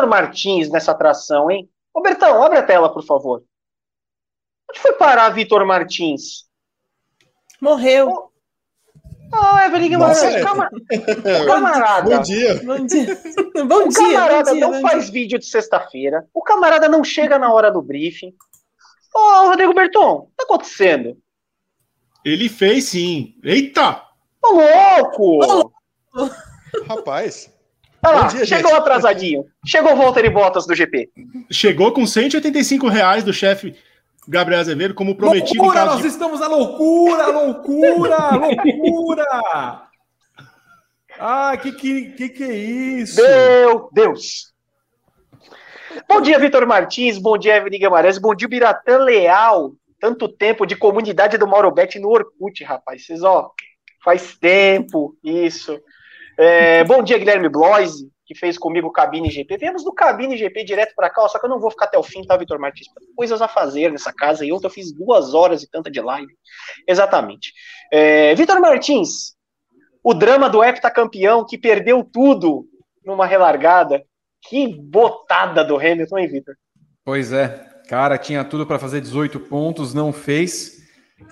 Vitor Martins nessa atração, hein? Ô Bertão, abre a tela, por favor. Onde foi parar Vitor Martins? Morreu. Ah, oh, Evelyn Guimarães, é. cama... camarada. Bom dia. Bom dia. bom o camarada bom dia, não faz vídeo de sexta-feira. O camarada não chega na hora do briefing. Ô, oh, Rodrigo Berton, o que tá acontecendo? Ele fez sim. Eita! Ô, louco! Rapaz. Olha lá, dia, chegou gente. atrasadinho. Chegou o Walter Bottas do GP. Chegou com 185 reais do chefe Gabriel Azevedo, como prometido. Loucura, nós de... estamos na loucura, loucura, loucura! Ah, que, que que que é isso? Meu Deus! Bom dia, Vitor Martins, bom dia, Evelyn Guimarães, bom dia, Biratã Leal. Tanto tempo de comunidade do Mauro Betti no Orkut, rapaz. Vocês, ó, faz tempo isso. É, bom dia, Guilherme Bloise, que fez comigo Cabine GP. Viemos do Cabine GP direto para cá, só que eu não vou ficar até o fim, tá, Vitor Martins? Coisas a fazer nessa casa. E ontem eu fiz duas horas e tanta de live. Exatamente. É, Vitor Martins, o drama do heptacampeão que perdeu tudo numa relargada. Que botada do Hamilton, hein, Vitor? Pois é, cara, tinha tudo para fazer 18 pontos, não fez,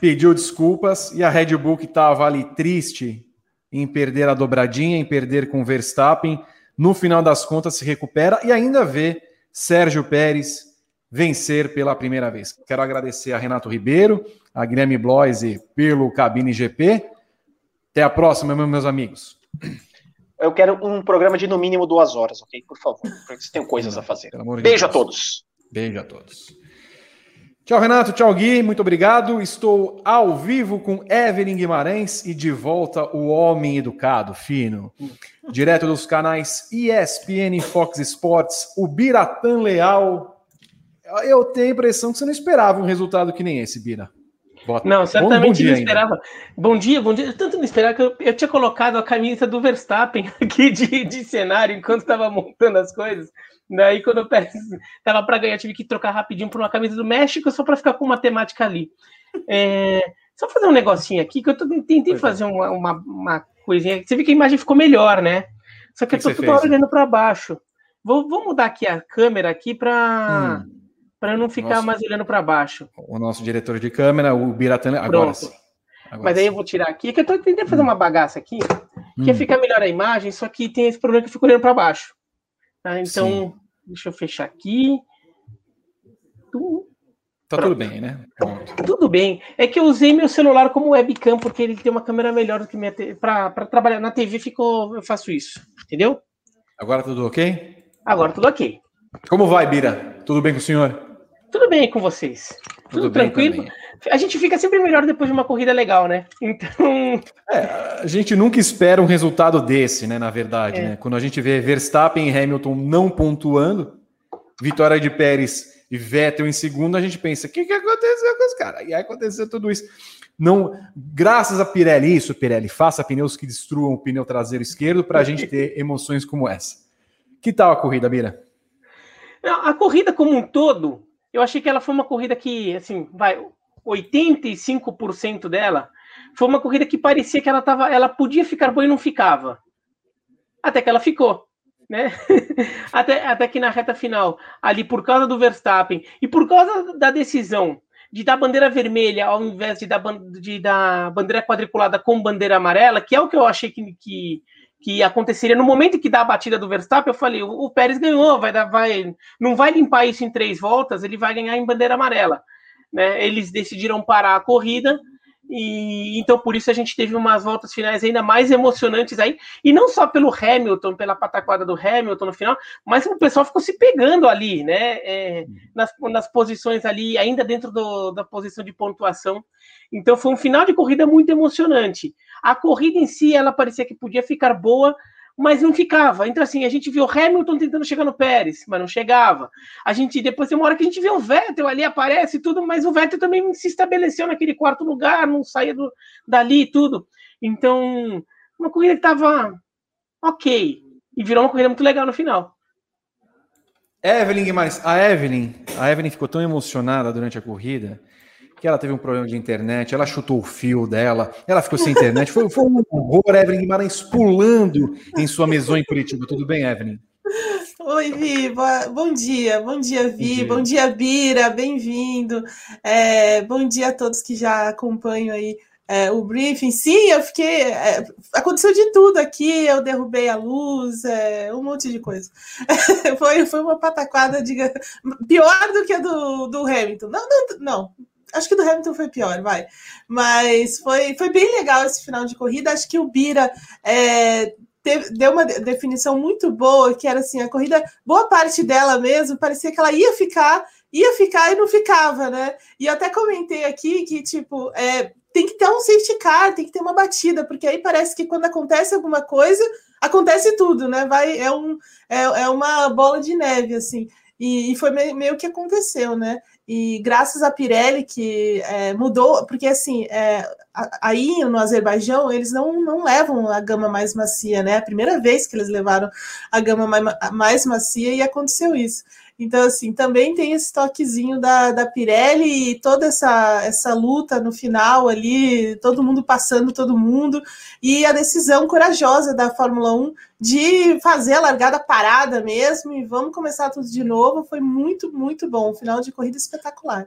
pediu desculpas e a Red Bull que estava ali triste em perder a dobradinha, em perder com Verstappen. No final das contas, se recupera e ainda vê Sérgio Pérez vencer pela primeira vez. Quero agradecer a Renato Ribeiro, a Guilherme Bloise pelo Cabine GP. Até a próxima, meus amigos. Eu quero um programa de no mínimo duas horas, ok? Por favor, porque vocês têm coisas a fazer. Beijo Deus. a todos. Beijo a todos. Tchau, Renato. Tchau, Gui. Muito obrigado. Estou ao vivo com Evelyn Guimarães e de volta o homem educado, fino. Direto dos canais ESPN Fox Sports, o Biratã Leal. Eu tenho a impressão que você não esperava um resultado que nem esse, Bira. Não, certamente bom, bom não esperava. Ainda. Bom dia, bom dia. Tanto não esperava que eu, eu, tinha colocado a camisa do Verstappen aqui de, de cenário enquanto estava montando as coisas. Daí, quando eu tava para ganhar, tive que trocar rapidinho por uma camisa do México só para ficar com uma temática ali. É, só fazer um negocinho aqui, que eu tentei pois é. fazer é. uma, uma, uma, coisinha. Você viu que a imagem ficou melhor, né? Só que, que eu tô toda olhando para baixo. Vou, vou mudar aqui a câmera aqui para hum. não ficar nosso, mais olhando para baixo. O nosso diretor de câmera, o Biratã, agora sim. Agora Mas sim. aí eu vou tirar aqui, que eu tô tentando fazer hum. uma bagaça aqui, que hum. fica melhor a imagem, só que tem esse problema que eu fico olhando para baixo. Tá? Então, Sim. deixa eu fechar aqui. Tá Pronto. tudo bem, né? Pronto. Tudo bem. É que eu usei meu celular como webcam, porque ele tem uma câmera melhor do que minha TV. Para trabalhar na TV, ficou, eu faço isso. Entendeu? Agora tudo ok? Agora tudo ok. Como vai, Bira? Tudo bem com o senhor? Tudo bem com vocês? Tudo, tudo tranquilo? Também. A gente fica sempre melhor depois de uma corrida legal, né? Então. É, a gente nunca espera um resultado desse, né? Na verdade, é. né? Quando a gente vê Verstappen e Hamilton não pontuando, vitória de Pérez e Vettel em segundo, a gente pensa: o que, que aconteceu com os caras? E aí aconteceu tudo isso. Não, graças a Pirelli, isso, Pirelli, faça pneus que destruam o pneu traseiro esquerdo para a gente ter emoções como essa. Que tal a corrida, Bira? A corrida como um todo, eu achei que ela foi uma corrida que, assim, vai, 85% dela foi uma corrida que parecia que ela tava, ela podia ficar boa e não ficava. Até que ela ficou, né? até, até que na reta final, ali por causa do Verstappen e por causa da decisão de dar bandeira vermelha ao invés de dar, de dar bandeira quadriculada com bandeira amarela, que é o que eu achei que, que, que aconteceria no momento que dá a batida do Verstappen, eu falei, o, o Pérez ganhou, vai dar, vai, não vai limpar isso em três voltas, ele vai ganhar em bandeira amarela né, eles decidiram parar a corrida e então por isso a gente teve umas voltas finais ainda mais emocionantes aí, e não só pelo Hamilton, pela pataquada do Hamilton no final, mas o pessoal ficou se pegando ali, né? É, nas, nas posições ali, ainda dentro do, da posição de pontuação. Então foi um final de corrida muito emocionante. A corrida em si, ela parecia que podia ficar boa, mas não ficava. Então, assim, a gente viu o Hamilton tentando chegar no Pérez, mas não chegava. A gente, depois tem uma hora que a gente vê o Vettel ali, aparece tudo, mas o Vettel também se estabeleceu naquele quarto lugar, não saía do, dali e tudo. Então, uma corrida que estava ok. E virou uma corrida muito legal no final. Evelyn, mas a Evelyn, a Evelyn ficou tão emocionada durante a corrida que ela teve um problema de internet, ela chutou o fio dela, ela ficou sem internet. Foi, foi um horror, Evelyn Guimarães pulando em sua mesão em Curitiba. Tudo bem, Evelyn? Oi, Vi, bom dia, bom dia, Vi, bom dia, bom dia Bira, bem-vindo. É, bom dia a todos que já acompanham aí é, o briefing. Sim, eu fiquei. É, aconteceu de tudo aqui, eu derrubei a luz, é, um monte de coisa. foi, foi uma pataquada, diga, pior do que a do, do Hamilton. Não, não, não. Acho que do Hamilton foi pior, vai. Mas foi, foi bem legal esse final de corrida. Acho que o Bira é, teve, deu uma definição muito boa, que era assim, a corrida, boa parte dela mesmo, parecia que ela ia ficar, ia ficar e não ficava, né? E eu até comentei aqui que, tipo, é, tem que ter um safety car, tem que ter uma batida, porque aí parece que quando acontece alguma coisa, acontece tudo, né? Vai, é, um, é, é uma bola de neve, assim. E, e foi meio, meio que aconteceu, né? E graças a Pirelli que é, mudou, porque assim, é, aí no Azerbaijão eles não, não levam a gama mais macia, né? É a primeira vez que eles levaram a gama mais macia e aconteceu isso. Então, assim, também tem esse toquezinho da, da Pirelli e toda essa, essa luta no final ali, todo mundo passando todo mundo, e a decisão corajosa da Fórmula 1 de fazer a largada parada mesmo e vamos começar tudo de novo. Foi muito, muito bom. Final de corrida espetacular.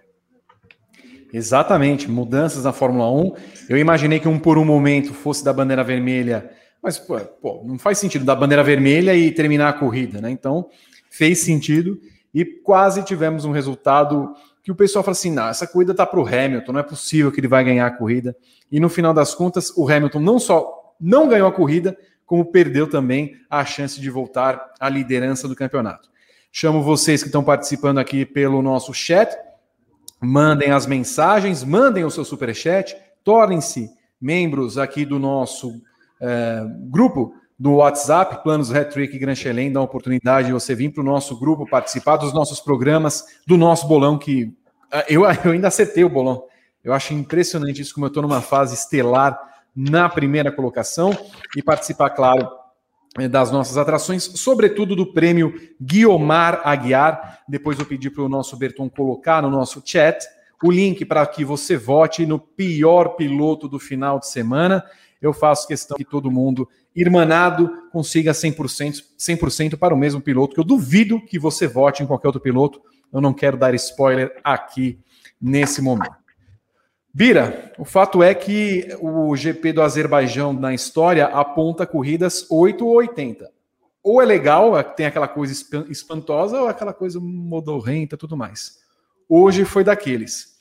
Exatamente, mudanças na Fórmula 1. Eu imaginei que um por um momento fosse da bandeira vermelha, mas pô, não faz sentido dar bandeira vermelha e terminar a corrida, né? Então fez sentido e quase tivemos um resultado que o pessoal fala assim: não, essa corrida tá para o Hamilton, não é possível que ele vai ganhar a corrida. E no final das contas, o Hamilton não só não ganhou a corrida, como perdeu também a chance de voltar à liderança do campeonato. Chamo vocês que estão participando aqui pelo nosso chat, mandem as mensagens, mandem o seu super chat, tornem-se membros aqui do nosso é, grupo do WhatsApp, Planos Retrick Gran Chelem, dá a oportunidade de você vir para o nosso grupo, participar dos nossos programas, do nosso bolão, que ah, eu, eu ainda acertei o bolão. Eu acho impressionante isso, como eu estou numa fase estelar na primeira colocação e participar, claro, eh, das nossas atrações, sobretudo do prêmio Guiomar Aguiar. Depois eu pedi para o nosso Berton colocar no nosso chat o link para que você vote no pior piloto do final de semana. Eu faço questão que todo mundo irmanado consiga 100%, 100% para o mesmo piloto, que eu duvido que você vote em qualquer outro piloto. Eu não quero dar spoiler aqui nesse momento. Bira, o fato é que o GP do Azerbaijão na história aponta corridas 8 ou 80. Ou é legal, tem aquela coisa espantosa, ou aquela coisa modorrenta tudo mais. Hoje foi daqueles.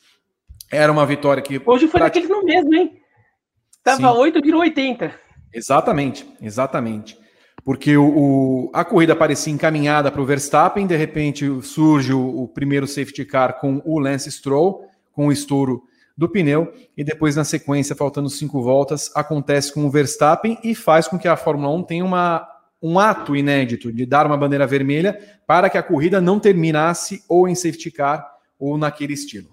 Era uma vitória que. Hoje foi daqueles no mesmo, hein? Tava Sim. 8, virou 80. Exatamente, exatamente. Porque o, o a corrida parecia encaminhada para o Verstappen, de repente surge o, o, primeiro safety car com o Lance Stroll, com o estouro do pneu, e depois, na sequência, faltando cinco voltas, acontece com o Verstappen e faz com que a Fórmula 1 tenha uma, um ato inédito de dar uma bandeira vermelha para que a corrida não terminasse ou em safety car ou naquele estilo.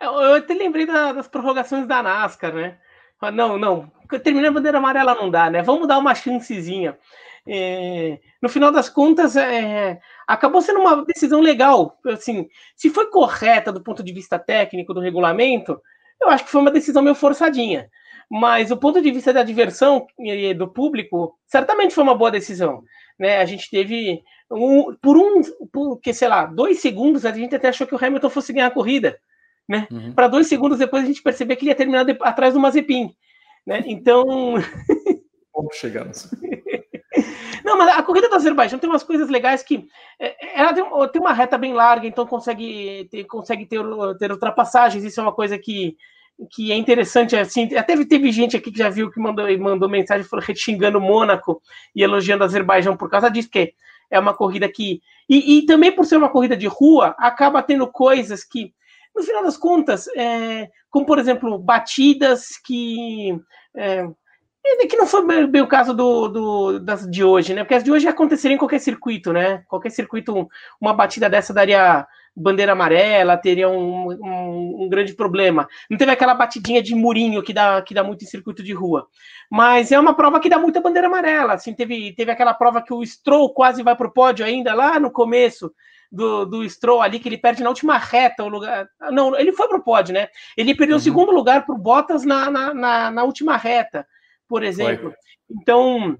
Eu até lembrei da, das prorrogações da NASCAR, né? Não, não, terminar a bandeira amarela não dá, né? Vamos dar uma chancezinha. É, no final das contas, é, acabou sendo uma decisão legal. Assim, se foi correta do ponto de vista técnico do regulamento, eu acho que foi uma decisão meio forçadinha. Mas do ponto de vista da diversão e do público, certamente foi uma boa decisão. Né? A gente teve um, por um, por, que sei lá, dois segundos, a gente até achou que o Hamilton fosse ganhar a corrida né? Uhum. Para dois segundos depois a gente perceber que ele ia terminar de, atrás do Mazepin, né? Então. Chegamos? Não, mas a corrida do Azerbaijão tem umas coisas legais que é, ela tem, tem uma reta bem larga, então consegue ter, consegue ter, ter ultrapassagens. Isso é uma coisa que, que é interessante. Assim, até teve gente aqui que já viu que mandou, mandou mensagem xingando Mônaco e elogiando o Azerbaijão por causa disso, porque é uma corrida que. E, e também por ser uma corrida de rua, acaba tendo coisas que no final das contas, é, como por exemplo, batidas que. É, que não foi bem o caso do, do, das de hoje, né? Porque as de hoje aconteceriam em qualquer circuito, né? Qualquer circuito, uma batida dessa daria bandeira amarela, teria um, um, um, grande problema. Não teve aquela batidinha de murinho que dá, que dá muito em circuito de rua. Mas é uma prova que dá muita bandeira amarela. Assim, teve, teve aquela prova que o Stroll quase vai para o pódio ainda lá no começo do, do Stroll ali, que ele perde na última reta o lugar. Não, ele foi pro pódio, né? Ele perdeu uhum. o segundo lugar pro Bottas na, na, na, na última reta, por exemplo. Foi. Então,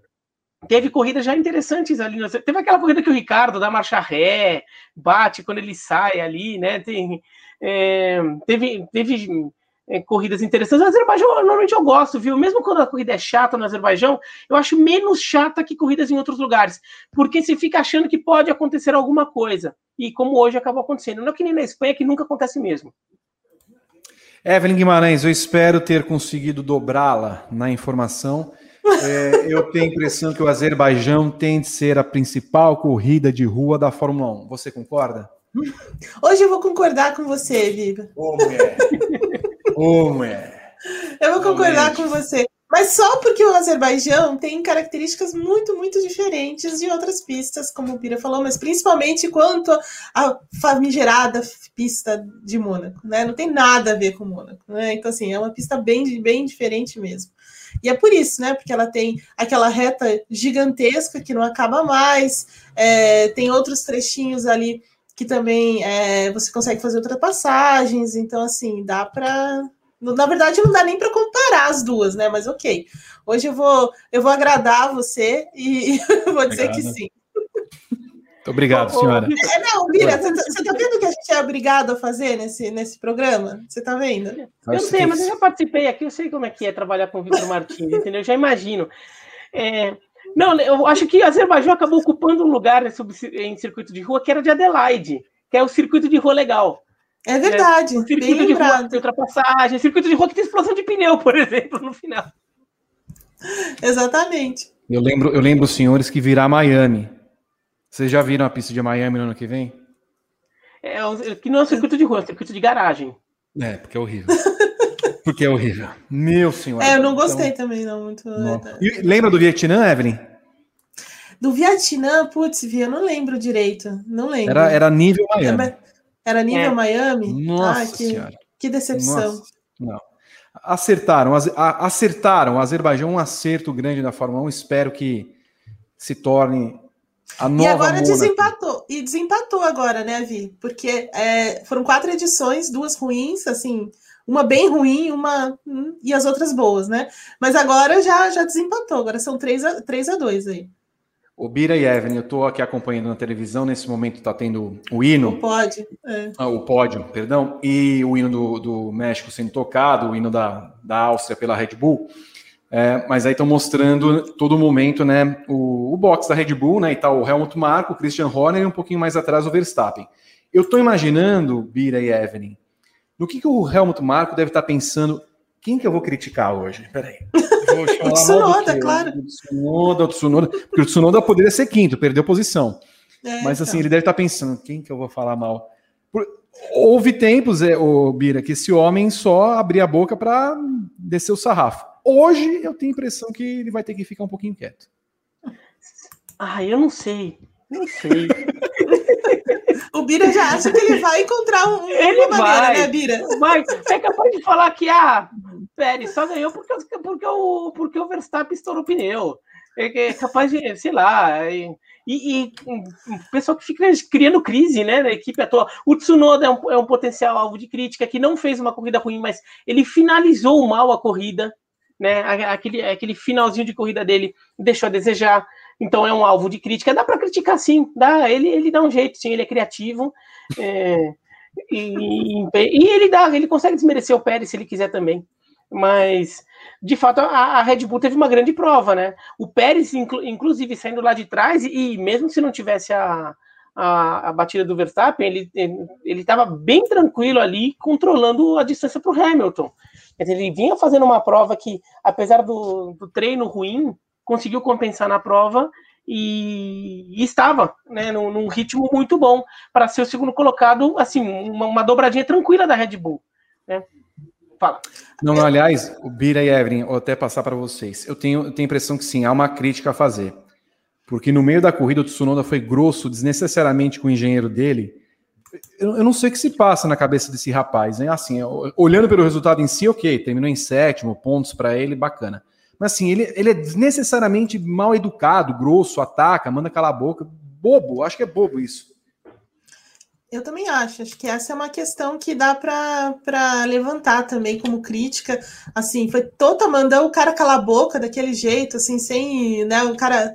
teve corridas já interessantes ali. Teve aquela corrida que o Ricardo dá marcha ré, bate quando ele sai ali, né? Tem, é, teve teve corridas interessantes. O Azerbaijão, normalmente eu gosto, viu? Mesmo quando a corrida é chata no Azerbaijão, eu acho menos chata que corridas em outros lugares, porque você fica achando que pode acontecer alguma coisa. E como hoje acabou acontecendo. Não é que nem na Espanha, que nunca acontece mesmo. Evelyn Guimarães, eu espero ter conseguido dobrá-la na informação. É, eu tenho a impressão que o Azerbaijão tem de ser a principal corrida de rua da Fórmula 1. Você concorda? Hoje eu vou concordar com você, Viva. Ô, mulher. Eu vou concordar com você. Mas só porque o Azerbaijão tem características muito, muito diferentes de outras pistas, como o Pira falou, mas principalmente quanto à famigerada pista de Mônaco, né? Não tem nada a ver com Mônaco, né? Então, assim, é uma pista bem, bem diferente mesmo. E é por isso, né? Porque ela tem aquela reta gigantesca que não acaba mais, é, tem outros trechinhos ali que também é, você consegue fazer ultrapassagens, então assim, dá para na verdade, não dá nem para comparar as duas, né? Mas ok. Hoje eu vou, eu vou agradar você e vou dizer que sim. Muito obrigado, senhora. É, não, Mira, você está tá vendo o que a gente é obrigado a fazer nesse, nesse programa? Você está vendo? Eu sei, mas eu já participei aqui, eu sei como é que é trabalhar com o Vitor Martins, entendeu? Eu já imagino. É, não, eu acho que Azerbaijão acabou ocupando um lugar em circuito de rua que era de Adelaide, que é o circuito de rua legal. É verdade. É, circuito de lembrado. rua tem ultrapassagem, circuito de rua que tem explosão de pneu, por exemplo, no final. Exatamente. Eu lembro, eu lembro, senhores, que virá Miami. Vocês já viram a pista de Miami no ano que vem? É, que não é um circuito de rua, é um circuito de garagem. É, porque é horrível. porque é horrível. Meu senhor. É, eu não gostei então... também, não. Muito... Não. E lembra do Vietnã, Evelyn? Do Vietnã, putz, eu não lembro direito. Não lembro. Era, era nível Miami. É, era nível é. Miami? Nossa ah, que, senhora. Que decepção. Nossa. Não. Acertaram, acertaram. O Azerbaijão um acerto grande na Fórmula 1. Espero que se torne a nova. E agora Mônaco. desempatou. E desempatou agora, né, Vi? Porque é, foram quatro edições, duas ruins, assim, uma bem ruim, uma hum, e as outras boas, né? Mas agora já já desempatou. Agora são 3 a, 3 a 2 aí. O Bira e Evan, eu estou aqui acompanhando na televisão, nesse momento está tendo o hino. O pódio. É. Ah, o pódio, perdão. E o hino do, do México sendo tocado, o hino da, da Áustria pela Red Bull. É, mas aí estão mostrando todo momento né, o, o box da Red Bull, né? E tá o Helmut Marko, o Christian Horner e um pouquinho mais atrás o Verstappen. Eu estou imaginando, Bira e Evelyn, no que, que o Helmut Marko deve estar tá pensando. Quem que eu vou criticar hoje? Peraí. o Tsunoda, claro. O Tsunoda, o Tsunoda, porque o Tsunoda poderia ser quinto, perdeu posição. É, Mas assim, então. ele deve estar pensando, quem que eu vou falar mal? Por... Houve tempos, é, o Bira, que esse homem só abria a boca para descer o sarrafo. Hoje eu tenho a impressão que ele vai ter que ficar um pouquinho quieto. Ah, eu não sei. Não sei. o Bira já acha que ele vai encontrar um, ele uma vai, maneira, né, Bira? Vai. É capaz de falar que, ah, Pérez só ganhou porque, porque, o, porque o Verstappen estourou o pneu. É, é capaz de, sei lá. E, e, o pessoal que fica criando crise né, na equipe atual. O Tsunoda é um, é um potencial alvo de crítica que não fez uma corrida ruim, mas ele finalizou mal a corrida. Né, aquele, aquele finalzinho de corrida dele deixou a desejar. Então é um alvo de crítica. Dá para criticar sim, dá. Ele, ele dá um jeito, sim, ele é criativo. É, e, e, ele dá, ele consegue desmerecer o Pérez se ele quiser também. Mas, de fato, a, a, Red Bull teve uma grande prova, né? O Pérez, inclu, inclusive, saindo lá de trás, e, e mesmo se não tivesse a, a, a, batida do Verstappen, ele estava bem tranquilo ali, controlando a distância para o Hamilton. Ele vinha fazendo uma prova que, apesar do, do treino ruim, conseguiu compensar na prova e, e estava né, num, num, ritmo muito bom para ser o segundo colocado, assim, uma, uma dobradinha tranquila da Red Bull. Né? Fala. Não, aliás, o Bira e Evelyn, vou até passar para vocês. Eu tenho, eu tenho a impressão que sim, há uma crítica a fazer. Porque no meio da corrida o Tsunoda foi grosso desnecessariamente com o engenheiro dele. Eu, eu não sei o que se passa na cabeça desse rapaz, né? Assim, olhando pelo resultado em si, ok, terminou em sétimo, pontos para ele, bacana. Mas assim, ele, ele é desnecessariamente mal educado, grosso, ataca, manda calar a boca. Bobo, acho que é bobo isso. Eu também acho. Acho que essa é uma questão que dá para levantar também como crítica. Assim, foi toda mandando o cara calar a boca daquele jeito, assim, sem, né, o cara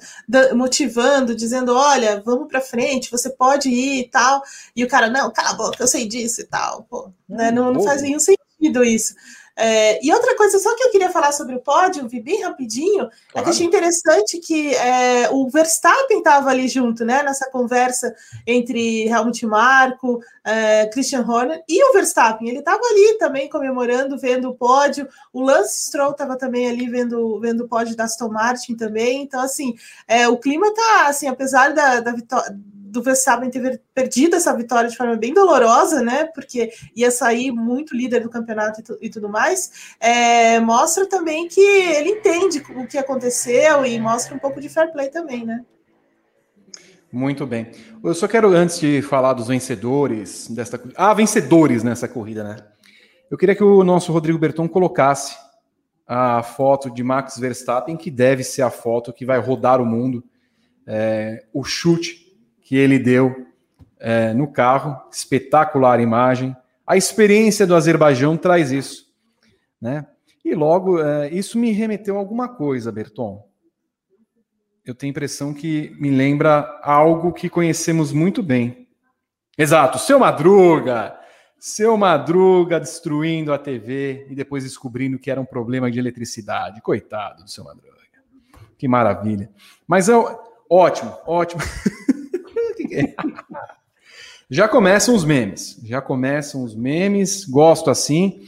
motivando, dizendo, olha, vamos para frente, você pode ir e tal. E o cara, não, cala a boca, eu sei disso e tal. Pô, né, não, não faz nenhum sentido isso. É, e outra coisa, só que eu queria falar sobre o pódio, vi bem rapidinho, claro. é que achei interessante que é, o Verstappen estava ali junto, né, nessa conversa entre Helmut Marko, é, Christian Horner e o Verstappen. Ele estava ali também comemorando, vendo o pódio. O Lance Stroll estava também ali vendo, vendo o pódio da Aston Martin também. Então, assim, é, o clima tá, assim, apesar da, da vitória do Verstappen ter perdido essa vitória de forma bem dolorosa, né? Porque ia sair muito líder do campeonato e, e tudo mais, é, mostra também que ele entende o que aconteceu e mostra um pouco de fair play também, né? Muito bem. Eu só quero, antes de falar dos vencedores desta. Ah, vencedores nessa corrida, né? Eu queria que o nosso Rodrigo Berton colocasse a foto de Max Verstappen, que deve ser a foto que vai rodar o mundo. É, o chute que ele deu é, no carro, espetacular imagem. A experiência do Azerbaijão traz isso, né? E logo, é, isso me remeteu a alguma coisa, Berton. Eu tenho a impressão que me lembra algo que conhecemos muito bem. Exato, seu Madruga, seu Madruga destruindo a TV e depois descobrindo que era um problema de eletricidade. Coitado do seu Madruga. Que maravilha. Mas é ótimo, ótimo. já começam os memes. Já começam os memes. Gosto assim.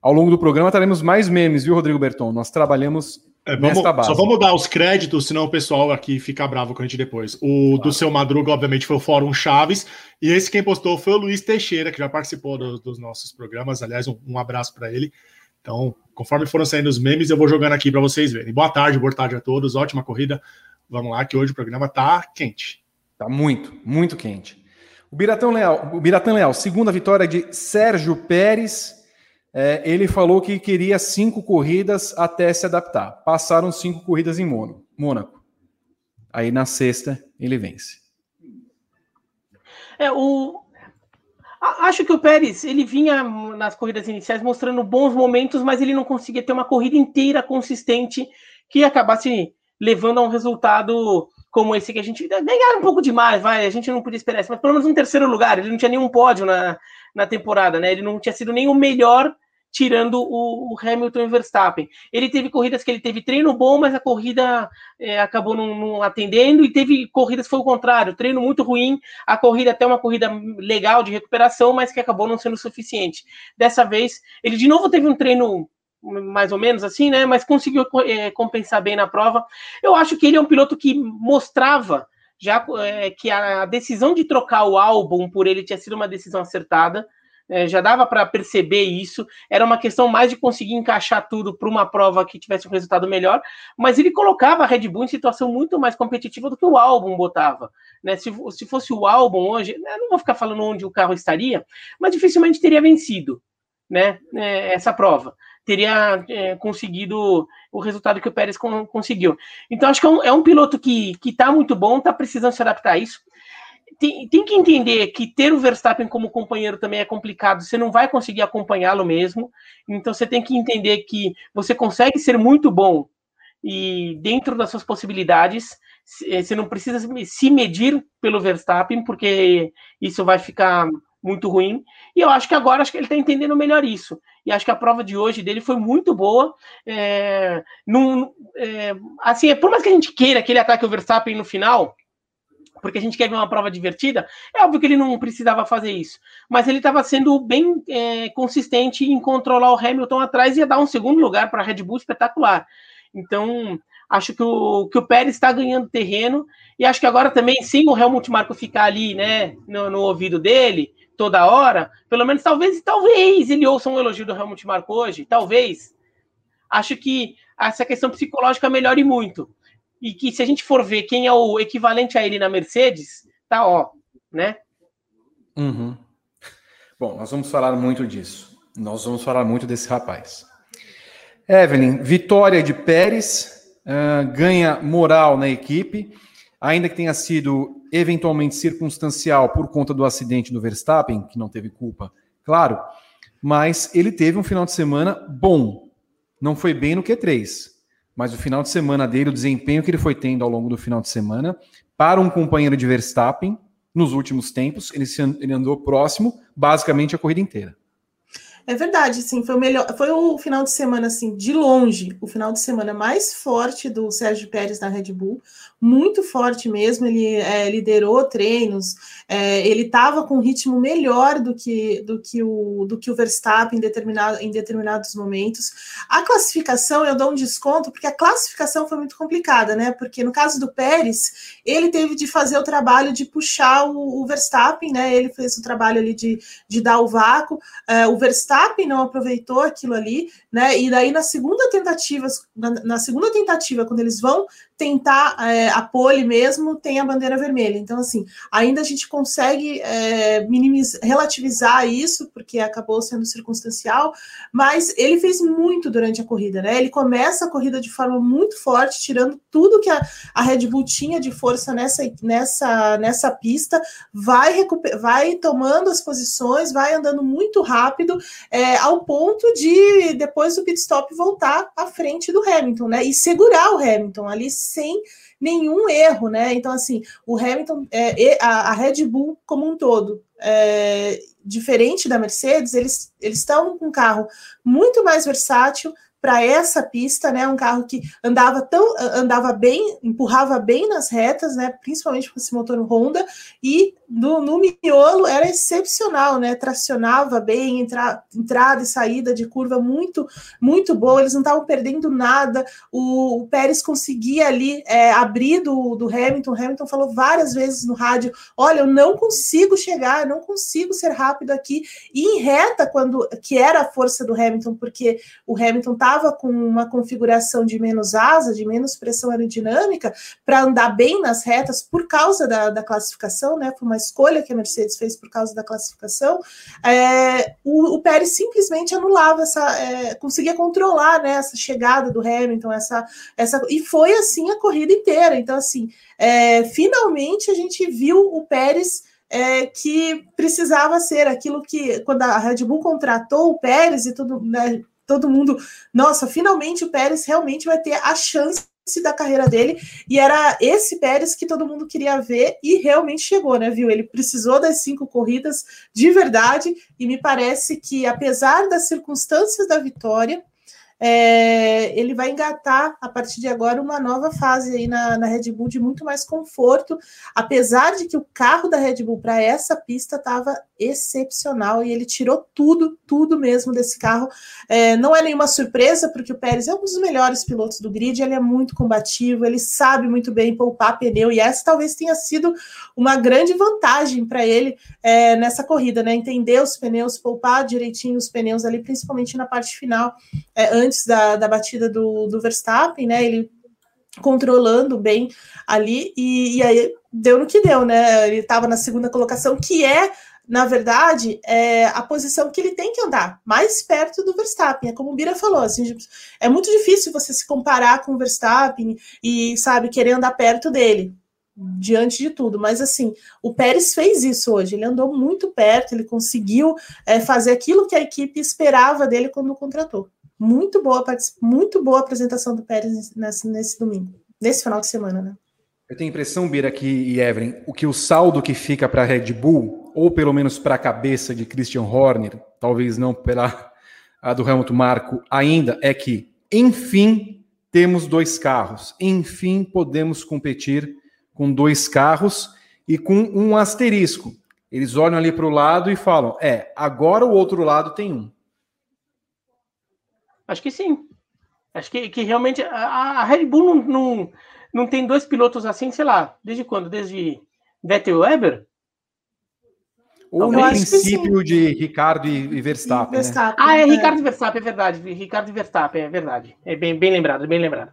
Ao longo do programa teremos mais memes, viu, Rodrigo Berton? Nós trabalhamos é, vamos, base. Só vamos dar os créditos, senão o pessoal aqui fica bravo com a gente depois. O claro. do seu Madruga, obviamente, foi o Fórum Chaves. E esse quem postou foi o Luiz Teixeira, que já participou do, dos nossos programas. Aliás, um, um abraço para ele. Então, conforme foram saindo os memes, eu vou jogando aqui para vocês verem. Boa tarde, boa tarde a todos. Ótima corrida. Vamos lá, que hoje o programa tá quente. Tá muito, muito quente. O Biratão Leal, o Biratão Leal, segunda vitória de Sérgio Pérez. É, ele falou que queria cinco corridas até se adaptar. Passaram cinco corridas em Mônaco. Aí na sexta ele vence. É, o... Acho que o Pérez ele vinha nas corridas iniciais mostrando bons momentos, mas ele não conseguia ter uma corrida inteira consistente que acabasse levando a um resultado como esse que a gente ganhar um pouco demais, vai, a gente não podia esperar isso, mas pelo menos um terceiro lugar, ele não tinha nenhum pódio na, na temporada, né? Ele não tinha sido nem o melhor tirando o, o, Hamilton e Verstappen. Ele teve corridas que ele teve treino bom, mas a corrida é, acabou não, não, atendendo, e teve corridas que foi o contrário, treino muito ruim, a corrida até uma corrida legal de recuperação, mas que acabou não sendo suficiente. Dessa vez, ele de novo teve um treino mais ou menos assim, né? Mas conseguiu é, compensar bem na prova. Eu acho que ele é um piloto que mostrava já é, que a decisão de trocar o álbum por ele tinha sido uma decisão acertada. É, já dava para perceber isso. Era uma questão mais de conseguir encaixar tudo para uma prova que tivesse um resultado melhor. Mas ele colocava a Red Bull em situação muito mais competitiva do que o álbum botava. Né? Se, se fosse o álbum hoje, eu não vou ficar falando onde o carro estaria, mas dificilmente teria vencido né, é, essa prova teria é, conseguido o resultado que o Pérez con conseguiu. Então, acho que é um, é um piloto que está muito bom, está precisando se adaptar a isso. Tem, tem, que entender que ter o Verstappen como companheiro também é complicado, você não vai conseguir acompanhá-lo mesmo. Então, você tem que entender que você consegue ser muito bom e dentro das suas possibilidades, é, você não precisa se medir pelo Verstappen, porque isso vai ficar muito ruim. E eu acho que agora acho que ele está entendendo melhor isso. E acho que a prova de hoje dele foi muito boa. É, num, é, assim, é, por mais que a gente queira que ele ataque o Verstappen no final, porque a gente quer ver uma prova divertida, é óbvio que ele não precisava fazer isso. Mas ele estava sendo bem é, consistente em controlar o Hamilton atrás e ia dar um segundo lugar para a Red Bull espetacular. Então, acho que o, que o Pérez está ganhando terreno, e acho que agora também, sem o Helmut Marko ficar ali, né, no, no ouvido dele, toda hora, pelo menos talvez, talvez ele ouça um elogio do Helmut Marko hoje, talvez. Acho que essa questão psicológica melhore muito. E que se a gente for ver quem é o equivalente a ele na Mercedes, tá ó, né? Uhum. Bom, nós vamos falar muito disso. Nós vamos falar muito desse rapaz. Evelyn, vitória de Pérez, uh, ganha moral na equipe. Ainda que tenha sido eventualmente circunstancial por conta do acidente do Verstappen, que não teve culpa, claro, mas ele teve um final de semana bom. Não foi bem no Q3, mas o final de semana dele, o desempenho que ele foi tendo ao longo do final de semana, para um companheiro de Verstappen, nos últimos tempos, ele, se, ele andou próximo basicamente a corrida inteira. É verdade, sim, foi o melhor, foi o final de semana assim, de longe, o final de semana mais forte do Sérgio Pérez na Red Bull, muito forte mesmo. Ele é, liderou treinos, é, ele estava com um ritmo melhor do que, do que, o, do que o Verstappen em, determinado, em determinados momentos. A classificação eu dou um desconto, porque a classificação foi muito complicada, né? Porque no caso do Pérez, ele teve de fazer o trabalho de puxar o, o Verstappen, né? Ele fez o trabalho ali de, de dar o vácuo. É, o Verstappen não aproveitou aquilo ali, né? E daí na segunda tentativa, na, na segunda tentativa, quando eles vão tentar é, a pole mesmo, tem a bandeira vermelha. Então, assim, ainda a gente consegue é, minimizar, relativizar isso, porque acabou sendo circunstancial, mas ele fez muito durante a corrida, né? Ele começa a corrida de forma muito forte, tirando tudo que a, a Red Bull tinha de força nessa, nessa, nessa pista, vai, vai tomando as posições, vai andando muito rápido, é, ao ponto de depois do pit stop voltar à frente do Hamilton, né? E segurar o Hamilton ali sem nenhum erro, né? Então, assim, o Hamilton, é, a, a Red Bull como um todo, é, diferente da Mercedes, eles, eles estão com um carro muito mais versátil, para essa pista, né? Um carro que andava tão andava bem, empurrava bem nas retas, né? Principalmente com esse motor Honda e no, no miolo era excepcional, né? Tracionava bem, entra, entrada e saída de curva muito muito boa. Eles não estavam perdendo nada. O, o, Pérez conseguia ali é, abrir do, do Hamilton. O Hamilton falou várias vezes no rádio: Olha, eu não consigo chegar, eu não consigo ser rápido aqui. E em reta, quando que era a força do Hamilton, porque o Hamilton estava estava com uma configuração de menos asa, de menos pressão aerodinâmica, para andar bem nas retas por causa da, da, classificação, né? Foi uma escolha que a Mercedes fez por causa da classificação. É, o, o, Pérez simplesmente anulava essa, é, conseguia controlar né, essa chegada do Hamilton, essa, essa, e foi assim a corrida inteira. Então, assim, é, finalmente a gente viu o Pérez. É, que precisava ser aquilo que, quando a Red Bull contratou o Pérez e tudo, né, todo mundo, nossa, finalmente o Pérez realmente vai ter a chance da carreira dele, e era esse Pérez que todo mundo queria ver e realmente chegou, né, viu? Ele precisou das cinco corridas de verdade, e me parece que, apesar das circunstâncias da vitória, é, ele vai engatar a partir de agora uma nova fase aí na, na Red Bull de muito mais conforto, apesar de que o carro da Red Bull para essa pista estava excepcional e ele tirou tudo, tudo mesmo desse carro. É, não é nenhuma surpresa, porque o Pérez é um dos melhores pilotos do grid, ele é muito combativo, ele sabe muito bem poupar pneu, e essa talvez tenha sido uma grande vantagem para ele é, nessa corrida, né? Entender os pneus, poupar direitinho os pneus ali, principalmente na parte final, é, antes da, da batida do, do Verstappen, né? Ele controlando bem ali, e, e aí deu no que deu, né? Ele estava na segunda colocação, que é na verdade, é a posição que ele tem que andar, mais perto do Verstappen. É como o Bira falou, assim, é muito difícil você se comparar com o Verstappen e, sabe, querer andar perto dele, diante de tudo. Mas, assim, o Pérez fez isso hoje, ele andou muito perto, ele conseguiu é, fazer aquilo que a equipe esperava dele quando contratou. Muito boa, muito boa apresentação do Pérez nesse, nesse domingo, nesse final de semana, né? Eu tenho a impressão, Bira, aqui e Evelyn, o que o saldo que fica para a Red Bull, ou pelo menos para a cabeça de Christian Horner, talvez não pela a do Helmut Marko ainda, é que, enfim, temos dois carros. Enfim, podemos competir com dois carros e com um asterisco. Eles olham ali para o lado e falam: é, agora o outro lado tem um. Acho que sim. Acho que, que realmente a, a Red Bull não, não não tem dois pilotos assim, sei lá, desde quando? Desde Vettel e Weber? Ou no princípio de Ricardo e Verstappen. Né? Verstappen né? Ah, é, é Ricardo e Verstappen, é verdade. Ricardo e Verstappen, é verdade. É bem, bem lembrado, bem lembrado.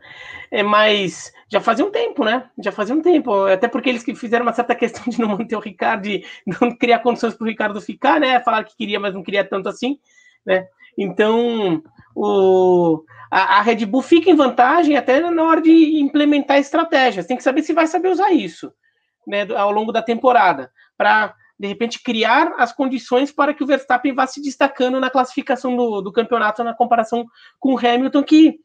É, mas já fazia um tempo, né? Já fazia um tempo. Até porque eles fizeram uma certa questão de não manter o Ricardo e não criar condições para o Ricardo ficar, né? Falaram que queria, mas não queria tanto assim, né? Então, o, a, a, Red Bull fica em vantagem até na hora de implementar estratégias. Tem que saber se vai saber usar isso né, ao longo da temporada, para de repente criar as condições para que o Verstappen vá se destacando na classificação do, do campeonato na comparação com o Hamilton, que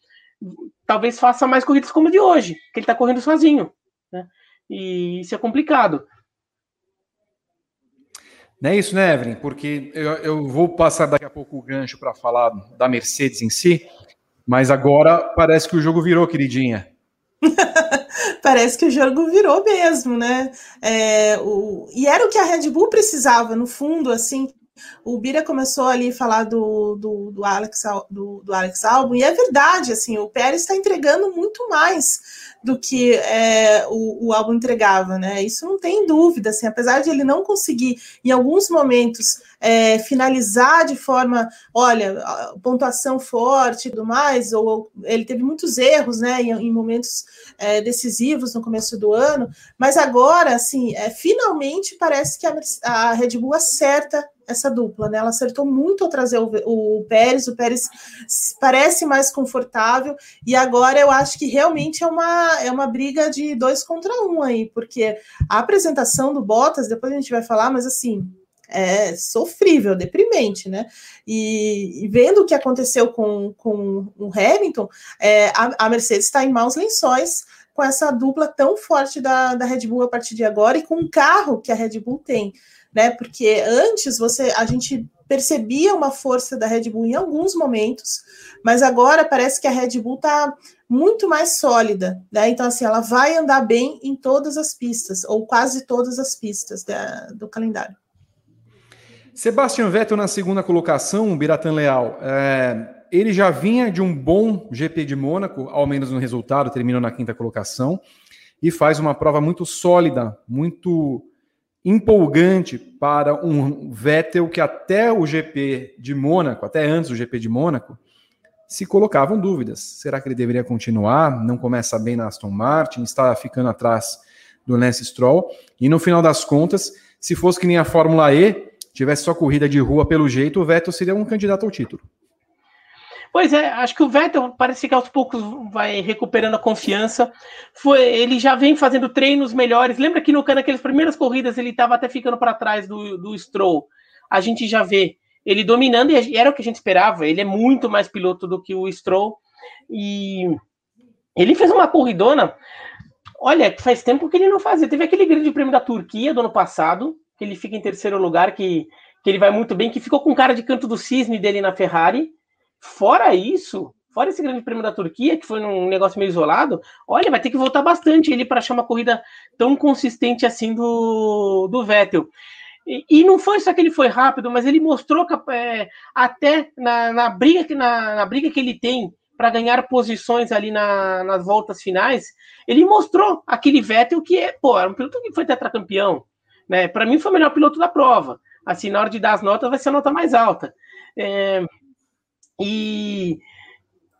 talvez faça mais corridas como a de hoje, que ele está correndo sozinho. Né? E isso é complicado. Não é isso, né, Evelyn? Porque eu, eu vou passar daqui a pouco o gancho para falar da Mercedes em si, mas agora parece que o jogo virou, queridinha. parece que o jogo virou mesmo, né? É, o, e era o que a Red Bull precisava, no fundo, assim. O Bira começou ali a falar do, do, do, Alex, do, do Alex Albon, e é verdade, assim, o Pérez está entregando muito mais do que é, o, o álbum entregava, né? Isso não tem dúvida, assim, apesar de ele não conseguir, em alguns momentos, é, finalizar de forma, olha, pontuação forte e tudo mais, ou ele teve muitos erros, né, em, em momentos é, decisivos no começo do ano, mas agora, assim, é, finalmente parece que a, a Red Bull acerta essa dupla, né? Ela acertou muito ao trazer o, o, Pérez, o Pérez parece mais confortável, e agora eu acho que realmente é uma, é uma briga de dois contra um aí, porque a apresentação do Bottas, depois a gente vai falar, mas assim, é sofrível, deprimente, né? E, e vendo o que aconteceu com, com o Hamilton, é, a, a Mercedes está em maus lençóis com essa dupla tão forte da, da Red Bull a partir de agora e com o carro que a Red Bull tem né? Porque antes você a gente percebia uma força da Red Bull em alguns momentos, mas agora parece que a Red Bull está muito mais sólida, né? Então assim, ela vai andar bem em todas as pistas ou quase todas as pistas da, do calendário. Sebastian Vettel na segunda colocação, Biratan Leal. É, ele já vinha de um bom GP de Mônaco, ao menos no resultado, terminou na quinta colocação e faz uma prova muito sólida, muito empolgante para um Vettel que até o GP de Mônaco, até antes do GP de Mônaco, se colocavam dúvidas. Será que ele deveria continuar? Não começa bem na Aston Martin, está ficando atrás do Lance Stroll. E no final das contas, se fosse que nem a Fórmula E, tivesse só corrida de rua pelo jeito, o Vettel seria um candidato ao título. Pois é, acho que o Vettel parece que aos poucos vai recuperando a confiança. Foi, ele já vem fazendo treinos melhores. Lembra que no naquelas primeiras corridas ele estava até ficando para trás do, do Stroll. A gente já vê ele dominando e era o que a gente esperava. Ele é muito mais piloto do que o Stroll e ele fez uma corridona. Olha, faz tempo que ele não fazia. Teve aquele grande prêmio da Turquia do ano passado, que ele fica em terceiro lugar, que, que ele vai muito bem, que ficou com cara de canto do cisne dele na Ferrari. Fora isso, fora esse grande prêmio da Turquia, que foi num negócio meio isolado, olha, vai ter que voltar bastante ele para achar uma corrida tão consistente assim do, do Vettel. E, e, não foi só que ele foi rápido, mas ele mostrou que, é, até na, na, briga que, na, na briga que ele tem para ganhar posições ali na, nas voltas finais, ele mostrou aquele Vettel que é, pô, era um piloto que foi tetracampeão. Né? Para mim foi o melhor piloto da prova. Assim, na hora de dar as notas, vai ser a nota mais alta. É, e,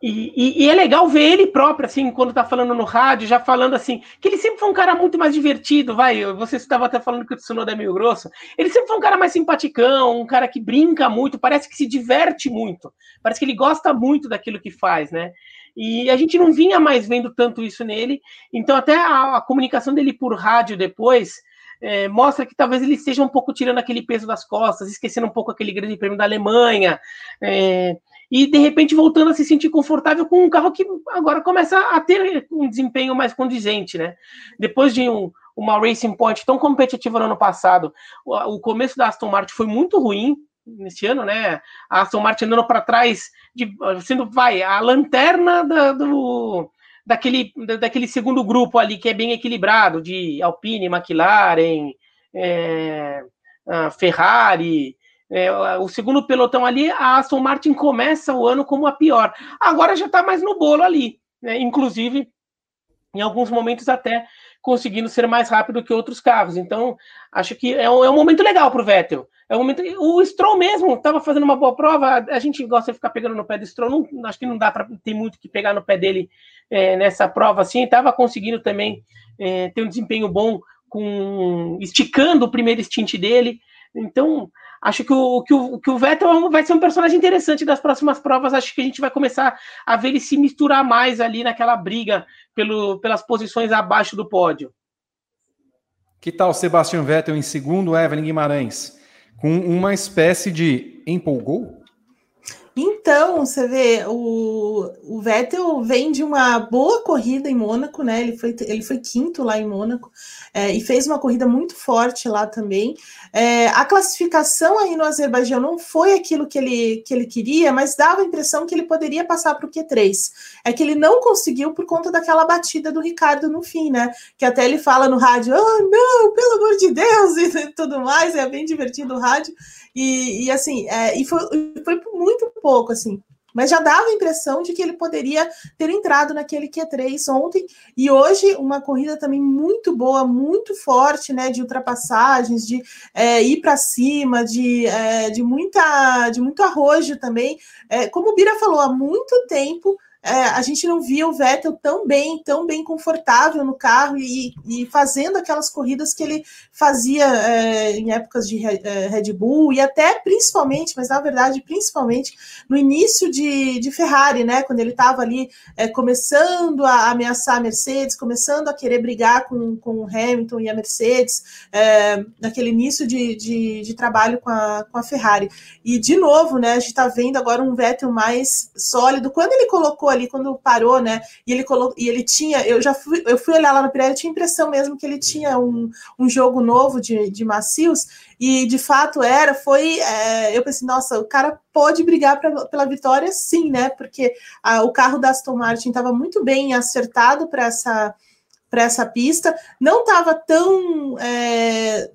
e, e, é legal ver ele próprio, assim, quando tá falando no rádio, já falando assim, que ele sempre foi um cara muito mais divertido, vai, você estava até falando que o Tsunoda é meio grosso, ele sempre foi um cara mais simpaticão, um cara que brinca muito, parece que se diverte muito, parece que ele gosta muito daquilo que faz, né? E a gente não vinha mais vendo tanto isso nele, então até a, a comunicação dele por rádio depois, é, mostra que talvez ele esteja um pouco tirando aquele peso das costas, esquecendo um pouco aquele grande prêmio da Alemanha, é, e de repente voltando a se sentir confortável com um carro que agora começa a ter um desempenho mais condizente, né? Depois de um, uma Racing Point tão competitiva no ano passado, o, o, começo da Aston Martin foi muito ruim nesse ano, né? A Aston Martin andando para trás, de, sendo vai a lanterna da, do daquele, daquele segundo grupo ali que é bem equilibrado de Alpine, McLaren, é, Ferrari, é, o segundo pelotão ali, a Aston Martin começa o ano como a pior. Agora já está mais no bolo ali, né? inclusive em alguns momentos até conseguindo ser mais rápido que outros carros. Então, acho que é um, é um momento legal para o Vettel. É um momento. O Stroll mesmo estava fazendo uma boa prova. A gente gosta de ficar pegando no pé do Stroll. Não, acho que não dá para ter muito que pegar no pé dele é, nessa prova assim. Estava conseguindo também é, ter um desempenho bom com esticando o primeiro stint dele. Então, acho que o, que, o, que o Vettel vai ser um personagem interessante das próximas provas. Acho que a gente vai começar a ver ele se misturar mais ali naquela briga pelo, pelas posições abaixo do pódio. Que tal Sebastian Vettel em segundo, Evelyn Guimarães? Com uma espécie de empolgou? Então, você vê, o, o Vettel vem de uma boa corrida em Mônaco, né? Ele foi, ele foi quinto lá em Mônaco é, e fez uma corrida muito forte lá também. É, a classificação aí no Azerbaijão não foi aquilo que ele, que ele queria, mas dava a impressão que ele poderia passar para o Q3. É que ele não conseguiu por conta daquela batida do Ricardo no fim, né? Que até ele fala no rádio: oh, não, pelo amor de Deus, e tudo mais. É bem divertido o rádio. E, e assim, é, e foi, foi muito pouco, assim. Mas já dava a impressão de que ele poderia ter entrado naquele Q3 ontem. E hoje, uma corrida também muito boa, muito forte, né? De ultrapassagens, de é, ir para cima, de, é, de, muita, de muito arrojo também. É, como o Bira falou, há muito tempo é, a gente não via o Vettel tão bem, tão bem confortável no carro e, e fazendo aquelas corridas que ele fazia é, em épocas de é, Red Bull e até principalmente, mas na verdade principalmente no início de, de Ferrari, né? Quando ele estava ali é, começando a ameaçar a Mercedes, começando a querer brigar com, com o Hamilton e a Mercedes, é, naquele início de, de, de, trabalho com a, com a Ferrari. E de novo, né? A gente está vendo agora um Vettel mais sólido. Quando ele colocou ali quando parou, né? E ele colocou, e ele tinha, eu já fui, eu fui olhar lá no Pirelli, eu tinha impressão mesmo que ele tinha um, um jogo novo de, de macios, e de fato era, foi. É, eu pensei, nossa, o cara pode brigar pra, pela vitória, sim, né? Porque a, o carro da Aston Martin estava muito bem acertado para essa para essa pista, não estava tão é,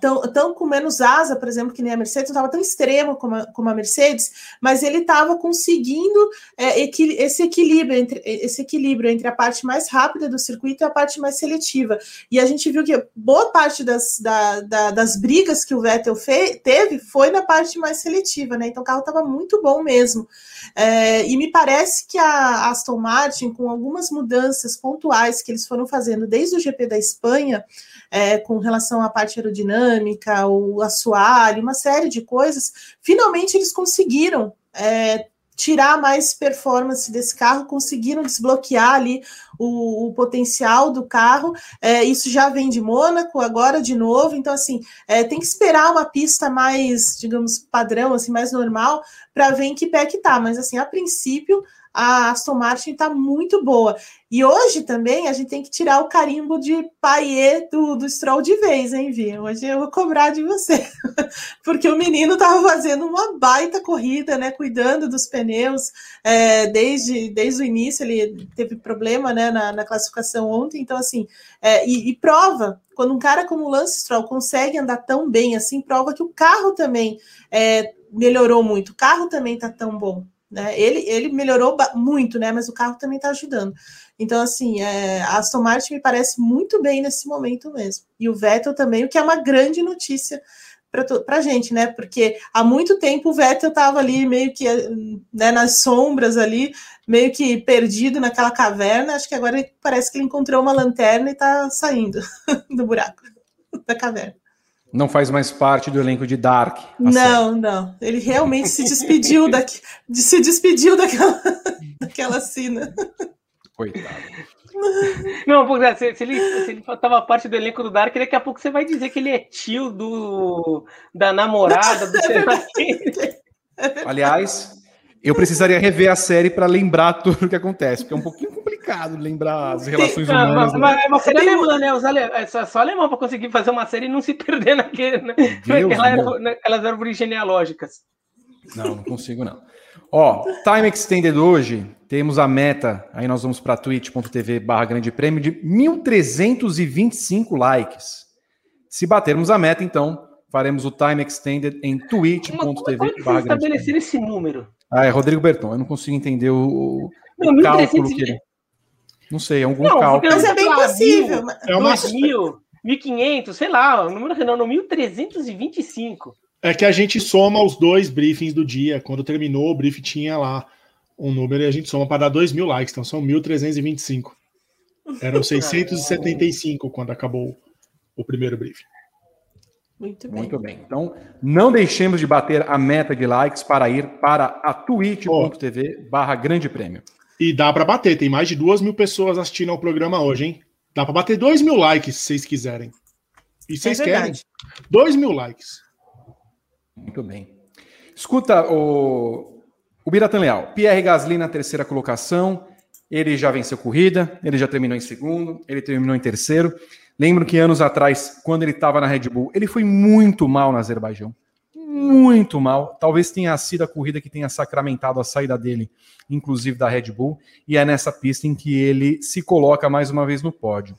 tão, tão com menos asa, por exemplo, que nem a Mercedes, não estava tão extremo como a, como a Mercedes, mas ele estava conseguindo é, equi, esse, equilíbrio entre, esse equilíbrio entre a parte mais rápida do circuito e a parte mais seletiva. E a gente viu que boa parte das, da, da, das brigas que o Vettel teve foi na parte mais seletiva, né? Então o carro estava muito bom mesmo. É, e me parece que a Aston Martin, com algumas mudanças pontuais que eles foram fazendo desde o GP da Espanha, é, com relação à parte aerodinâmica, o assoalho, uma série de coisas, finalmente eles conseguiram é, tirar mais performance desse carro, conseguiram desbloquear ali o, o potencial do carro. É, isso já vem de Mônaco, agora de novo. Então, assim, é, tem que esperar uma pista mais, digamos, padrão, assim, mais normal, para ver em que pé que tá. Mas, assim, a princípio, a Aston Martin está muito boa. E hoje também a gente tem que tirar o carimbo de paiê do, do Stroll de vez, hein, Vi? Hoje eu vou cobrar de você. Porque o menino estava fazendo uma baita corrida, né? Cuidando dos pneus é, desde, desde o início. Ele teve problema né, na, na classificação ontem. Então, assim, é, e, e prova quando um cara como o Lance Stroll consegue andar tão bem assim, prova que o carro também é, melhorou muito. O carro também está tão bom. Né? Ele, ele melhorou muito, né? Mas o carro também está ajudando. Então, assim, é, a Aston Martin me parece muito bem nesse momento mesmo. E o Vettel também, o que é uma grande notícia para a gente, né? Porque há muito tempo o Vettel estava ali meio que né, nas sombras ali, meio que perdido naquela caverna. Acho que agora parece que ele encontrou uma lanterna e está saindo do buraco da caverna. Não faz mais parte do elenco de Dark. Não, série. não. Ele realmente se despediu daqui, se despediu daquela, daquela cena. Coitado. Não, porque se, se, ele, se ele tava parte do elenco do Dark, daqui a pouco você vai dizer que ele é tio do, da namorada, do é Aliás, eu precisaria rever a série para lembrar tudo o que acontece, porque é um pouquinho complicado lembrar as relações Sim, humanas. Mas, né? é uma série alemã, né? Os ale... É só, só alemão para conseguir fazer uma série e não se perder naquele, né? Deus, naquelas árvores genealógicas. Não, não consigo, não. Ó, Time Extended hoje, temos a meta, aí nós vamos para twitch.tv barra grande prêmio de 1.325 likes. Se batermos a meta, então, faremos o Time Extended em twitch.tv barra estabelecer esse número? Ah, é Rodrigo Berton. Eu não consigo entender o, não, o cálculo que ele. Não sei, é algum não, cálculo. Mas é bem possível. É uma... 2.000, 1.500, sei lá, o número não, 1.325. É que a gente soma os dois briefings do dia. Quando terminou, o briefing tinha lá um número e a gente soma para dar 2 mil likes, então são 1.325. Eram 675 quando acabou o primeiro briefing. Muito bem. Muito bem. Então, não deixemos de bater a meta de likes para ir para a twitch.tv barra grande prêmio. E dá para bater, tem mais de duas mil pessoas assistindo ao programa hoje, hein? Dá para bater dois mil likes se vocês quiserem. E vocês É querem? Dois mil likes. Muito bem. Escuta, o, o Biratan Leal. Pierre Gasly na terceira colocação. Ele já venceu corrida, ele já terminou em segundo, ele terminou em terceiro. Lembro que anos atrás, quando ele estava na Red Bull, ele foi muito mal no Azerbaijão. Muito mal. Talvez tenha sido a corrida que tenha sacramentado a saída dele, inclusive da Red Bull. E é nessa pista em que ele se coloca mais uma vez no pódio.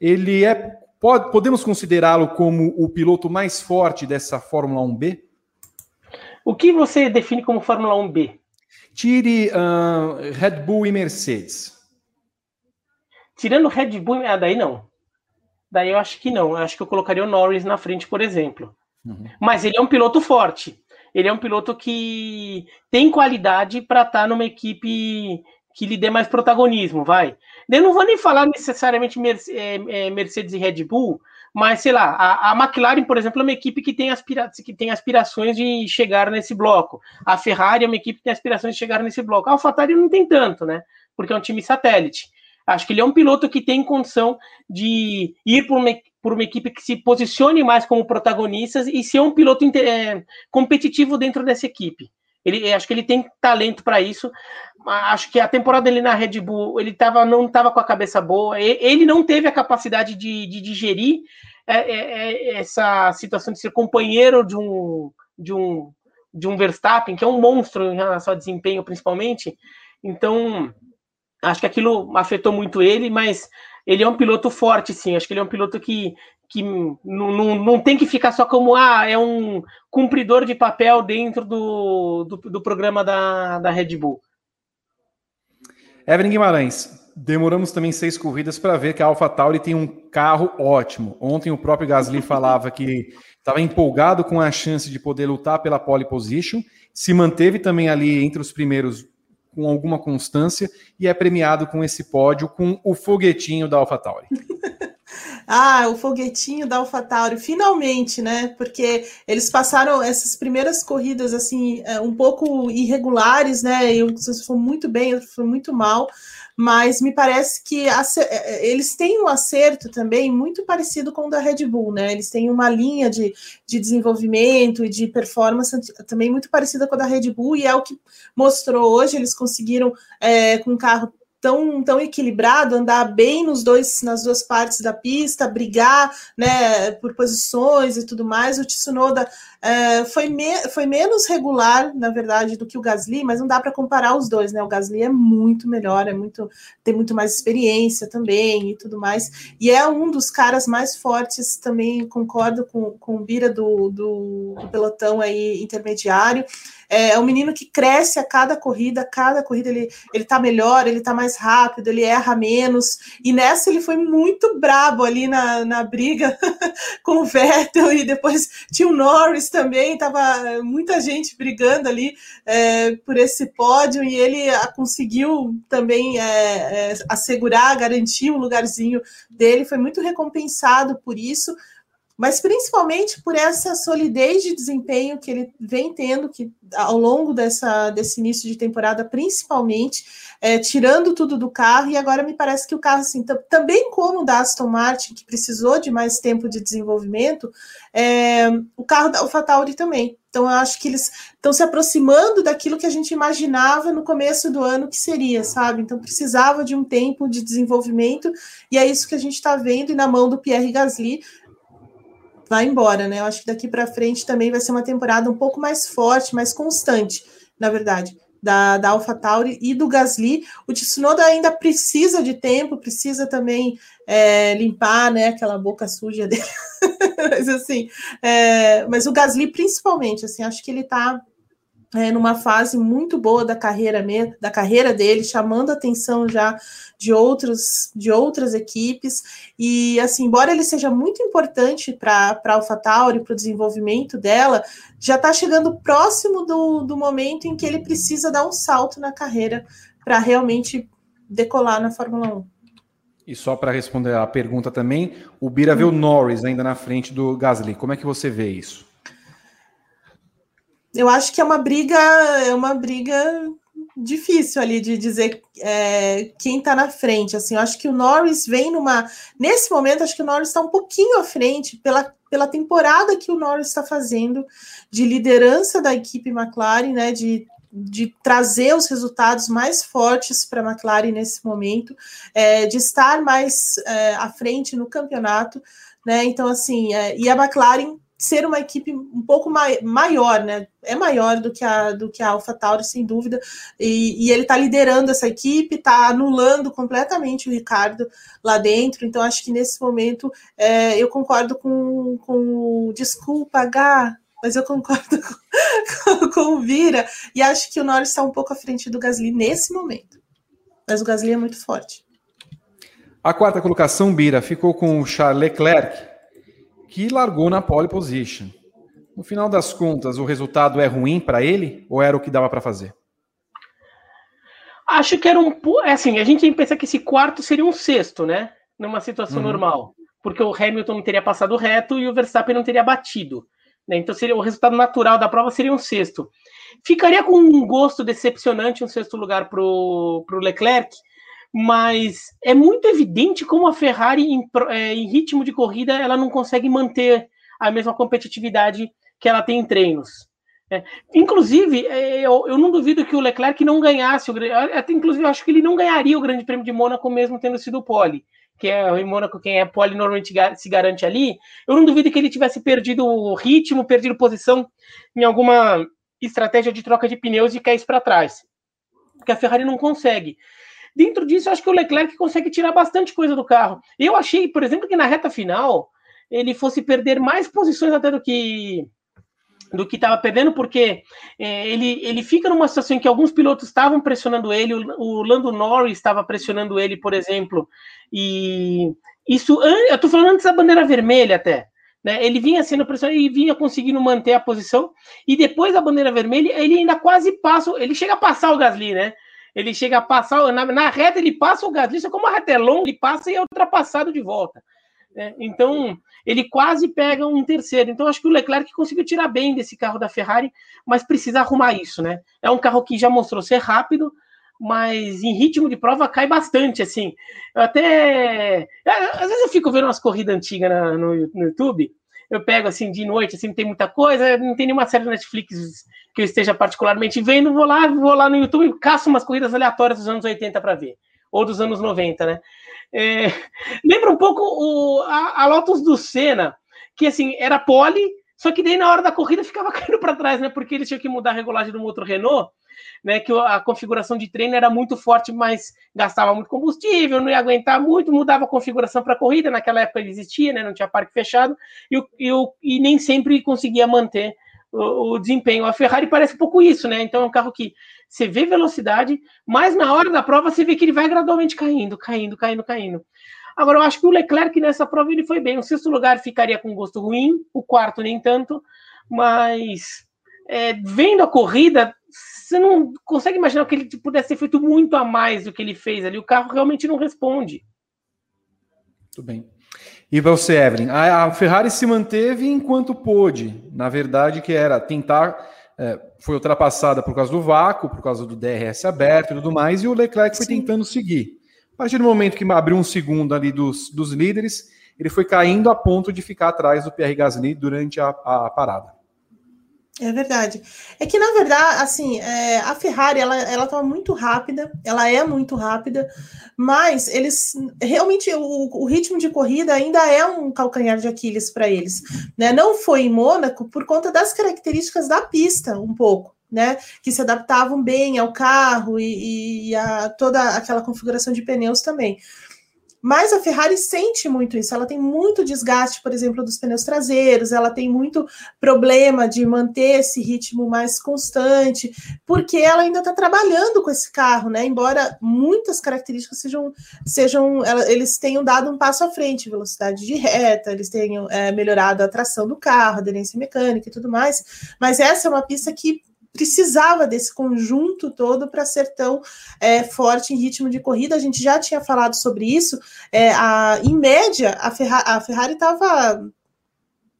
Ele é. Pode, podemos considerá-lo como o piloto mais forte dessa Fórmula 1B? O que você define como Fórmula 1B? Tire ah, Red Bull e Mercedes. Tirando Red Bull, ah, daí não. Daí eu acho que não. Eu acho que eu colocaria o Norris na frente, por exemplo. Uhum. Mas ele é um piloto forte. Ele é um piloto que tem qualidade para estar numa equipe que lhe dê mais protagonismo, vai. Eu não vou nem falar necessariamente é, é, Mercedes e Red Bull, mas sei lá, a, a McLaren, por exemplo, é uma equipe que tem, aspira que tem aspirações de chegar nesse bloco. A Ferrari é uma equipe que tem aspirações de chegar nesse bloco. A AlphaTauri não tem tanto, né? Porque é um time satélite. Acho que ele é um piloto que tem condição de ir por uma, por uma equipe que se posicione mais como protagonistas e ser um piloto é, competitivo dentro dessa equipe. Ele, acho que ele tem talento para isso. Acho que a temporada dele na Red Bull, ele tava, não estava com a cabeça boa. Ele não teve a capacidade de, de digerir é, é, é, essa situação de ser companheiro de um, de um de um Verstappen, que é um monstro em relação ao desempenho, principalmente. Então, acho que aquilo afetou muito ele, mas ele é um piloto forte, sim. Acho que ele é um piloto que, que não, não, não tem que ficar só como ah, é um cumpridor de papel dentro do, do, do programa da, da Red Bull. Evelyn Guimarães, demoramos também seis corridas para ver que a AlphaTauri tem um carro ótimo. Ontem o próprio Gasly falava que estava empolgado com a chance de poder lutar pela pole position, se manteve também ali entre os primeiros com alguma constância e é premiado com esse pódio com o foguetinho da AlphaTauri. Ah, o foguetinho da AlphaTauri, finalmente, né? Porque eles passaram essas primeiras corridas assim é, um pouco irregulares, né? Eu foi muito bem, foi muito mal, mas me parece que ace- é, eles têm um acerto também muito parecido com o da Red Bull, né? Eles têm uma linha de, de desenvolvimento e de performance também muito parecida com a da Red Bull, e é o que mostrou hoje. Eles conseguiram, é, com um carro tão, tão equilibrado, andar bem nos dois, nas duas partes da pista, brigar né, por posições e tudo mais. O Tsunoda é, foi, me, foi menos regular, na verdade, do que o Gasly, mas não dá para comparar os dois, né? O Gasly é muito melhor, é muito, tem muito mais experiência também e tudo mais. E é um dos caras mais fortes, também concordo com, com o Bira do, do, do pelotão aí intermediário. É, é um menino que cresce a cada corrida, cada corrida ele, ele tá melhor, ele tá mais rápido, ele erra menos. E nessa ele foi muito brabo ali na, na briga com o Vettel, e depois tinha o Norris também, tava muita gente brigando ali é, por esse pódio, e ele a, conseguiu também é, é, assegurar, garantir um lugarzinho dele, foi muito recompensado por isso mas principalmente por essa solidez de desempenho que ele vem tendo que ao longo dessa, desse início de temporada, principalmente, é, tirando tudo do carro, e agora me parece que o carro, assim, também como o da Aston Martin, que precisou de mais tempo de desenvolvimento, é, o carro da AlphaTauri também. Então, eu acho que eles estão se aproximando daquilo que a gente imaginava no começo do ano que seria, sabe? Então, precisava de um tempo de desenvolvimento, e é isso que a gente está vendo, e na mão do Pierre Gasly, vai embora, né? Eu acho que daqui para frente também vai ser uma temporada um pouco mais forte, mais constante, na verdade, da, da AlphaTauri e do Gasly. O Tsunoda ainda precisa de tempo, precisa também é, limpar, né, aquela boca suja dele. mas assim, é, mas o Gasly principalmente, assim, acho que ele está é, numa fase muito boa da carreira da carreira dele, chamando a atenção já de outros de outras equipes e assim, embora ele seja muito importante para a AlphaTauri, para o desenvolvimento dela, já está chegando próximo do, do momento em que ele precisa dar um salto na carreira para realmente decolar na Fórmula 1. E só para responder a pergunta também, o Bira vê o Norris ainda na frente do Gasly. Como é que você vê isso? Eu acho que é uma briga, é uma briga difícil ali de dizer é, quem está na frente. Assim, eu acho que o Norris vem numa. Nesse momento, acho que o Norris está um pouquinho à frente pela, pela temporada que o Norris está fazendo de liderança da equipe McLaren, né? De de trazer os resultados mais fortes para a McLaren nesse momento, é, de estar mais é, à frente no campeonato, né? Então, assim, é, e a McLaren ser uma equipe um pouco mai maior, né? É maior do que a do que a AlphaTauri, sem dúvida. E, e ele está liderando essa equipe, está anulando completamente o Ricardo lá dentro. Então, acho que nesse momento é, eu concordo com, com desculpa, H, mas eu concordo com, com, o Vira e acho que o Norris está um pouco à frente do Gasly nesse momento. Mas o Gasly é muito forte. A quarta colocação, Bira, ficou com o Charles Leclerc, que largou na pole position. No final das contas, o resultado é ruim para ele ou era o que dava para fazer? Acho que era um. É assim, a gente tem que pensar que esse quarto seria um sexto, né? Numa situação uhum. normal. Porque o Hamilton não teria passado reto e o Verstappen não teria batido. Né? Então seria o resultado natural da prova seria um sexto. Ficaria com um gosto decepcionante um sexto lugar para o Leclerc, mas é muito evidente como a Ferrari em, é, em, ritmo de corrida ela não consegue manter a mesma competitividade que ela tem em treinos. É, inclusive, é, eu, eu, não duvido que o Leclerc não ganhasse, o, até inclusive eu acho que ele não ganharia o Grande Prêmio de Mônaco mesmo tendo sido pole que é em Mônaco quem é pole normalmente se garante ali, eu não duvido que ele tivesse perdido o ritmo, perdido posição em alguma estratégia de troca de pneus e caísse para trás. Porque a Ferrari não consegue. Dentro disso, eu acho que o Leclerc consegue tirar bastante coisa do carro. Eu achei, por exemplo, que na reta final ele fosse perder mais posições até do que do que estava perdendo, porque é, ele, ele fica numa situação em que alguns pilotos estavam pressionando ele, o, o Lando Norris estava pressionando ele, por exemplo, e isso, eu estou falando antes da bandeira vermelha até, né? Ele vinha sendo pressionado e vinha conseguindo manter a posição, e depois da bandeira vermelha, ele ainda quase passa, ele chega a passar o Gasly, né? Ele chega a passar, na, na reta ele passa o Gasly, como a reta é longa, ele passa e é ultrapassado de volta. Né? Então, ele quase pega um terceiro. Então, acho que o Leclerc conseguiu tirar bem desse carro da Ferrari, mas precisa arrumar isso, né? É um carro que já mostrou ser rápido, mas em ritmo de prova cai bastante, assim. Eu até. Às vezes eu fico vendo umas corridas antigas no, no, YouTube. Eu pego assim de noite, assim, não tem muita coisa, não tem nenhuma série Netflix que eu esteja particularmente vendo, vou lá, vou lá no YouTube e caço umas corridas aleatórias dos anos 80 para ver, ou dos anos 90, né? É, lembra um pouco o, a, a, Lotus do Senna, que assim, era pole, só que daí na hora da corrida ficava caindo para trás, né? Porque eles tinham que mudar a regulagem do motor Renault, né? Que a configuração de treino era muito forte, mas gastava muito combustível, não ia aguentar muito, mudava a configuração para corrida, naquela época ele existia, né? Não tinha parque fechado, e, e, e nem sempre conseguia manter o, o, desempenho. A Ferrari parece um pouco isso, né? Então é um carro que você vê velocidade, mas na hora da prova você vê que ele vai gradualmente caindo, caindo, caindo, caindo. Agora, eu acho que o Leclerc nessa prova ele foi bem. O sexto lugar ficaria com gosto ruim, o quarto nem tanto, mas é, vendo a corrida, você não consegue imaginar que ele pudesse ter feito muito a mais do que ele fez ali. O carro realmente não responde. Muito bem. E você, Evelyn? A, Ferrari se manteve enquanto pôde. Na verdade, que era tentar. É, foi ultrapassada por causa do vácuo, por causa do DRS aberto e tudo mais, e o Leclerc foi Sim. tentando seguir. A partir do momento que abriu um segundo ali dos, dos líderes, ele foi caindo a ponto de ficar atrás do Pierre Gasly durante a, a parada. É verdade. É que, na verdade, assim, é, a Ferrari, ela, ela tá muito rápida, ela é muito rápida, mas eles, realmente, o, o ritmo de corrida ainda é um calcanhar de Aquiles para eles, né? Não foi em Mônaco por conta das características da pista, um pouco, né? Que se adaptavam bem ao carro e, e a toda aquela configuração de pneus também. Mas a Ferrari sente muito isso. Ela tem muito desgaste, por exemplo, dos pneus traseiros, ela tem muito problema de manter esse ritmo mais constante, porque ela ainda está trabalhando com esse carro, né? Embora muitas características sejam, sejam eles tenham dado um passo à frente, velocidade de reta, eles tenham é, melhorado a tração do carro, aderência mecânica e tudo mais. Mas essa é uma pista que precisava desse conjunto todo para ser tão é, forte em ritmo de corrida. A gente já tinha falado sobre isso. É, a, em média, a, Ferra a Ferrari estava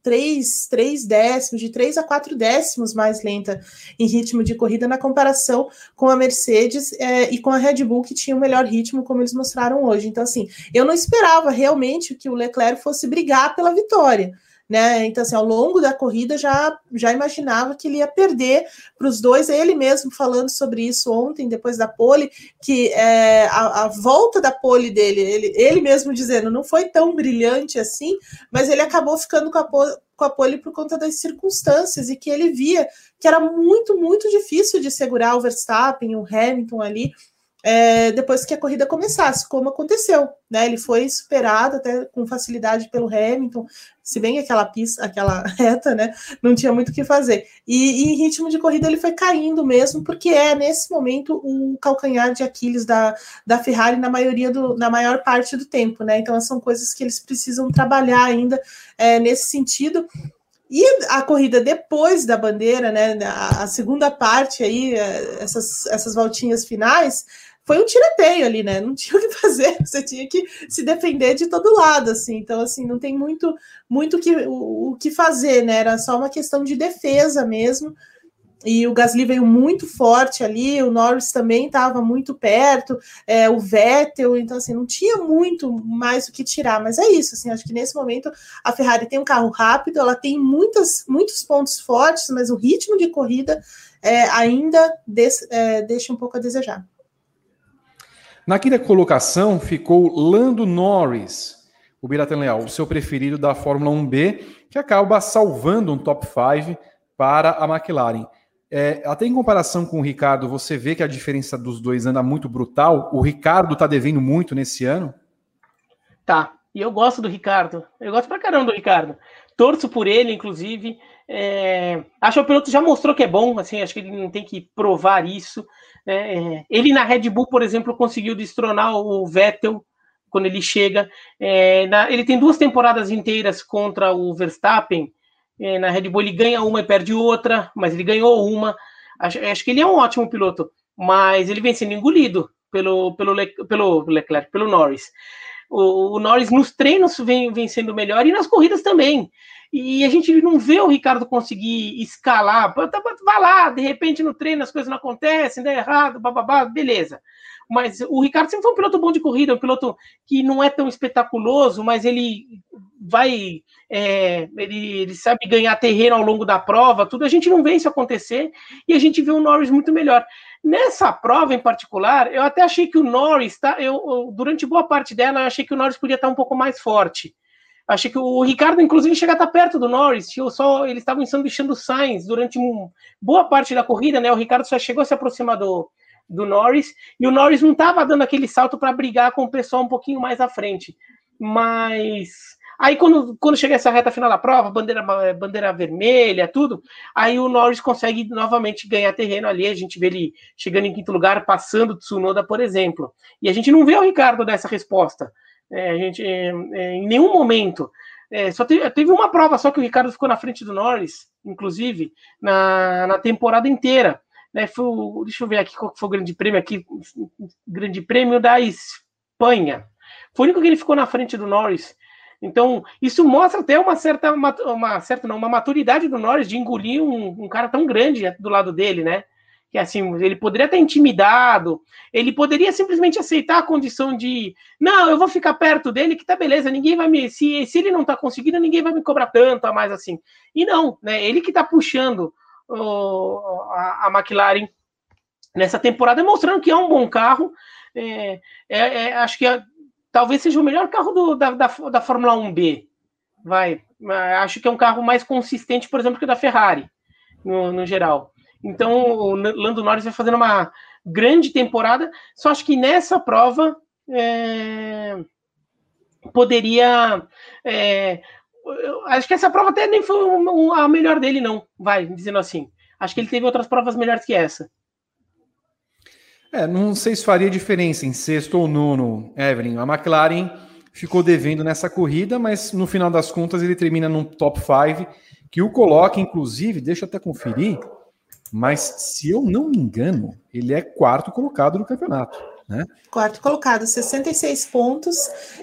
três, três décimos, de três a quatro décimos mais lenta em ritmo de corrida na comparação com a Mercedes é, e com a Red Bull, que tinha o melhor ritmo, como eles mostraram hoje. Então, assim, eu não esperava realmente que o Leclerc fosse brigar pela vitória né? Então, assim, ao longo da corrida já, já imaginava que ele ia perder para os dois, ele mesmo falando sobre isso ontem, depois da pole, que é, a, a, volta da pole dele, ele, ele mesmo dizendo, não foi tão brilhante assim, mas ele acabou ficando com a pole, com a pole por conta das circunstâncias e que ele via que era muito, muito difícil de segurar o Verstappen, o Hamilton ali é, depois que a corrida começasse, como aconteceu, né? Ele foi superado até com facilidade pelo Hamilton, se bem aquela pista, aquela reta, né? Não tinha muito o que fazer. E, e, em ritmo de corrida ele foi caindo mesmo, porque é nesse momento o calcanhar de Aquiles da, da Ferrari na maioria do, na maior parte do tempo, né? Então são coisas que eles precisam trabalhar ainda é, nesse sentido. E a corrida depois da bandeira, né? A, segunda parte aí, é, essas, essas voltinhas finais foi um tiroteio ali, né? Não tinha o que fazer, você tinha que se defender de todo lado, assim. Então, assim, não tem muito muito que, o, o que fazer, né? Era só uma questão de defesa mesmo. E o Gasly veio muito forte ali, o Norris também estava muito perto, é, o Vettel, então assim, não tinha muito mais o que tirar, mas é isso, assim, acho que nesse momento a Ferrari tem um carro rápido, ela tem muitas, muitos pontos fortes, mas o ritmo de corrida é, ainda des, é, deixa um pouco a desejar. Na quinta colocação ficou Lando Norris, o Biratan Leal, o seu preferido da Fórmula 1B, que acaba salvando um top 5 para a McLaren. É, até em comparação com o Ricardo, você vê que a diferença dos dois anda muito brutal. O Ricardo está devendo muito nesse ano? Tá. E eu gosto do Ricardo. Eu gosto pra caramba do Ricardo. Torço por ele, inclusive. É... Acho que o piloto já mostrou que é bom, assim, acho que ele não tem que provar isso. É, ele na Red Bull, por exemplo, conseguiu destronar o Vettel quando ele chega. É, na, ele tem duas temporadas inteiras contra o Verstappen. É, na Red Bull ele ganha uma e perde outra, mas ele ganhou uma. Acho, acho, que ele é um ótimo piloto, mas ele vem sendo engolido pelo, pelo, Le, pelo Leclerc, pelo Norris. O, o, Norris nos treinos vem, vem sendo melhor e nas corridas também. E a gente não vê o Ricardo conseguir escalar. Tá, vai lá, de repente no treino as coisas não acontecem, dá errado, bababá, beleza. Mas o Ricardo sempre foi um piloto bom de corrida, um piloto que não é tão espetaculoso, mas ele vai, é, ele, ele sabe ganhar terreno ao longo da prova, tudo. A gente não vê isso acontecer e a gente vê o Norris muito melhor. Nessa prova em particular, eu até achei que o Norris, tá, eu, durante boa parte dela, eu achei que o Norris podia estar um pouco mais forte. Achei que o Ricardo, inclusive, chega a estar perto do Norris. Só eles estavam sanduichando o Sainz durante um, boa parte da corrida, né? O Ricardo só chegou a se aproximar do, do Norris e o Norris não estava dando aquele salto para brigar com o pessoal um pouquinho mais à frente. Mas aí, quando, quando chega essa reta final da prova, bandeira, bandeira vermelha, tudo, aí o Norris consegue novamente ganhar terreno ali. A gente vê ele chegando em quinto lugar, passando Tsunoda, por exemplo. E a gente não vê o Ricardo dessa resposta. É, a gente, é, é, em nenhum momento. É, só teve, teve, uma prova só que o Ricardo ficou na frente do Norris, inclusive, na, na temporada inteira. Né, foi deixa eu ver aqui qual foi o grande prêmio aqui. Grande prêmio da Espanha. Foi o único que ele ficou na frente do Norris. Então, isso mostra até uma certa, uma, uma certa não, uma maturidade do Norris de engolir um, um cara tão grande do lado dele, né? que assim, ele poderia ter intimidado, ele poderia simplesmente aceitar a condição de, não, eu vou ficar perto dele, que tá beleza, ninguém vai me, se, se ele não tá conseguindo, ninguém vai me cobrar tanto a mais assim. E não, né, ele que tá puxando a, a, McLaren nessa temporada, mostrando que é um bom carro, é, é, é acho que é, talvez seja o melhor carro do, da, da, da Fórmula 1B, vai, acho que é um carro mais consistente, por exemplo, que o da Ferrari, no, no geral. Então, o Lando Norris vai fazendo uma grande temporada. Só acho que nessa prova é, poderia. É, acho que essa prova até nem foi a melhor dele, não. Vai, dizendo assim. Acho que ele teve outras provas melhores que essa. É, não sei se faria diferença em sexto ou nono, Evelyn. A McLaren ficou devendo nessa corrida, mas no final das contas ele termina num top 5 que o coloca, inclusive, deixa eu até conferir, mas se eu não me engano, ele é quarto colocado no campeonato. Né? Quarto colocado, 66 pontos.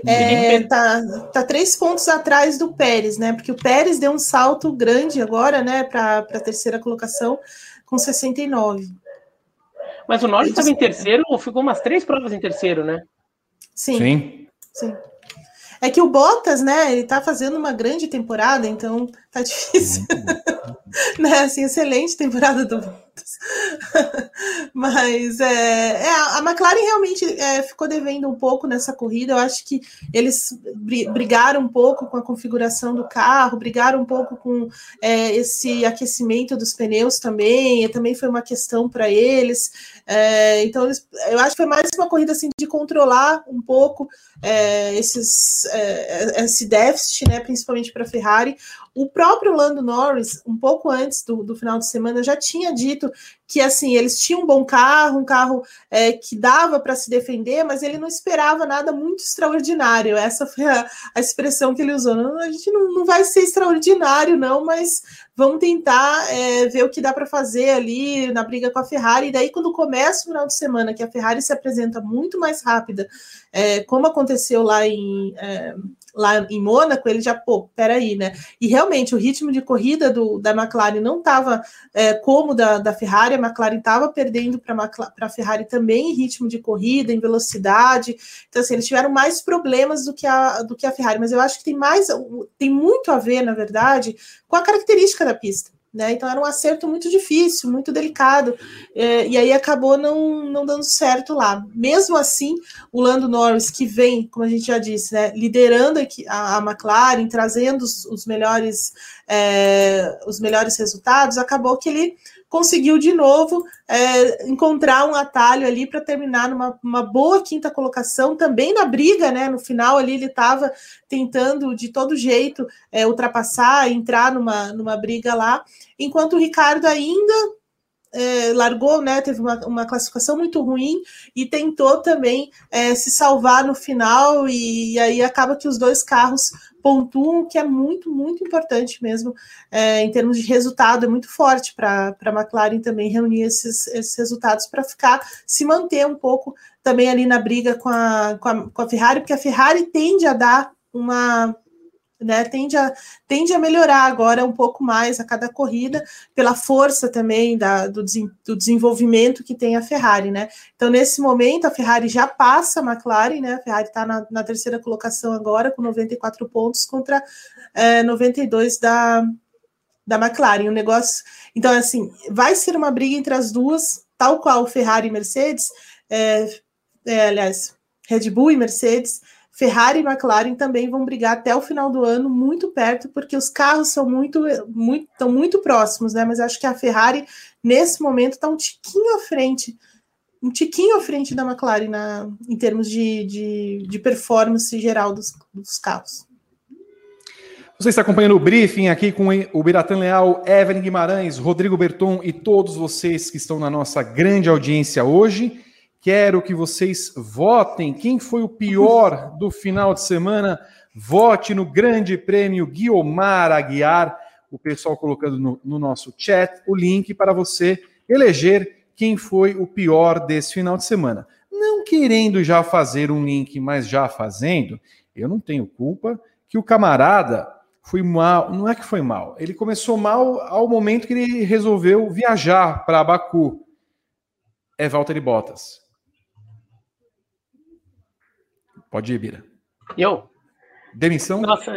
É, tá, tá três pontos atrás do Pérez, né? Porque o Pérez deu um salto grande agora, né, para a terceira colocação, com 69. Mas o Norris estava em terceiro, ficou umas três provas em terceiro, né? Sim. Sim. Sim. É que o Bottas, né, ele tá fazendo uma grande temporada, então tá difícil. né, assim, excelente temporada do Bottas. Mas é, é, a McLaren realmente é, ficou devendo um pouco nessa corrida. Eu acho que eles brigaram um pouco com a configuração do carro, brigaram um pouco com é, esse aquecimento dos pneus também. Também foi uma questão para eles. É, então, eles, eu acho que foi mais uma corrida assim, de controlar um pouco é, esses, é, esse déficit, né, principalmente para a Ferrari. O próprio Lando Norris, um pouco antes do, do final de semana, já tinha dito que assim eles tinham um bom carro, um carro é, que dava para se defender, mas ele não esperava nada muito extraordinário. Essa foi a, a expressão que ele usou. Não, a gente não, não vai ser extraordinário, não, mas vamos tentar é, ver o que dá para fazer ali na briga com a Ferrari. E daí, quando começa o final de semana, que a Ferrari se apresenta muito mais rápida, é, como aconteceu lá em, é, lá em Mônaco, ele já, pô, peraí, né? E realmente o ritmo de corrida do, da McLaren não estava é, como da, da Ferrari, a McLaren estava perdendo para a Ferrari também em ritmo de corrida, em velocidade. Então, assim, eles tiveram mais problemas do que a, do que a Ferrari, mas eu acho que tem mais, tem muito a ver, na verdade, com a característica da pista. Né? Então era um acerto muito difícil, muito delicado, é, e aí acabou não, não dando certo lá. Mesmo assim, o Lando Norris, que vem, como a gente já disse, né, liderando a, a McLaren, trazendo os, os melhores, é, os melhores resultados, acabou que ele conseguiu de novo é, encontrar um atalho ali para terminar numa boa quinta colocação, também na briga, né? No final ali ele estava tentando de todo jeito é, ultrapassar, entrar numa, numa briga lá, enquanto o Ricardo ainda é, largou, né? Teve uma, uma, classificação muito ruim e tentou também é, se salvar no final, e, e, aí acaba que os dois carros pontuam, que é muito, muito importante mesmo é, em termos de resultado, é muito forte para a McLaren também reunir esses, esses resultados para ficar, se manter um pouco também ali na briga com a, com a, com a Ferrari, porque a Ferrari tende a dar uma né, tende, a, tende a melhorar agora um pouco mais a cada corrida, pela força também da, do, do, desenvolvimento que tem a Ferrari, né? Então, nesse momento, a Ferrari já passa a McLaren, né? A Ferrari está na, na, terceira colocação agora, com 94 pontos contra é, 92 da, da McLaren. O negócio. Então, assim, vai ser uma briga entre as duas, tal qual Ferrari e Mercedes, é, é, aliás, Red Bull e Mercedes Ferrari e McLaren também vão brigar até o final do ano, muito perto, porque os carros são muito, muito, estão muito próximos, né? Mas acho que a Ferrari, nesse momento, está um tiquinho à frente, um tiquinho à frente da McLaren na, em termos de, de, de performance geral dos, dos carros. Você está acompanhando o briefing aqui com o Biratan Leal, Evelyn Guimarães, Rodrigo Berton e todos vocês que estão na nossa grande audiência hoje. Quero que vocês votem. Quem foi o pior do final de semana? Vote no Grande Prêmio Guiomar Aguiar. O pessoal colocando no, no nosso chat o link para você eleger quem foi o pior desse final de semana. Não querendo já fazer um link, mas já fazendo, eu não tenho culpa que o camarada foi mal. Não é que foi mal. Ele começou mal ao momento que ele resolveu viajar para Baku. É Valtteri Bottas. Pode ir, Bira. Eu? Demissão? Nossa.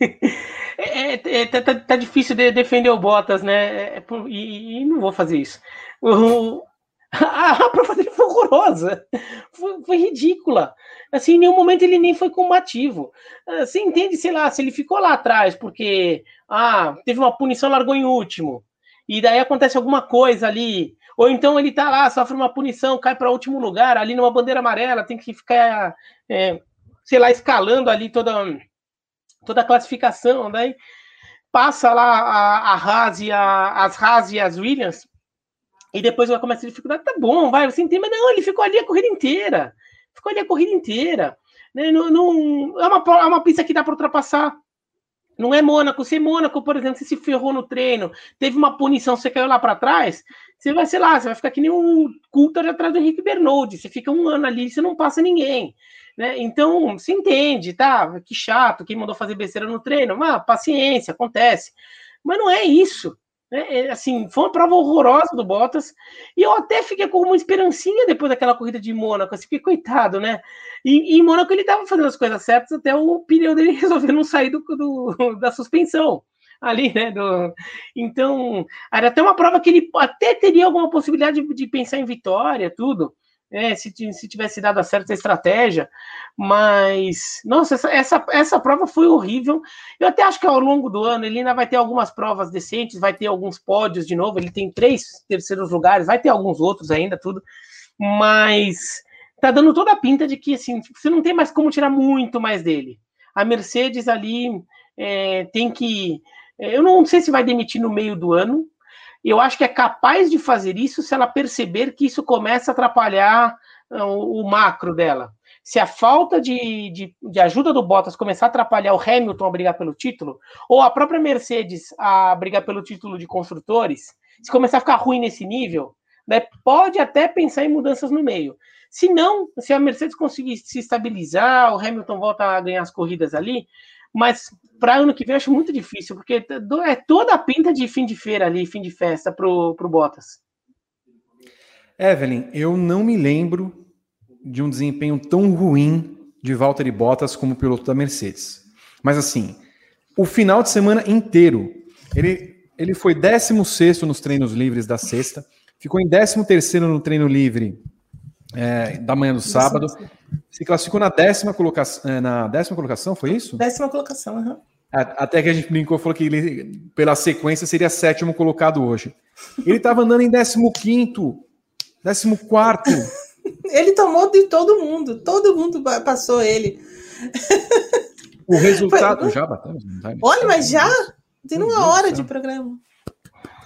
É, é, é tá, tá, tá, difícil de defender o Bottas, né? É, e, e, não vou fazer isso. O, a, a prova dele foi horrorosa. Foi, foi, ridícula. Assim, em nenhum momento ele nem foi combativo. Ah, você entende, sei lá, se ele ficou lá atrás porque ah, teve uma punição, largou em último. E daí acontece alguma coisa ali. Ou então ele tá lá, sofre uma punição, cai para último lugar, ali numa bandeira amarela, tem que ficar, é, sei lá, escalando ali toda, toda a classificação. Daí passa lá a, a Haas e a, as Haas e as Williams, e depois vai começar a dificuldade. Tá bom, vai, você entende, mas não, ele ficou ali a corrida inteira. Ficou ali a corrida inteira. Né? Não, não, é, uma, é uma pista que dá para ultrapassar. Não é Mônaco. Se Mônaco, por exemplo, você se ferrou no treino, teve uma punição, você caiu lá para trás, você vai, sei lá, você vai ficar que nem um Coulter atrás do Henrique Bernoldi. Você fica um ano ali, você não passa ninguém. Né? Então, se entende, tá? Que chato, quem mandou fazer besteira no treino. Mas, paciência, acontece. Mas não é isso. Né? É, assim, foi uma prova horrorosa do Bottas. E eu até fiquei com uma esperancinha depois daquela corrida de Mônaco. Assim, fiquei coitado, né? E, em Mônaco ele estava fazendo as coisas certas até o pneu dele resolver não sair do, do, da suspensão. Ali, né? Do... Então, era até uma prova que ele até teria alguma possibilidade de, de pensar em vitória, tudo é, se, se tivesse dado a certa estratégia, mas nossa, essa, essa, essa prova foi horrível. Eu até acho que ao longo do ano ele ainda vai ter algumas provas decentes, vai ter alguns pódios de novo. Ele tem três terceiros lugares, vai ter alguns outros ainda, tudo, mas tá dando toda a pinta de que assim você não tem mais como tirar muito mais dele. A Mercedes ali é, tem que. É, eu não sei se vai demitir no meio do ano, eu acho que é capaz de fazer isso se ela perceber que isso começa a atrapalhar ah, o, macro dela. Se a falta de, de, de, ajuda do Bottas começar a atrapalhar o Hamilton a brigar pelo título, ou a própria Mercedes a brigar pelo título de construtores, se começar a ficar ruim nesse nível, né, pode até pensar em mudanças no meio. Se não, se a Mercedes conseguir se estabilizar, o Hamilton volta a ganhar as corridas ali, mas para ano que vem eu acho muito difícil, porque é toda a pinta de fim de feira ali, fim de festa pro, pro Bottas. Evelyn, eu não me lembro de um desempenho tão ruim de Valtteri Bottas como piloto da Mercedes. Mas assim, o final de semana inteiro, ele, ele foi 16 nos treinos livres da sexta, ficou em 13 no treino livre é, da manhã do sábado. Se classificou na décima colocação. É, na décima colocação, foi isso? Décima colocação, uhum. Até que a gente brincou, falou que ele, pela sequência, seria sétimo colocado hoje. Ele estava andando em décimo quinto, décimo quarto. ele tomou de todo mundo, todo mundo passou ele. O resultado. Foi... Já batemos? Olha, mas já? Tem uma hora de programa.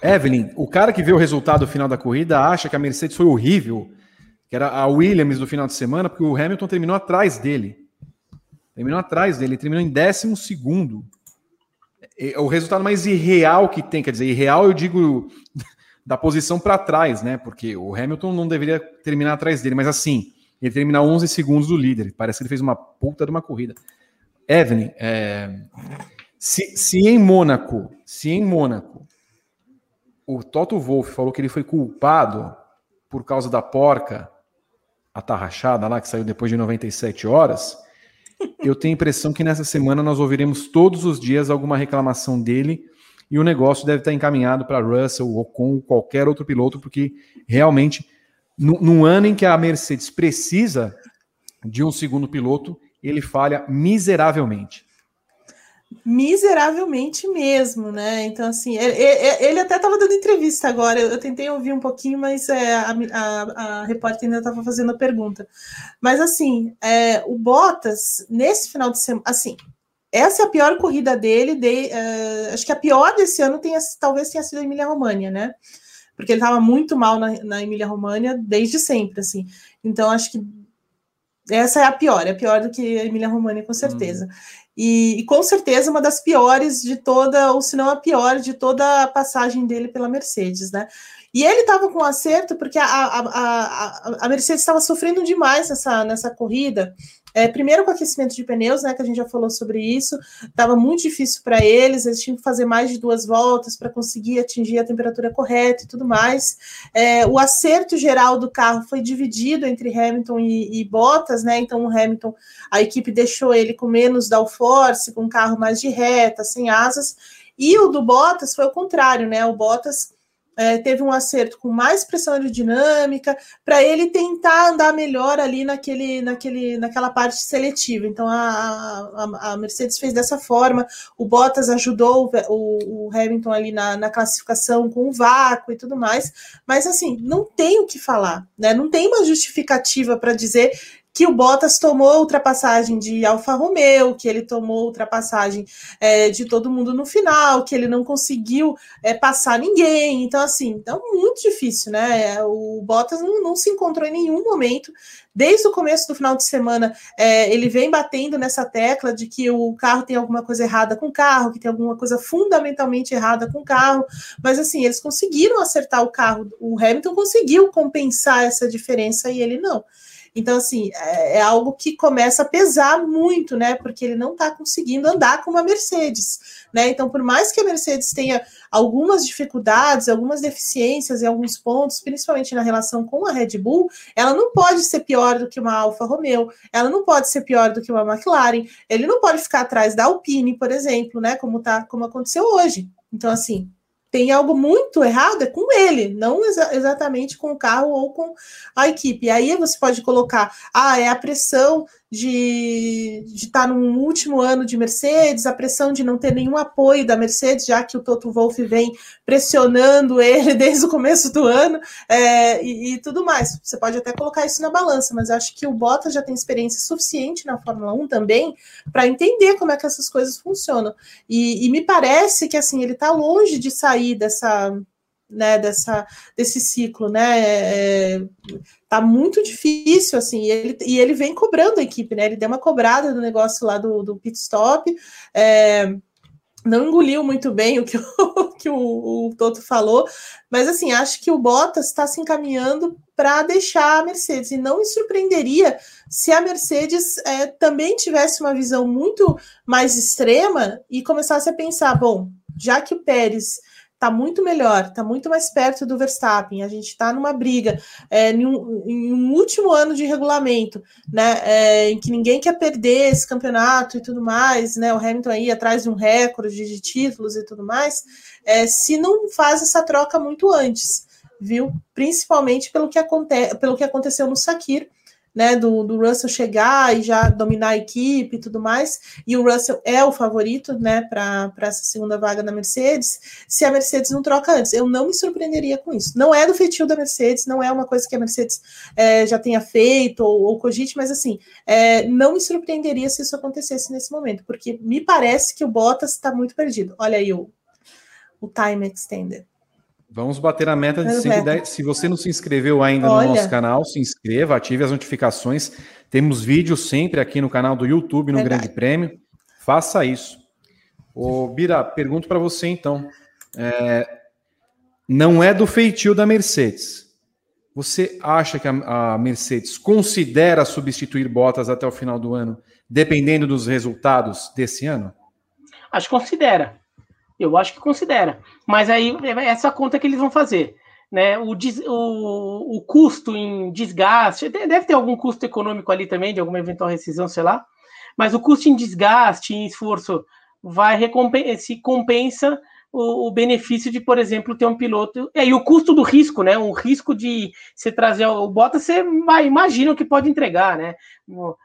Evelyn, o cara que vê o resultado final da corrida acha que a Mercedes foi horrível que era a Williams do final de semana, porque o Hamilton terminou atrás dele. Terminou atrás dele, terminou em décimo segundo. O resultado mais irreal que tem, quer dizer, irreal eu digo da posição para trás, né? Porque o Hamilton não deveria terminar atrás dele, mas assim, ele terminar 11 segundos do líder. Parece que ele fez uma puta de uma corrida. Evelyn, é... se, se em Mônaco, se em Mônaco, o Toto Wolff falou que ele foi culpado por causa da porca a tarrachada lá, que saiu depois de 97 horas, eu tenho a impressão que nessa semana nós ouviremos todos os dias alguma reclamação dele e o negócio deve estar encaminhado para Russell ou com qualquer outro piloto, porque realmente, num ano em que a Mercedes precisa de um segundo piloto, ele falha miseravelmente miseravelmente mesmo, né? Então, assim, ele, ele até estava dando entrevista agora, eu, tentei ouvir um pouquinho, mas é, a, a, a, repórter ainda estava fazendo a pergunta. Mas, assim, é, o Bottas, nesse final de semana, assim, essa é a pior corrida dele, de, acho que a pior desse ano tenha, talvez tenha sido a Emília-România, né? Porque ele estava muito mal na, na Emília-România desde sempre, assim. Então, acho que essa é a pior, é pior do que a Emília-România, com certeza. Hum. E, e, com certeza uma das piores de toda, ou se não a pior de toda a passagem dele pela Mercedes, né? E ele estava com acerto porque a, a, a, a Mercedes estava sofrendo demais nessa, nessa corrida. É, primeiro com aquecimento de pneus, né, que a gente já falou sobre isso, estava muito difícil para eles, eles tinham que fazer mais de duas voltas para conseguir atingir a temperatura correta e tudo mais. É, o acerto geral do carro foi dividido entre Hamilton e, e, Bottas, né? Então o Hamilton, a equipe deixou ele com menos downforce, com um carro mais de reta, sem asas, e o do Bottas foi o contrário, né? O Bottas é, teve um acerto com mais pressão aerodinâmica, para ele tentar andar melhor ali naquele, naquele, naquela parte seletiva. Então a, a, a Mercedes fez dessa forma, o Bottas ajudou o, o Hamilton ali na, na, classificação com o vácuo e tudo mais, mas assim, não tem o que falar, né? Não tem uma justificativa para dizer que o Bottas tomou ultrapassagem de Alfa Romeo, que ele tomou ultrapassagem é, de todo mundo no final, que ele não conseguiu é, passar ninguém. Então, assim, então muito difícil, né? O Bottas não, não se encontrou em nenhum momento. Desde o começo do final de semana, é, ele vem batendo nessa tecla de que o carro tem alguma coisa errada com o carro, que tem alguma coisa fundamentalmente errada com o carro. Mas, assim, eles conseguiram acertar o carro. O Hamilton conseguiu compensar essa diferença e ele não. Então, assim, é, é, algo que começa a pesar muito, né? Porque ele não está conseguindo andar com uma Mercedes, né? Então, por mais que a Mercedes tenha algumas dificuldades, algumas deficiências em alguns pontos, principalmente na relação com a Red Bull, ela não pode ser pior do que uma Alfa Romeo, ela não pode ser pior do que uma McLaren, ele não pode ficar atrás da Alpine, por exemplo, né? Como tá, como aconteceu hoje. Então, assim, tem algo muito errado é com ele, não exa exatamente com o carro ou com a equipe. E aí você pode colocar, ah, é a pressão de estar tá no último ano de Mercedes, a pressão de não ter nenhum apoio da Mercedes, já que o Toto Wolff vem pressionando ele desde o começo do ano é, e, e, tudo mais. Você pode até colocar isso na balança, mas acho que o Bottas já tem experiência suficiente na Fórmula 1 também para entender como é que essas coisas funcionam. E, e me parece que assim ele está longe de sair dessa né, dessa, desse ciclo, né? É, tá muito difícil, assim, e ele, e ele vem cobrando a equipe, né? Ele deu uma cobrada do negócio lá do, do pit stop. É, não engoliu muito bem o que, o, que o, o Toto falou, mas assim, acho que o Bottas está se encaminhando para deixar a Mercedes, e não me surpreenderia se a Mercedes é, também tivesse uma visão muito mais extrema e começasse a pensar: bom, já que o Pérez está muito melhor, está muito mais perto do Verstappen. A gente está numa briga é, em, um, em, um, último ano de regulamento, né? É, em que ninguém quer perder esse campeonato e tudo mais, né? O Hamilton aí atrás de um recorde de títulos e tudo mais. É, se não faz essa troca muito antes, viu? Principalmente pelo que, aconte pelo que aconteceu no Sakir né, do, do Russell chegar e já dominar a equipe e tudo mais, e o Russell é o favorito, né, para essa segunda vaga da Mercedes, se a Mercedes não troca antes. Eu não me surpreenderia com isso. Não é do feitio da Mercedes, não é uma coisa que a Mercedes é, já tenha feito ou, ou cogite, mas assim, é, não me surpreenderia se isso acontecesse nesse momento, porque me parece que o Bottas está muito perdido. Olha aí o, o time extender. Vamos bater a meta de 110. Se você não se inscreveu ainda Olha. no nosso canal, se inscreva, ative as notificações. Temos vídeos sempre aqui no canal do YouTube, no Verdade. Grande Prêmio. Faça isso. Ô, Bira, pergunto para você então. É, não é do feitio da Mercedes. Você acha que a, a Mercedes considera substituir Bottas até o final do ano, dependendo dos resultados desse ano? Acho que considera. Eu acho que considera. Mas aí é essa conta que eles vão fazer. Né? O, o, o custo em desgaste, deve ter algum custo econômico ali também, de alguma eventual rescisão, sei lá. Mas o custo em desgaste, em esforço, vai se compensa o, o, benefício de, por exemplo, ter um piloto. E aí o custo do risco, né? O risco de você trazer o Bottas, você vai, imagina o que pode entregar, né? O,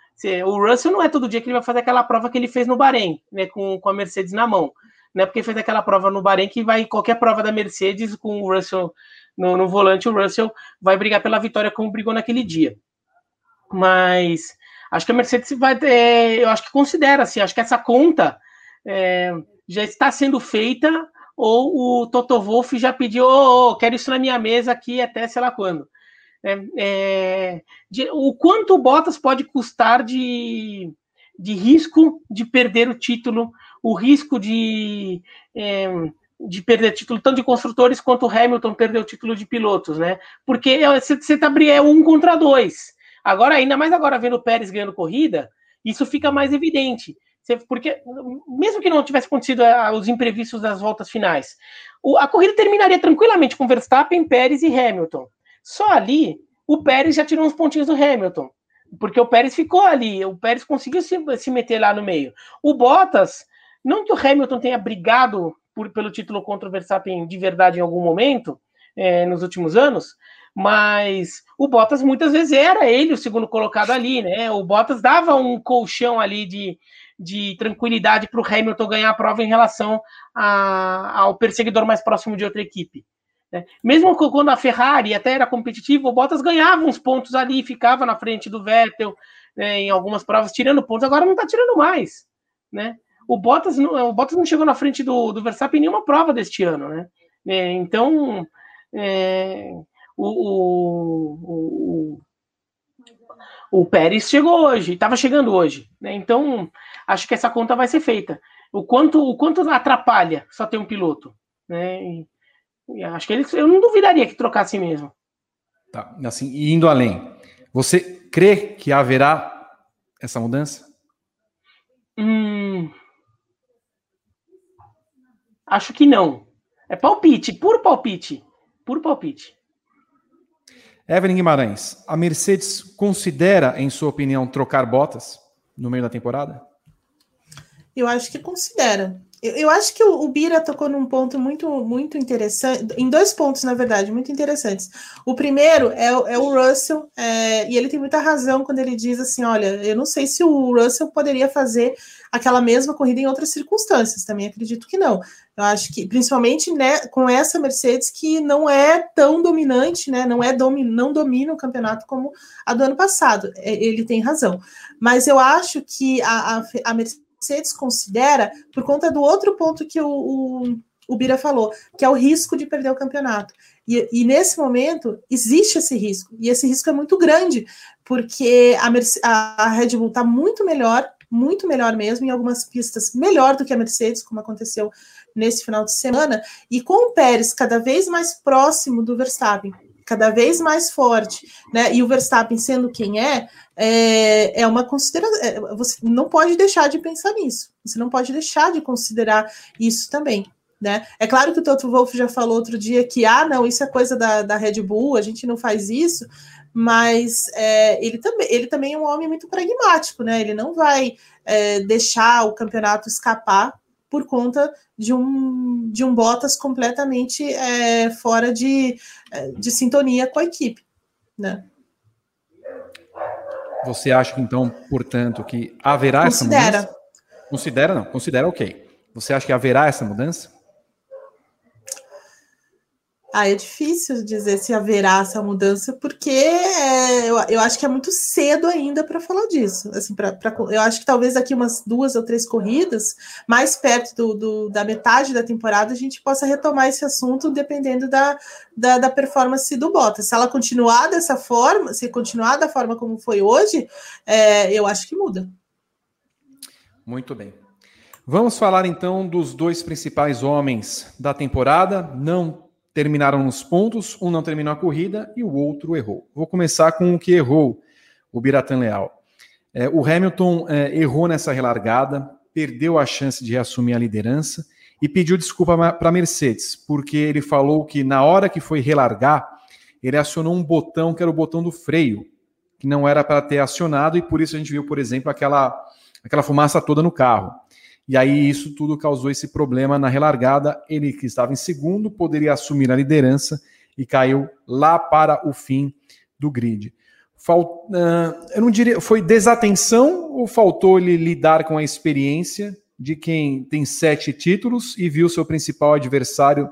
o Russell não é todo dia que ele vai fazer aquela prova que ele fez no Bahrein, né? Com, com a Mercedes na mão né? Porque fez aquela prova no Bahrein que vai qualquer prova da Mercedes com o Russell no, no volante, o Russell vai brigar pela vitória como brigou naquele dia. Mas acho que a Mercedes vai ter, eu acho que considera assim, acho que essa conta é, já está sendo feita ou o Toto Wolff já pediu, oh, oh, quero isso na minha mesa aqui até sei lá quando. É, é, de, o quanto o Bottas pode custar de, de risco de perder o título o risco de, é, de perder título tanto de construtores quanto o Hamilton perder o título de pilotos, né? Porque você está é um contra dois. Agora, ainda mais agora vendo o Pérez ganhando corrida, isso fica mais evidente. Porque, mesmo que não tivesse acontecido os imprevistos das voltas finais, a corrida terminaria tranquilamente com Verstappen, Pérez e Hamilton. Só ali, o Pérez já tirou uns pontinhos do Hamilton porque o Pérez ficou ali, o Pérez conseguiu se, se meter lá no meio. O Bottas não que o Hamilton tenha brigado por, pelo título contra o Verstappen de verdade em algum momento, é, nos últimos anos, mas o Bottas muitas vezes era ele o segundo colocado ali, né? O Bottas dava um colchão ali de, de tranquilidade para o Hamilton ganhar a prova em relação a, ao perseguidor mais próximo de outra equipe. Né? Mesmo quando a Ferrari até era competitiva, o Bottas ganhava uns pontos ali, ficava na frente do Vettel né, em algumas provas, tirando pontos, agora não está tirando mais. Né? O, Bottas, o Bottas não chegou na frente do, do Verstappen em nenhuma prova deste ano. Né? É, então, é, o, o, o, o Pérez chegou hoje, estava chegando hoje. Né? Então, acho que essa conta vai ser feita. O quanto, o quanto atrapalha só ter um piloto. Né? E, e acho que eles, eu não duvidaria que trocasse mesmo. Tá, assim, indo além, você crê que haverá essa mudança? Hum, acho que não. É palpite, puro palpite. Puro palpite. Evelyn Guimarães, a Mercedes considera, em sua opinião, trocar botas no meio da temporada? Eu acho que considera. Eu, acho que o, o, Bira tocou num ponto muito, muito interessante, em dois pontos, na verdade, muito interessantes. O primeiro é, é o Russell, é, e ele tem muita razão quando ele diz assim: olha, eu não sei se o Russell poderia fazer aquela mesma corrida em outras circunstâncias, também acredito que não. Eu acho que, principalmente né, com essa Mercedes que não é tão dominante, né, não é domi não domina o campeonato como a do ano passado. É, ele tem razão. Mas eu acho que a, a, a Mercedes considera, por conta do outro ponto que o, o, o Bira falou, que é o risco de perder o campeonato. E, e, nesse momento existe esse risco, e esse risco é muito grande, porque a, Merce a Red Bull está muito melhor, muito melhor mesmo, em algumas pistas melhor do que a Mercedes, como aconteceu nesse final de semana, e com o Pérez cada vez mais próximo do Verstappen, cada vez mais forte, né? E o Verstappen sendo quem é, é, é uma consideração. É, você não pode deixar de pensar nisso. Você não pode deixar de considerar isso também. Né? É claro que o Toto Wolff já falou outro dia que ah, não, isso é coisa da, da Red Bull, a gente não faz isso, mas é, ele, também, ele também é um homem muito pragmático, né? Ele não vai é, deixar o campeonato escapar por conta de um, de um Bottas completamente é, fora de, de sintonia com a equipe. Né? Você acha, então, portanto, que haverá Considera. essa mudança? Considera, não. Considera ok. Você acha que haverá essa mudança? Ah, é difícil dizer se haverá essa mudança, porque é, eu, eu acho que é muito cedo ainda para falar disso. Assim, pra, pra, eu acho que talvez daqui umas duas ou três corridas, mais perto do, do, da metade da temporada, a gente possa retomar esse assunto, dependendo da, da, da, performance do Bottas. Se ela continuar dessa forma, se continuar da forma como foi hoje, é, eu acho que muda. Muito bem. Vamos falar então dos dois principais homens da temporada. Não terminaram nos pontos, um não terminou a corrida e o outro errou. Vou começar com o que errou, o Biratan Leal. É, o Hamilton é, errou nessa relargada, perdeu a chance de reassumir a liderança e pediu desculpa para a Mercedes, porque ele falou que na hora que foi relargar, ele acionou um botão que era o botão do freio, que não era para ter acionado, e por isso a gente viu, por exemplo, aquela, aquela fumaça toda no carro. E aí isso tudo causou esse problema na relargada. Ele que estava em segundo poderia assumir a liderança e caiu lá para o fim do grid. Falt... Uh, eu não diria, foi desatenção ou faltou ele lidar com a experiência de quem tem sete títulos e viu seu principal adversário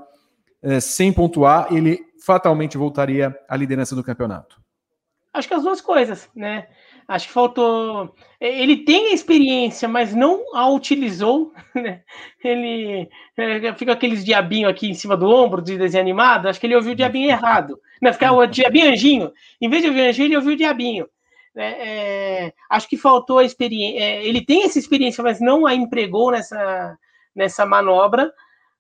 uh, sem pontuar, ele fatalmente voltaria à liderança do campeonato? Acho que as duas coisas, né? Acho que faltou. Ele tem a experiência, mas não a utilizou. Né? Ele é, fica aqueles diabinho aqui em cima do ombro de desenho animado. Acho que ele ouviu o diabinho errado. Não, fica o diabinho anjinho. Em vez de ouvir o anjinho, ele ouviu o diabinho. É, é, acho que faltou a experiência. É, ele tem essa experiência, mas não a empregou nessa, nessa manobra.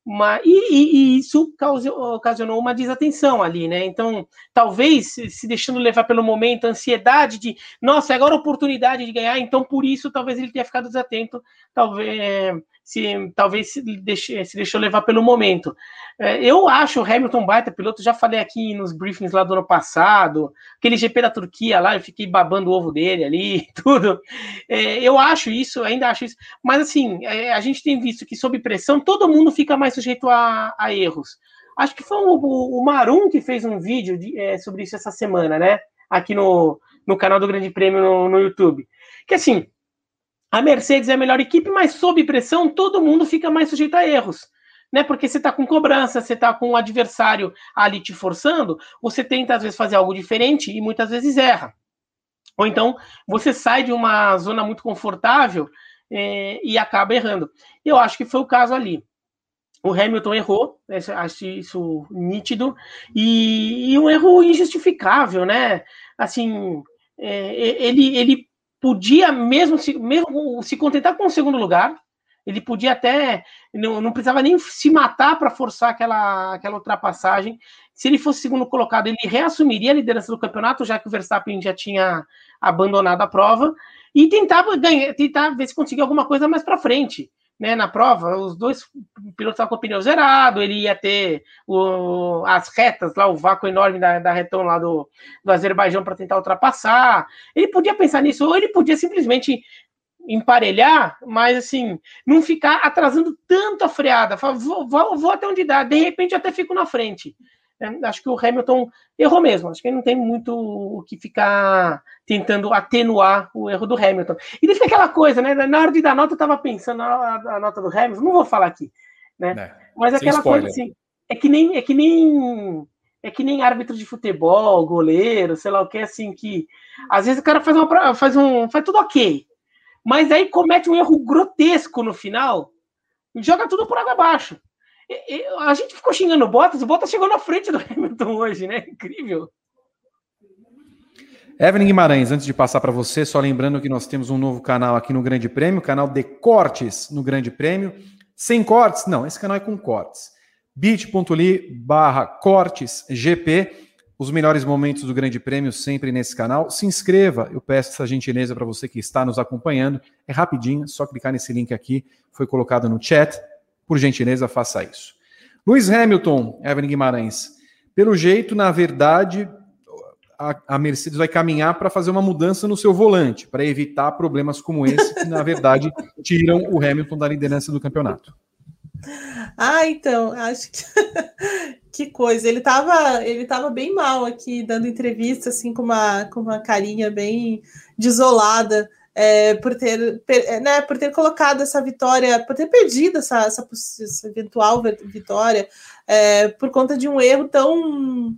Uma, e, e, e, isso causou, ocasionou uma desatenção ali, né? Então, talvez se deixando levar pelo momento, a ansiedade de, nossa, agora a oportunidade de ganhar, então por isso talvez ele tenha ficado desatento, talvez se talvez se, deixe, se deixou levar pelo momento. É, eu acho o Hamilton baita piloto, já falei aqui nos briefings lá do ano passado, aquele GP da Turquia lá, eu fiquei babando o ovo dele ali, tudo. É, eu acho isso, ainda acho isso, mas assim, é, a gente tem visto que sob pressão todo mundo fica mais sujeito a, a erros. Acho que foi o, o, Marum que fez um vídeo de, é, sobre isso essa semana, né? Aqui no, no canal do Grande Prêmio no, no YouTube. Que assim, a Mercedes é a melhor equipe, mas sob pressão todo mundo fica mais sujeito a erros. né? Porque você está com cobrança, você está com o adversário ali te forçando, você tenta às vezes fazer algo diferente e muitas vezes erra. Ou então você sai de uma zona muito confortável é, e acaba errando. Eu acho que foi o caso ali. O Hamilton errou, acho isso nítido, e, e, um erro injustificável, né? Assim, é, ele, ele podia mesmo se, mesmo se contentar com o segundo lugar, ele podia até. Não, não precisava nem se matar para forçar aquela, aquela ultrapassagem. Se ele fosse segundo colocado, ele reassumiria a liderança do campeonato, já que o Verstappen já tinha abandonado a prova, e tentava ganhar, tentar ver se conseguia alguma coisa mais para frente. Né, na prova, os dois pilotos estavam com o pneu zerado, ele ia ter o, as retas lá, o vácuo enorme da, da retão lá do, do Azerbaijão para tentar ultrapassar. Ele podia pensar nisso, ou ele podia simplesmente emparelhar, mas assim, não ficar atrasando tanto a freada. Fala, vou, vou, vou, até onde dá, de repente até fico na frente. É, acho que o Hamilton errou mesmo. Acho que não tem muito o que ficar tentando atenuar o erro do Hamilton. E fica aquela coisa, né? Na hora de dar nota, eu estava pensando na nota do Hamilton, não vou falar aqui, né? É, mas aquela coisa assim, é que nem é que nem é que nem árbitro de futebol, goleiro, sei lá o que, assim, que às vezes o cara faz, uma, faz um. faz tudo ok mas aí comete um erro grotesco no final e joga tudo por água abaixo. A gente ficou xingando o Bottas, o Bottas chegou na frente do Hamilton hoje, né? Incrível. Evelyn Guimarães, antes de passar para você, só lembrando que nós temos um novo canal aqui no Grande Prêmio, canal de cortes no Grande Prêmio. Sem cortes? Não, esse canal é com cortes. bit.ly barra cortes GP os melhores momentos do Grande Prêmio sempre nesse canal. Se inscreva, eu peço essa gentileza para você que está nos acompanhando. É rapidinho, só clicar nesse link aqui, foi colocado no chat. Por gentileza, faça isso. Luiz Hamilton, Evelyn Guimarães. Pelo jeito, na verdade, a, Mercedes vai caminhar para fazer uma mudança no seu volante, para evitar problemas como esse, que na verdade tiram o Hamilton da liderança do campeonato. Ah, então, acho que que coisa. Ele estava ele tava bem mal aqui, dando entrevista, assim, com uma, com uma carinha bem desolada. É, por ter per, né, por ter colocado essa vitória, por ter perdido essa, essa, essa eventual vitória é, por conta de um erro tão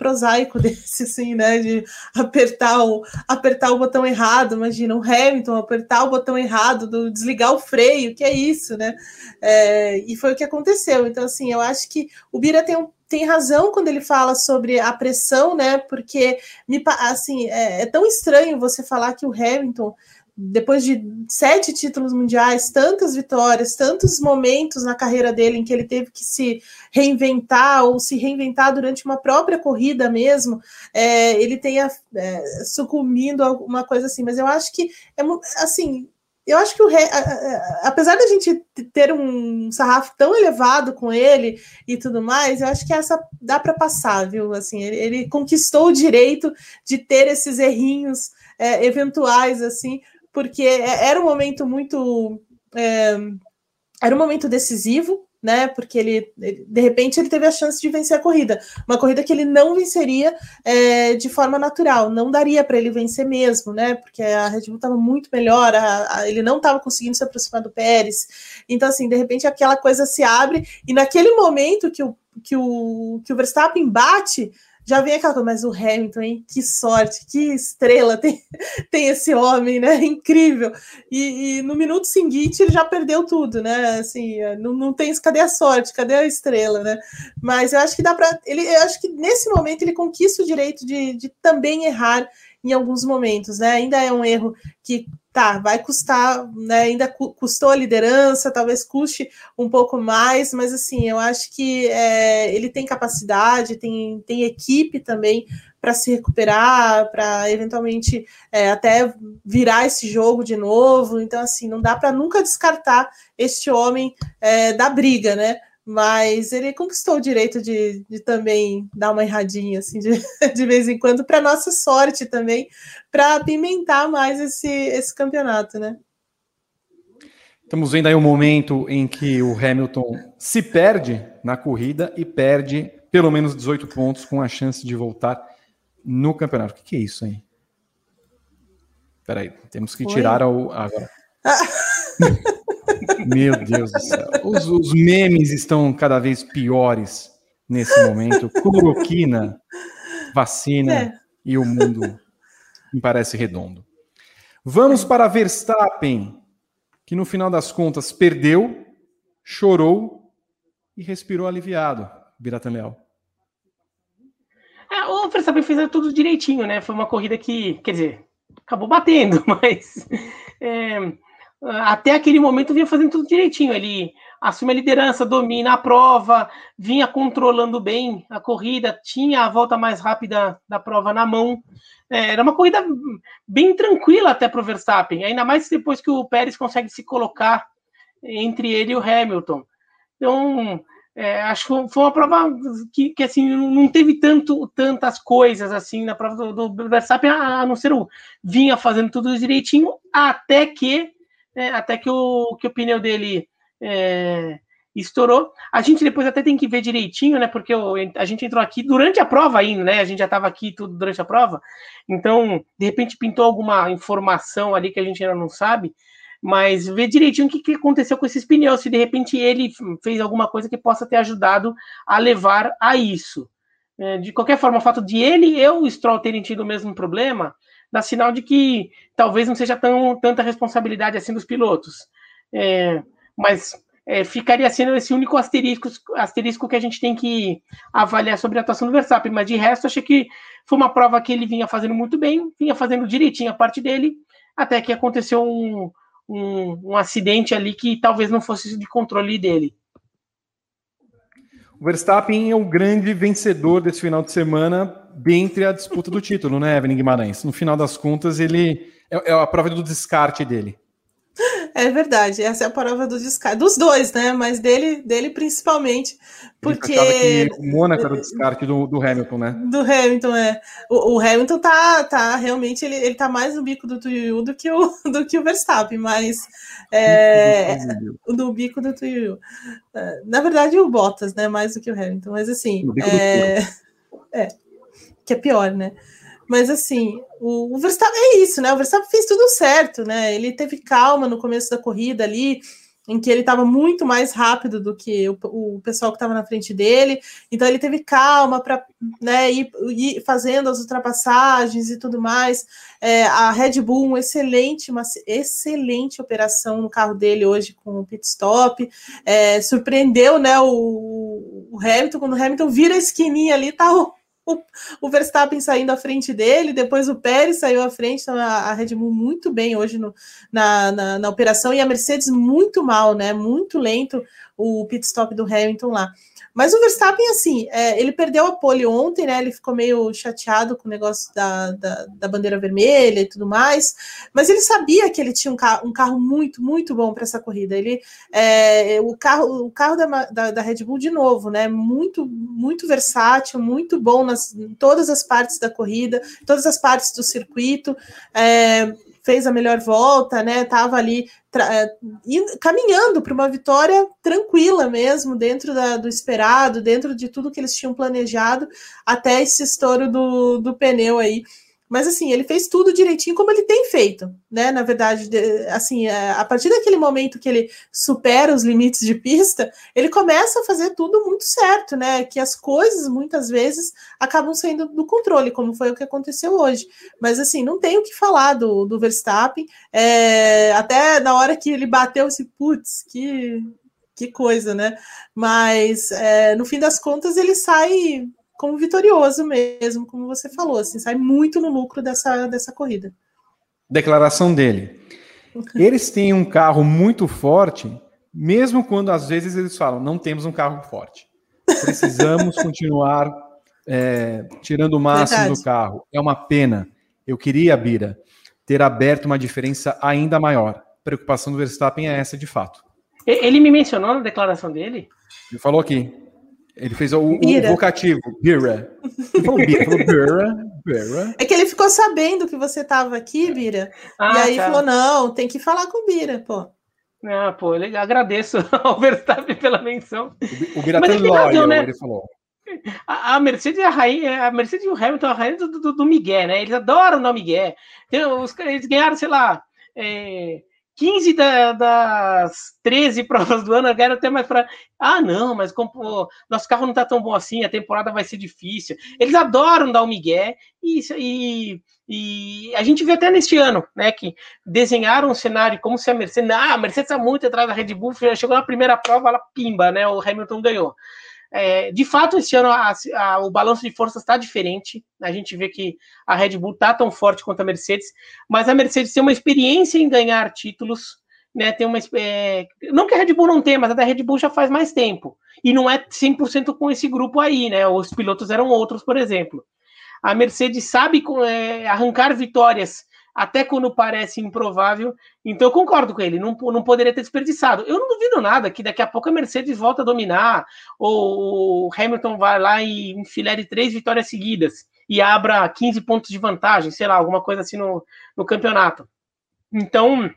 prosaico desse, assim, né? De apertar o, apertar o botão errado, imagina, o Hamilton apertar o botão errado, do desligar o freio, que é isso, né? É, e foi o que aconteceu. Então, assim, eu acho que o Bira tem um tem razão quando ele fala sobre a pressão, né? Porque me assim é, é tão estranho você falar que o Hamilton depois de sete títulos mundiais, tantas vitórias, tantos momentos na carreira dele em que ele teve que se reinventar ou se reinventar durante uma própria corrida mesmo, é, ele tenha é, sucumbindo a uma coisa assim. Mas eu acho que é assim. Eu acho que o rei, apesar da gente ter um sarrafo tão elevado com ele e tudo mais, eu acho que essa dá para passar, viu? Assim, ele, ele, conquistou o direito de ter esses errinhos é, eventuais, assim, porque é, era um momento muito. É, era um momento decisivo, né? Porque ele, ele, de repente, ele teve a chance de vencer a corrida. Uma corrida que ele não venceria é, de forma natural, não daria para ele vencer mesmo, né? Porque a Red Bull estava muito melhor, a, a, ele não estava conseguindo se aproximar do Pérez. Então, assim, de repente aquela coisa se abre, e naquele momento que o, que o, que o Verstappen bate já vem aquela coisa, mas o Hamilton, hein? Que sorte, que estrela tem, tem esse homem, né? Incrível. E, e, no minuto seguinte ele já perdeu tudo, né? Assim, não, não tem cadê a sorte, cadê a estrela, né? Mas eu acho que dá para eu acho que nesse momento ele conquista o direito de, de também errar em alguns momentos, né? Ainda é um erro que tá, vai custar, né? Ainda custou a liderança, talvez custe um pouco mais, mas assim, eu acho que é, ele tem capacidade, tem, tem equipe também para se recuperar, para eventualmente é, até virar esse jogo de novo. Então, assim, não dá para nunca descartar este homem é, da briga, né? Mas ele conquistou o direito de, de também dar uma erradinha assim de, de vez em quando para nossa sorte também para apimentar mais esse, esse campeonato, né? Estamos vendo aí um momento em que o Hamilton se perde na corrida e perde pelo menos 18 pontos com a chance de voltar no campeonato. O que, que é isso aí? Peraí, temos que tirar o agora. Meu Deus do céu. Os, os memes estão cada vez piores nesse momento. Cloroquina, vacina É. e o mundo me parece redondo. Vamos para Verstappen, que no final das contas perdeu, chorou e respirou aliviado. Biratan Leal. É, o Verstappen fez tudo direitinho, né? Foi uma corrida que, quer dizer, acabou batendo, mas é, até aquele momento vinha fazendo tudo direitinho. Ele assume a liderança, domina a prova, vinha controlando bem a corrida, tinha a volta mais rápida da prova na mão. É, era uma corrida bem tranquila até para o Verstappen, ainda mais depois que o Pérez consegue se colocar entre ele e o Hamilton. Então, é, acho que foi uma prova que, que assim não teve tanto, tantas coisas assim na prova do, do Verstappen, a, não ser o vinha fazendo tudo direitinho até que é, até que o, que o pneu dele é, estourou. A gente depois até tem que ver direitinho, né? Porque o, a gente entrou aqui durante a prova ainda, né? A gente já estava aqui tudo durante a prova, então de repente pintou alguma informação ali que a gente ainda não sabe mas ver direitinho o que, que aconteceu com esses pneus, se de repente ele fez alguma coisa que possa ter ajudado a levar a isso. É, de qualquer forma, o fato de ele e o Stroll, terem tido o mesmo problema, dá sinal de que talvez não seja tão, tanta responsabilidade assim dos pilotos. É, mas é, ficaria sendo esse único asterisco, asterisco que a gente tem que avaliar sobre a atuação do Verstappen. Mas de resto, achei que foi uma prova que ele vinha fazendo muito bem, vinha fazendo direitinho a parte dele, até que aconteceu um, um, um, acidente ali que talvez não fosse de controle dele. O Verstappen é o grande vencedor desse final de semana dentre a disputa do título, né, Evelyn Guimarães? No final das contas, ele é, é a prova do descarte dele. É verdade, essa é a prova do descarte. Dos dois, né? Mas dele, dele principalmente. Porque. o Mônaco era o descarte do, do, Hamilton, né? Do Hamilton, é. O, o, Hamilton tá, tá realmente, ele, ele tá mais no bico do Tuiu do que o, do que o Verstappen, mas. É, no bico do Tuiu. Na verdade, o Bottas, né? Mais do que o Hamilton, mas assim. É, é, que é pior, né? Mas assim, o, o, Verstappen é isso, né? O Verstappen fez tudo certo, né? Ele teve calma no começo da corrida ali, em que ele estava muito mais rápido do que o, o pessoal que estava na frente dele. Então ele teve calma para né, ir, ir, fazendo as ultrapassagens e tudo mais. É, a Red Bull, um excelente, uma excelente operação no carro dele hoje com o pit stop. É, surpreendeu né, o, o Hamilton, quando o Hamilton vira a esquininha ali, tá o o Verstappen saindo à frente dele, depois o Pérez saiu à frente, então a, Red Bull muito bem hoje no, na, na, na, operação, e a Mercedes muito mal, né? Muito lento o pit stop do Hamilton lá. Mas o Verstappen, assim, é, ele perdeu a pole ontem, né? Ele ficou meio chateado com o negócio da, da, da bandeira vermelha e tudo mais. Mas ele sabia que ele tinha um carro, um carro muito, muito bom para essa corrida. Ele, é, o carro, o carro da, da, da, Red Bull, de novo, né? Muito, muito versátil, muito bom nas, em todas as partes da corrida, todas as partes do circuito. É, fez a melhor volta, né? Tava ali caminhando para uma vitória tranquila mesmo, dentro da, do esperado, dentro de tudo que eles tinham planejado, até esse estouro do, do pneu aí. Mas assim, ele fez tudo direitinho como ele tem feito, né? Na verdade, assim, a partir daquele momento que ele supera os limites de pista, ele começa a fazer tudo muito certo, né? Que as coisas muitas vezes acabam saindo do controle, como foi o que aconteceu hoje. Mas assim, não tem o que falar do, do Verstappen. É, até na hora que ele bateu esse putz, que que coisa, né? Mas é, no fim das contas ele sai como vitorioso mesmo, como você falou, assim, sai muito no lucro dessa, dessa corrida. Declaração dele. Eles têm um carro muito forte, mesmo quando às vezes eles falam, não temos um carro forte. Precisamos continuar é, tirando o máximo Verdade. do carro. É uma pena. Eu queria, Bira, ter aberto uma diferença ainda maior. A preocupação do Verstappen é essa, de fato. Ele me mencionou na declaração dele? Ele falou aqui. Ele fez o, o vocativo, Bira. Ele falou Bira, falou Bira, Bira. É que ele ficou sabendo que você estava aqui, Bira. Ah, e aí tá. falou: não, tem que falar com o Bira, pô. Ah, pô, legal. Agradeço ao Verstappen pela menção. O, o Bira tem loyal, né? ele falou. A, a, Mercedes é a rainha, a Mercedes e o Hamilton é a rainha do, do, do Miguel, né? Eles adoram o nome Miguel. Tem, os, eles ganharam, sei lá, é, 15 da, das 13 provas do ano, eu quero até mais para. Ah, não, mas como, nosso carro não está tão bom assim, a temporada vai ser difícil. Eles adoram dar o migué e, e, e a gente viu até neste ano, né, que desenharam um cenário como se a Mercedes. Ah, a Mercedes está muito atrás da Red Bull, chegou na primeira prova, ela pimba, né? O Hamilton ganhou. É, de fato, esse ano a, a, o balanço de forças está diferente. A gente vê que a Red Bull está tão forte quanto a Mercedes, mas a Mercedes tem uma experiência em ganhar títulos. Né, tem uma, é, não que a Red Bull não tenha, mas a da Red Bull já faz mais tempo. E não é 100% com esse grupo aí, né? Os pilotos eram outros, por exemplo. A Mercedes sabe é, arrancar vitórias até quando parece improvável. Então eu concordo com ele, não, não poderia ter desperdiçado. Eu não duvido nada que daqui a pouco a Mercedes volta a dominar, ou o Hamilton vai lá e enfilere três vitórias seguidas e abra 15 pontos de vantagem, sei lá, alguma coisa assim no, no campeonato. Então,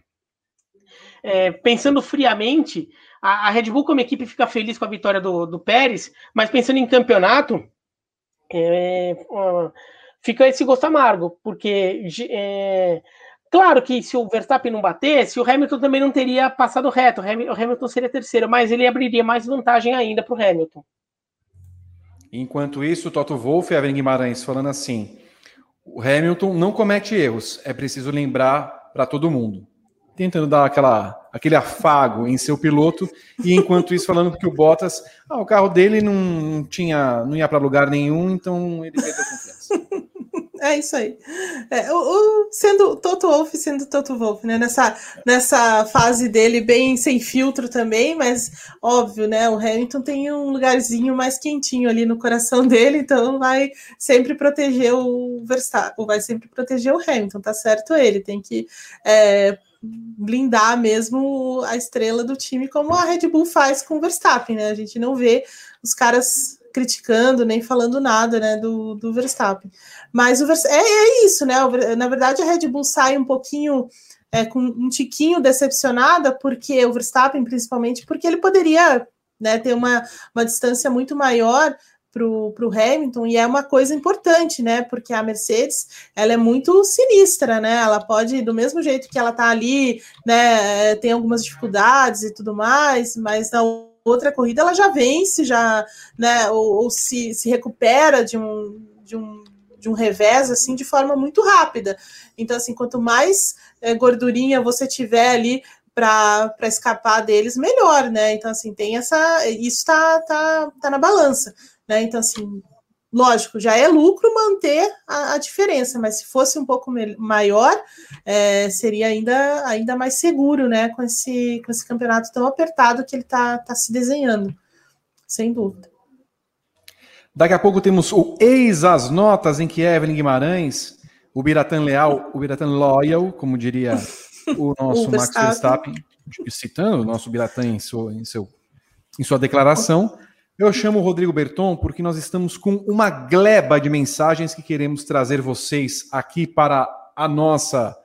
é, pensando friamente, a, a, Red Bull como equipe fica feliz com a vitória do, do Pérez, mas pensando em campeonato, é, fica esse gosto amargo, porque é, claro que se o Verstappen não batesse, o Hamilton também não teria passado reto, o Hamilton seria terceiro, mas ele abriria mais vantagem ainda para o Hamilton. Enquanto isso, Toto Wolff e Evelyn Guimarães falando assim: o Hamilton não comete erros, é preciso lembrar para todo mundo. Tentando dar aquela, aquele afago em seu piloto, e enquanto isso, falando que o Bottas, ah, o carro dele não tinha, não ia para lugar nenhum, então ele perdeu confiança. É isso aí. É, o, o, sendo Toto Wolff sendo Toto Wolff, né? Nessa, nessa fase dele bem sem filtro também, mas óbvio, né? O Hamilton tem um lugarzinho mais quentinho ali no coração dele, então vai sempre proteger o Verstappen, vai sempre proteger o Hamilton, tá certo ele, tem que é, blindar mesmo a estrela do time, como a Red Bull faz com o Verstappen, né? A gente não vê os caras criticando nem falando nada né, do, do Verstappen. Mas o é, é isso, né? Na verdade, a Red Bull sai um pouquinho é, com um tiquinho decepcionada, porque o Verstappen, principalmente, porque ele poderia né, ter uma, uma distância muito maior para o Hamilton, e é uma coisa importante, né? Porque a Mercedes ela é muito sinistra, né? Ela pode, do mesmo jeito que ela está ali, né? Tem algumas dificuldades e tudo mais, mas não outra corrida ela já vence, já, né, ou, ou se, se recupera de um, de um de um revés assim de forma muito rápida. Então, assim, quanto mais é, gordurinha você tiver ali para escapar deles, melhor, né? Então, assim, tem essa. Isso tá, tá, tá na balança, né? Então, assim, lógico, já é lucro manter a, a diferença, mas se fosse um pouco maior, é, seria ainda, ainda mais seguro, né? Com esse, com esse campeonato tão apertado que ele está tá se desenhando, sem dúvida. Daqui a pouco temos o Eis as Notas, em que Evelyn Guimarães, o Biratan Leal, o Biratan Loyal, como diria o nosso o Max Verstappen, citando o nosso Biratan em, seu, em, seu, em sua declaração. Eu chamo o Rodrigo Berton porque nós estamos com uma gleba de mensagens que queremos trazer vocês aqui para a nossa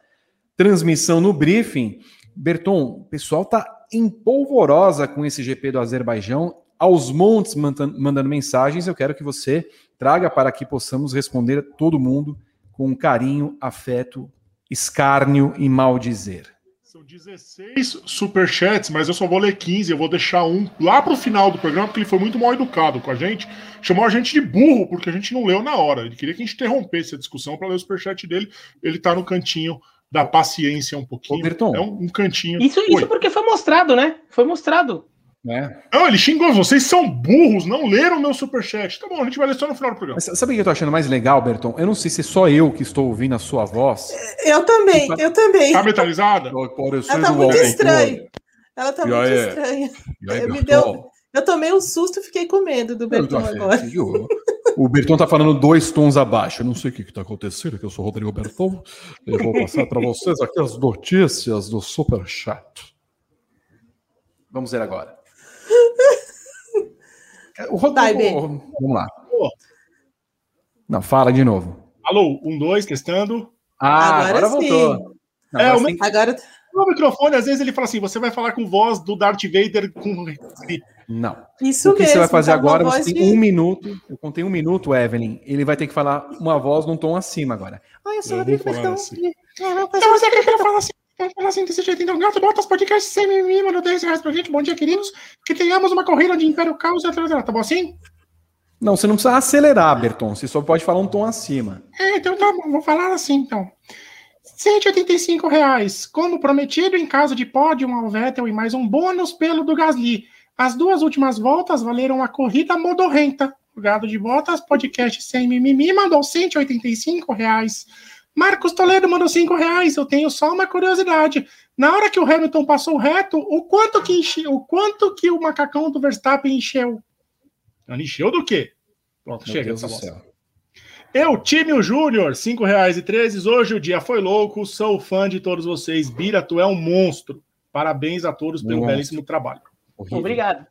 transmissão no briefing. Berton, o pessoal está empolvorosa com esse GP do Azerbaijão, aos montes mandando mensagens. Eu quero que você traga para que possamos responder a todo mundo com carinho, afeto, escárnio e mal dizer. São 16 superchats, mas eu só vou ler 15. Eu vou deixar um lá pro final do programa, porque ele foi muito mal educado com a gente. Chamou a gente de burro, porque a gente não leu na hora. Ele queria que a gente interrompesse a discussão para ler o superchat dele. Ele tá no cantinho da paciência um pouquinho. Ô, é um, um cantinho. Isso, isso porque foi mostrado, né? Foi mostrado. É. Não, ele xingou, vocês são burros, não leram meu superchat. Tá bom, a gente vai ler só no final do programa. Mas sabe o que eu tô achando mais legal, Berton? Eu não sei se é só eu que estou ouvindo a sua voz. Eu também, eu também. Tá metalizada? Ela tá muito estranha. Ela tá muito estranha. Me deu, eu tomei um susto e fiquei com medo do Berton agora. O Berton tá falando dois tons abaixo. Eu não sei o que, que tá acontecendo, que eu sou o Rodrigo Berton. Eu vou passar para vocês aqui as notícias do Superchat. Vamos ver agora. O Rodrigo. Vamos lá. Não, fala de novo. Alô, um, dois, testando. Ah, agora, agora voltou. Não, é, o, tem... agora... o microfone, às vezes ele fala assim: você vai falar com voz do Darth Vader com. Não. Isso o que mesmo, você vai fazer tá agora, você tem de... um minuto. Eu contei um minuto, Evelyn. Ele vai ter que falar uma voz num tom acima agora. Ah, eu sou o Rodrigo Bertão. Assim. Então você quer que eu fale assim? Vamos falar assim desse jeito. Então, Gato Botas Podcast sem mimimi, manda 10 reais pra gente. Bom dia, queridos. Que tenhamos uma corrida de Império Caos e atrás Tá bom assim? Não, você não precisa acelerar, Berton. Você só pode falar um tom acima. É, então tá bom. Vou falar assim, então. 185 reais. Como prometido, em caso de pódio ao Vettel e mais um bônus pelo do Gasly. As duas últimas voltas valeram a corrida modorrenta. O Gado de Botas, podcast sem mimimi, mandou 185 reais. Marcos Toledo mandou 5 reais. Eu tenho só uma curiosidade. Na hora que o Hamilton passou reto, o quanto que encheu, o quanto que o macacão do Verstappen encheu? Ele encheu do quê? Pronto, Meu chega do bosta. céu. Eu, Time Júnior, cinco reais e treze. Hoje o dia foi louco. Sou fã de todos vocês. Bira, tu é um monstro. Parabéns a todos pelo Monstro. belíssimo trabalho. Horrível. Obrigado.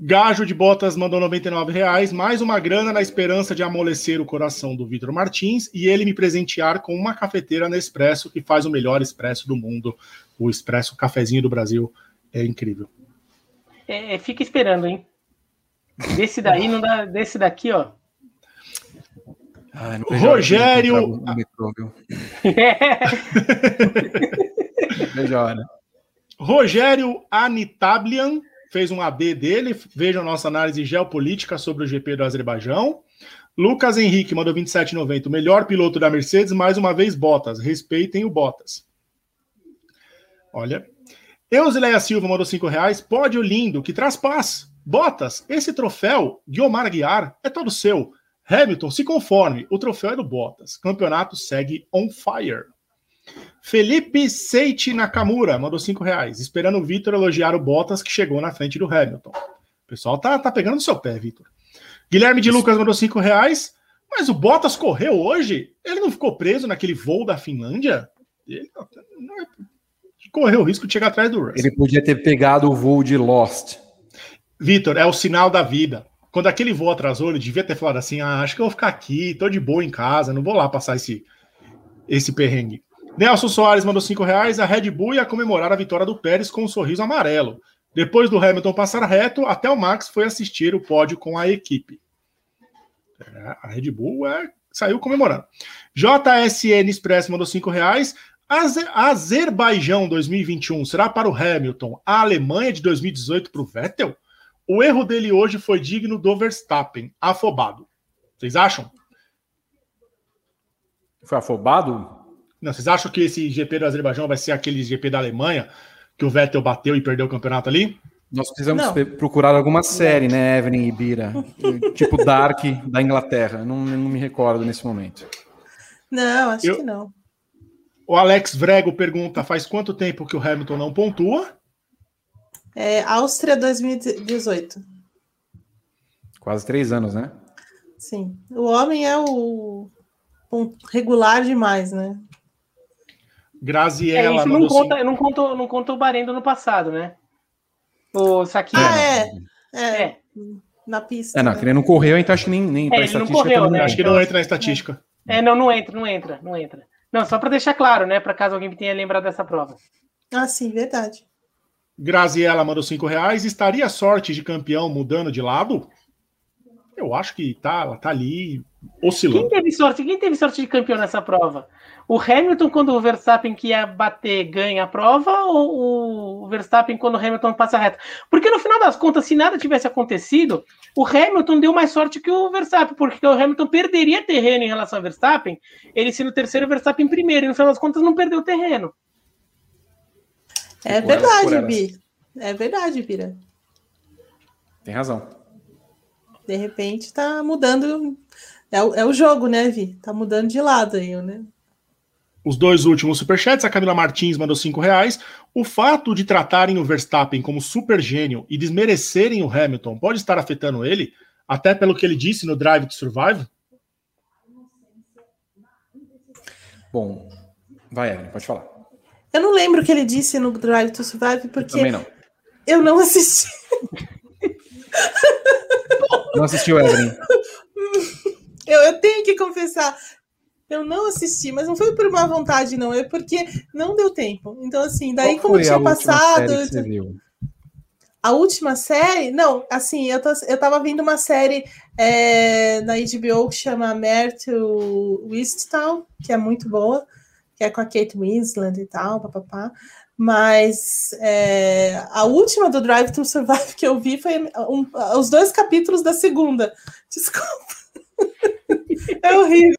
Gajo de Botas mandou 99 reais. Mais uma grana na esperança de amolecer o coração do Vitor Martins e ele me presentear com uma cafeteira Nespresso que faz o melhor expresso do mundo. O expresso cafezinho do Brasil é incrível. É, fica esperando, hein? Desse daí não dá. Desse daqui, ó. Ai, não vejo Rogério- hora. Rogério Anitablian fez um AD dele. Vejam nossa análise geopolítica sobre o GP do Azerbaijão. Lucas Henrique mandou 27,90. O melhor piloto da Mercedes, mais uma vez, Bottas. Respeitem o Bottas. Olha. Eusileia Silva mandou 5 reais. Pódio lindo, que traz paz. Bottas, esse troféu, Guiomar Guiar, é todo seu. Hamilton, se conforme, o troféu é do Bottas. Campeonato segue on fire. Felipe Seiti Nakamura mandou 5 reais, esperando o Vitor elogiar o Bottas que chegou na frente do Hamilton. O pessoal tá, tá pegando no seu pé, Vitor. Guilherme de Lucas mandou 5 reais, mas o Bottas correu hoje? Ele não ficou preso naquele voo da Finlândia? Ele não é- correu o risco de chegar atrás do Russell. Ele podia ter pegado o voo de Lost. Vitor, é o sinal da vida. Quando aquele voo atrasou, ele devia ter falado assim: ah, acho que eu vou ficar aqui, tô de boa em casa, não vou lá passar esse, esse perrengue. Nelson Soares mandou 5 reais. A Red Bull ia comemorar a vitória do Pérez com um sorriso amarelo. Depois do Hamilton passar reto, até o Max foi assistir o pódio com a equipe. É, a Red Bull é, saiu comemorando. JSN Express mandou 5 reais. Aze- Azerbaijão 2021 será para o Hamilton, a Alemanha de 2018 para o Vettel? O erro dele hoje foi digno do Verstappen, afobado. Vocês acham? Foi afobado? Não, vocês acham que esse GP do Azerbaijão vai ser aquele GP da Alemanha que o Vettel bateu e perdeu o campeonato ali? Nós precisamos Não. procurar alguma série, né, Evelyn e Bira? tipo Dark da Inglaterra. Não, não me recordo nesse momento. Não, acho Eu- que não. O Alex Vrego pergunta: faz quanto tempo que o Hamilton não pontua? É, Áustria 2018. Quase três anos, né? Sim. O homem é o regular demais, né? É, Graziella isso não mandou conta, cinco- não contou, não contou o Bahrein do ano passado, né? O Saquinho. Ah, é. É, É. na pista. É, não, né? que ele não correu, então acho que nem, nem pra ele não estatística correu, também né? não. Acho que não entra na estatística. É, não, não entra, não entra, não entra. Não, só para deixar claro, né? Para caso alguém tenha lembrado dessa prova. Ah, sim, verdade. Graziella mandou 5 reais. Estaria a sorte de campeão mudando de lado? Eu acho que tá, ela tá ali Quem oscilando. teve sorte? Quem teve sorte de campeão nessa prova? O Hamilton, quando o Verstappen que ia bater, ganha a prova, ou o Verstappen quando o Hamilton passa reto? Porque no final das contas, se nada tivesse acontecido, o Hamilton deu mais sorte que o Verstappen, porque o Hamilton perderia terreno em relação ao Verstappen, ele sendo o terceiro, o Verstappen primeiro, e no final das contas não perdeu terreno. É verdade. Bi. É verdade, Bira. Tem razão. De repente tá mudando. É, o- é o jogo, né, Vi? Tá mudando de lado aí, né? Os dois últimos superchats, a Camila Martins mandou 5 reais. O fato de tratarem o Verstappen como super gênio e desmerecerem o Hamilton pode estar afetando ele, até pelo que ele disse no Drive to Survive? Bom, vai, Evelyn, pode falar. Eu não lembro o que ele disse no Drive to Survive, porque Também não. eu não assisti. Não assistiu, Evelyn. Eu, eu tenho que confessar, eu não assisti, mas não foi por má vontade, não, é porque não deu tempo. Então, assim, daí como tinha passado. A última série? Não, assim, eu, tô, eu tava vendo uma série é, na HBO que chama Mare to Easttown, que é muito boa. que é com a Kate Winslet e tal, papapá. Mas é, a última do Drive to Survive que eu vi foi um, os dois capítulos da segunda. Desculpa. É horrível.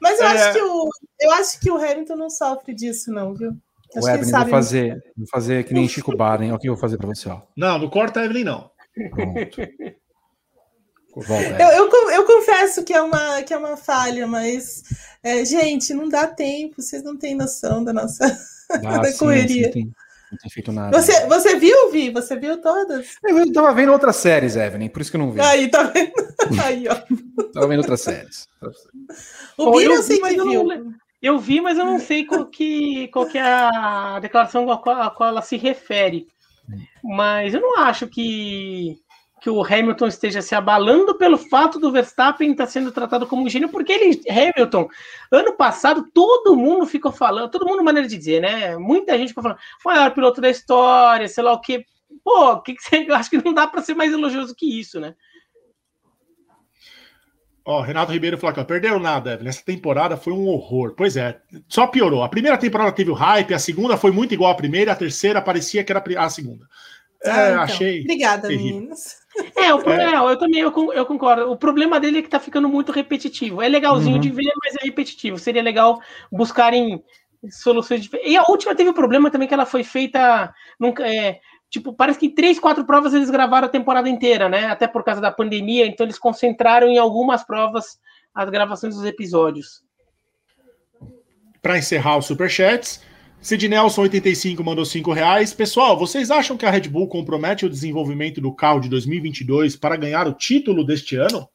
Mas eu, é. acho que o, eu acho que o Hamilton não sofre disso, não, viu? Acho o Evelyn, vou fazer, vou fazer que nem Chico Barney. Olha o que eu vou fazer para você. Ó. Não, não corta Evelyn, não. Pronto. Volta, eu, eu, eu, confesso que é uma, que é uma falha, mas, é, gente, não dá tempo, vocês não têm noção da nossa ah, da sim, correria. Sim, não tem feito nada. Você, você viu, Vi? Você viu todas? Eu, eu tava vendo outras séries, Evelyn, por isso que eu não vi. Aí, tá vendo? Aí, ó. tava vendo outras séries. O Bira eu, eu sei que viu. Não, eu vi, mas eu não sei qual que, qual que é a declaração a qual, a qual ela se refere. Mas eu não acho que que o Hamilton esteja se abalando pelo fato do Verstappen estar sendo tratado como um gênio, porque ele, Hamilton, ano passado, todo mundo ficou falando, todo mundo, maneira de dizer, né? Muita gente ficou falando, maior piloto da história, sei lá o quê. Pô, que que você, eu acho que não dá para ser mais elogioso que isso, né? Ó, Renato Ribeiro falou aqui, perdeu nada, Evelyn. Essa temporada foi um horror. Pois é, só piorou. A primeira temporada teve o hype, a segunda foi muito igual à primeira, a terceira parecia que era a segunda. É, ah, então. achei. Obrigada, terrível. meninas. É, o problema, é. eu também eu, eu, concordo. O problema dele é que tá ficando muito repetitivo. É legalzinho uhum. de ver, mas é repetitivo. Seria legal buscarem soluções diferentes. E a última teve o um problema também que ela foi feita. Nunca, é, tipo, parece que em três, quatro provas eles gravaram a temporada inteira, né? Até por causa da pandemia, então eles concentraram em algumas provas as gravações dos episódios. Para encerrar os superchats, Sid Nelson 85 mandou 5 reais. Pessoal, vocês acham que a Red Bull compromete o desenvolvimento do carro de 2022 para ganhar o título deste ano?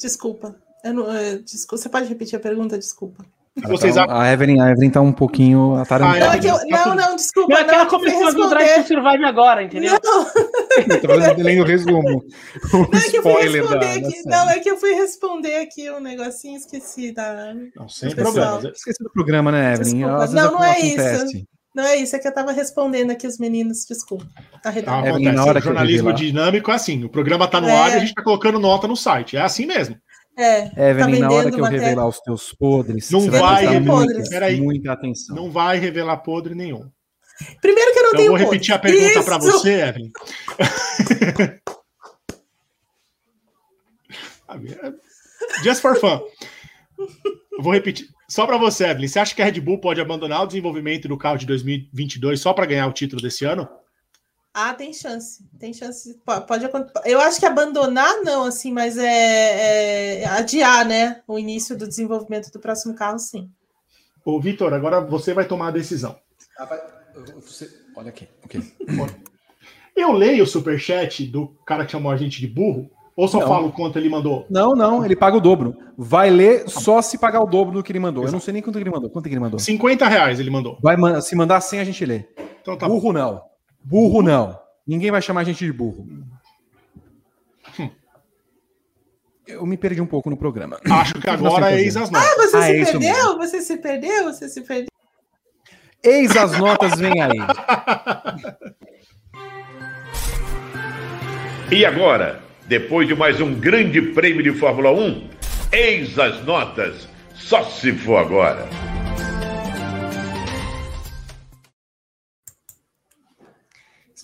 Desculpa. Não, eh, desculpa. Você pode repetir a pergunta? Desculpa. Vocês tá, a Evelyn, a Evelyn tá um pouquinho atarantada. Ah, é não, não, não, desculpa. Não, é que ela começou a do Drive to Survive agora, entendeu? Não. tá fazendo lendo o resumo. O não, é que eu fui responder aqui. Não, é que eu fui responder aqui um negocinho esqueci da. Não, sem problema. Esqueci do programa, né, Evelyn? Não, não é isso. Não é isso, é que eu estava respondendo aqui os meninos, desculpa. Tá ah, Evelyn, na hora o jornalismo dinâmico é assim: o programa está no é. ar e a gente está colocando nota no site. É assim mesmo. É, Evelyn, tá na hora que eu revelar os teus podres, não vai revelar peraí, muita atenção. Não vai revelar podre nenhum. Primeiro que eu não então, tenho. Eu vou repetir podre. a pergunta para você, Evelyn. Just for fun. Eu vou repetir. Só para você, Evelyn. Você acha que a Red Bull pode abandonar o desenvolvimento do carro de 2022 só para ganhar o título desse ano? Ah, tem chance. Tem chance. Pode Eu acho que abandonar, não, assim, mas é, é adiar, né? O início do desenvolvimento do próximo carro, sim. Ô, Vitor, agora você vai tomar a decisão. Ah, vai... você... Olha aqui, ok. Eu leio o superchat do cara que chamou a gente de burro, ou só não. falo quanto ele mandou? Não, não, ele paga o dobro. Vai ler só se pagar o dobro do que ele mandou. Exato. Eu não sei nem quanto ele mandou. Quanto ele mandou? 50 reais ele mandou. Vai, se mandar 100, a gente lê. Então tá burro bom. não. Burro não. Ninguém vai chamar a gente de burro. Hum. Eu me perdi um pouco no programa. Acho que agora é eis as notas. Ah, você ah, se é perdeu? Você se perdeu? Você se perdeu? Eis as notas, vem aí. E agora, depois de mais um grande prêmio de Fórmula 1, eis as notas. Só se for agora.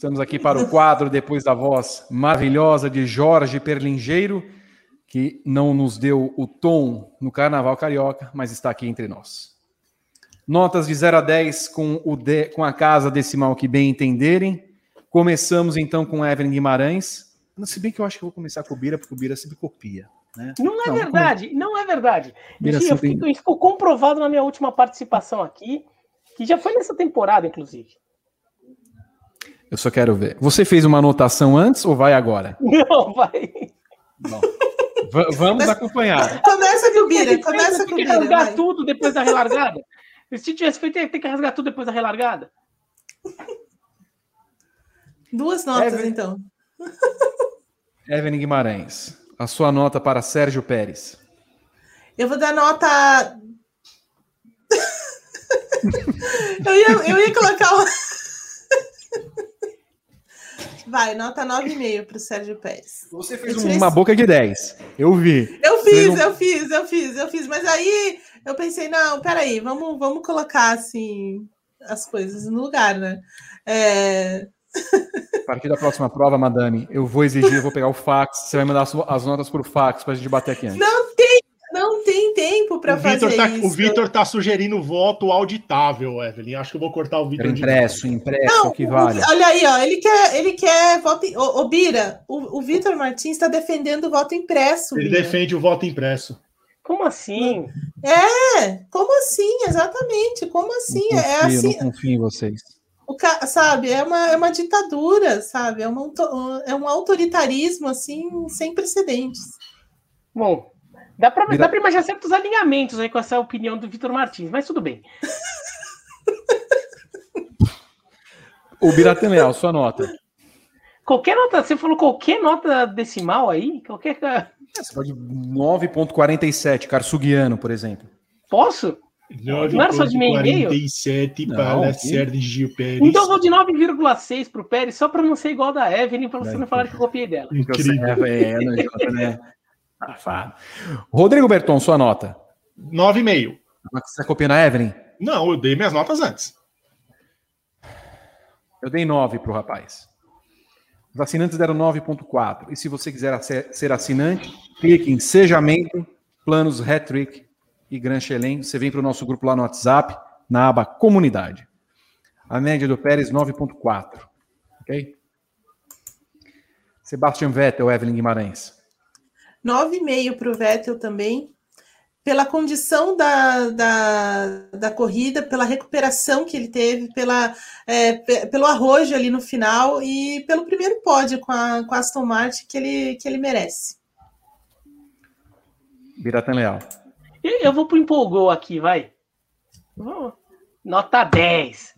Estamos aqui para o quadro Depois da Voz maravilhosa de Jorge Perlingeiro, que não nos deu o tom no Carnaval Carioca, mas está aqui entre nós. Notas de 0 a 10 com, o de, com a casa decimal que bem entenderem. Começamos então com Evelyn Guimarães. Se bem que eu acho que eu vou começar com o Bira, porque o Bira sempre copia. Né? Não é não, verdade, como... não é verdade. Isso ficou comprovado na minha última participação aqui, que já foi nessa temporada, inclusive. Eu só quero ver. Você fez uma anotação antes ou vai agora? Não, vai. Bom, vamos acompanhar. Começa com o Bira, começa com o Bira. rasgar vai. tudo depois da relargada. Se tivesse feito, tem que rasgar tudo depois da relargada. Duas notas, Evelyn... então. Evelyn Guimarães, a sua nota para Sérgio Pérez. Eu vou dar nota. eu, ia, eu ia colocar uma. Vai, nota 9,5 para o Sérgio Pérez. Você fez uma boca de 10. Eu vi. Eu fiz, um... eu fiz, eu fiz, eu fiz. Mas aí eu pensei, não, peraí, vamos, vamos colocar assim as coisas no lugar, né? É... A partir da próxima prova, Madame, eu vou exigir, eu vou pegar o fax, você vai mandar as notas por fax para a gente bater aqui antes. Não tem, não tem tempo para fazer tá, isso. O Vitor está sugerindo voto auditável, Evelyn. Acho que eu vou cortar o Vitor. Impresso, impresso, não, que vale. olha aí, ó, ele quer, ele quer voto. Ô, ô Bira, o, o Vitor Martins está defendendo o voto impresso. Ele Bira. defende o voto impresso. Como assim? É, como assim? Exatamente, como assim? Confio, é assim. Eu não confio em vocês. O, sabe, é uma, é uma ditadura, sabe? É, uma, é um autoritarismo assim sem precedentes. Bom, dá para Vira... imaginar certos alinhamentos aí com essa opinião do Vitor Martins, mas tudo bem. o Biratan Leal, sua nota. Qualquer nota, você falou qualquer nota decimal aí? Qualquer. É, você pode 9,47, Carsugiano, por exemplo. Posso? 9, não era só de meio e meio? para Sérgio Pérez. Então eu vou de 9,6 para o Pérez, só para não ser igual da Evelyn, para você não falar que eu copiei dela. Incrível. É, é, né? Rodrigo Berton, sua nota? 9,5. Você copia na Evelyn? Não, eu dei minhas notas antes. Eu dei 9 para o rapaz. Os assinantes deram 9.4. E se você quiser ser assinante, clique em Seja Membro, Planos Hattrick e Gran Chelem. Você vem para o nosso grupo lá no WhatsApp, na aba Comunidade. A média do Pérez, 9.4. Ok? Sebastian Vettel, Evelyn Guimarães. 9,5 para o Vettel também pela condição da, da, da corrida, pela recuperação que ele teve, pela, é, pelo arrojo ali no final e pelo primeiro pódio com a, com a Aston Martin que ele, que ele merece. Biratan Leal. Eu vou pro empolgou aqui, vai. Nota 10.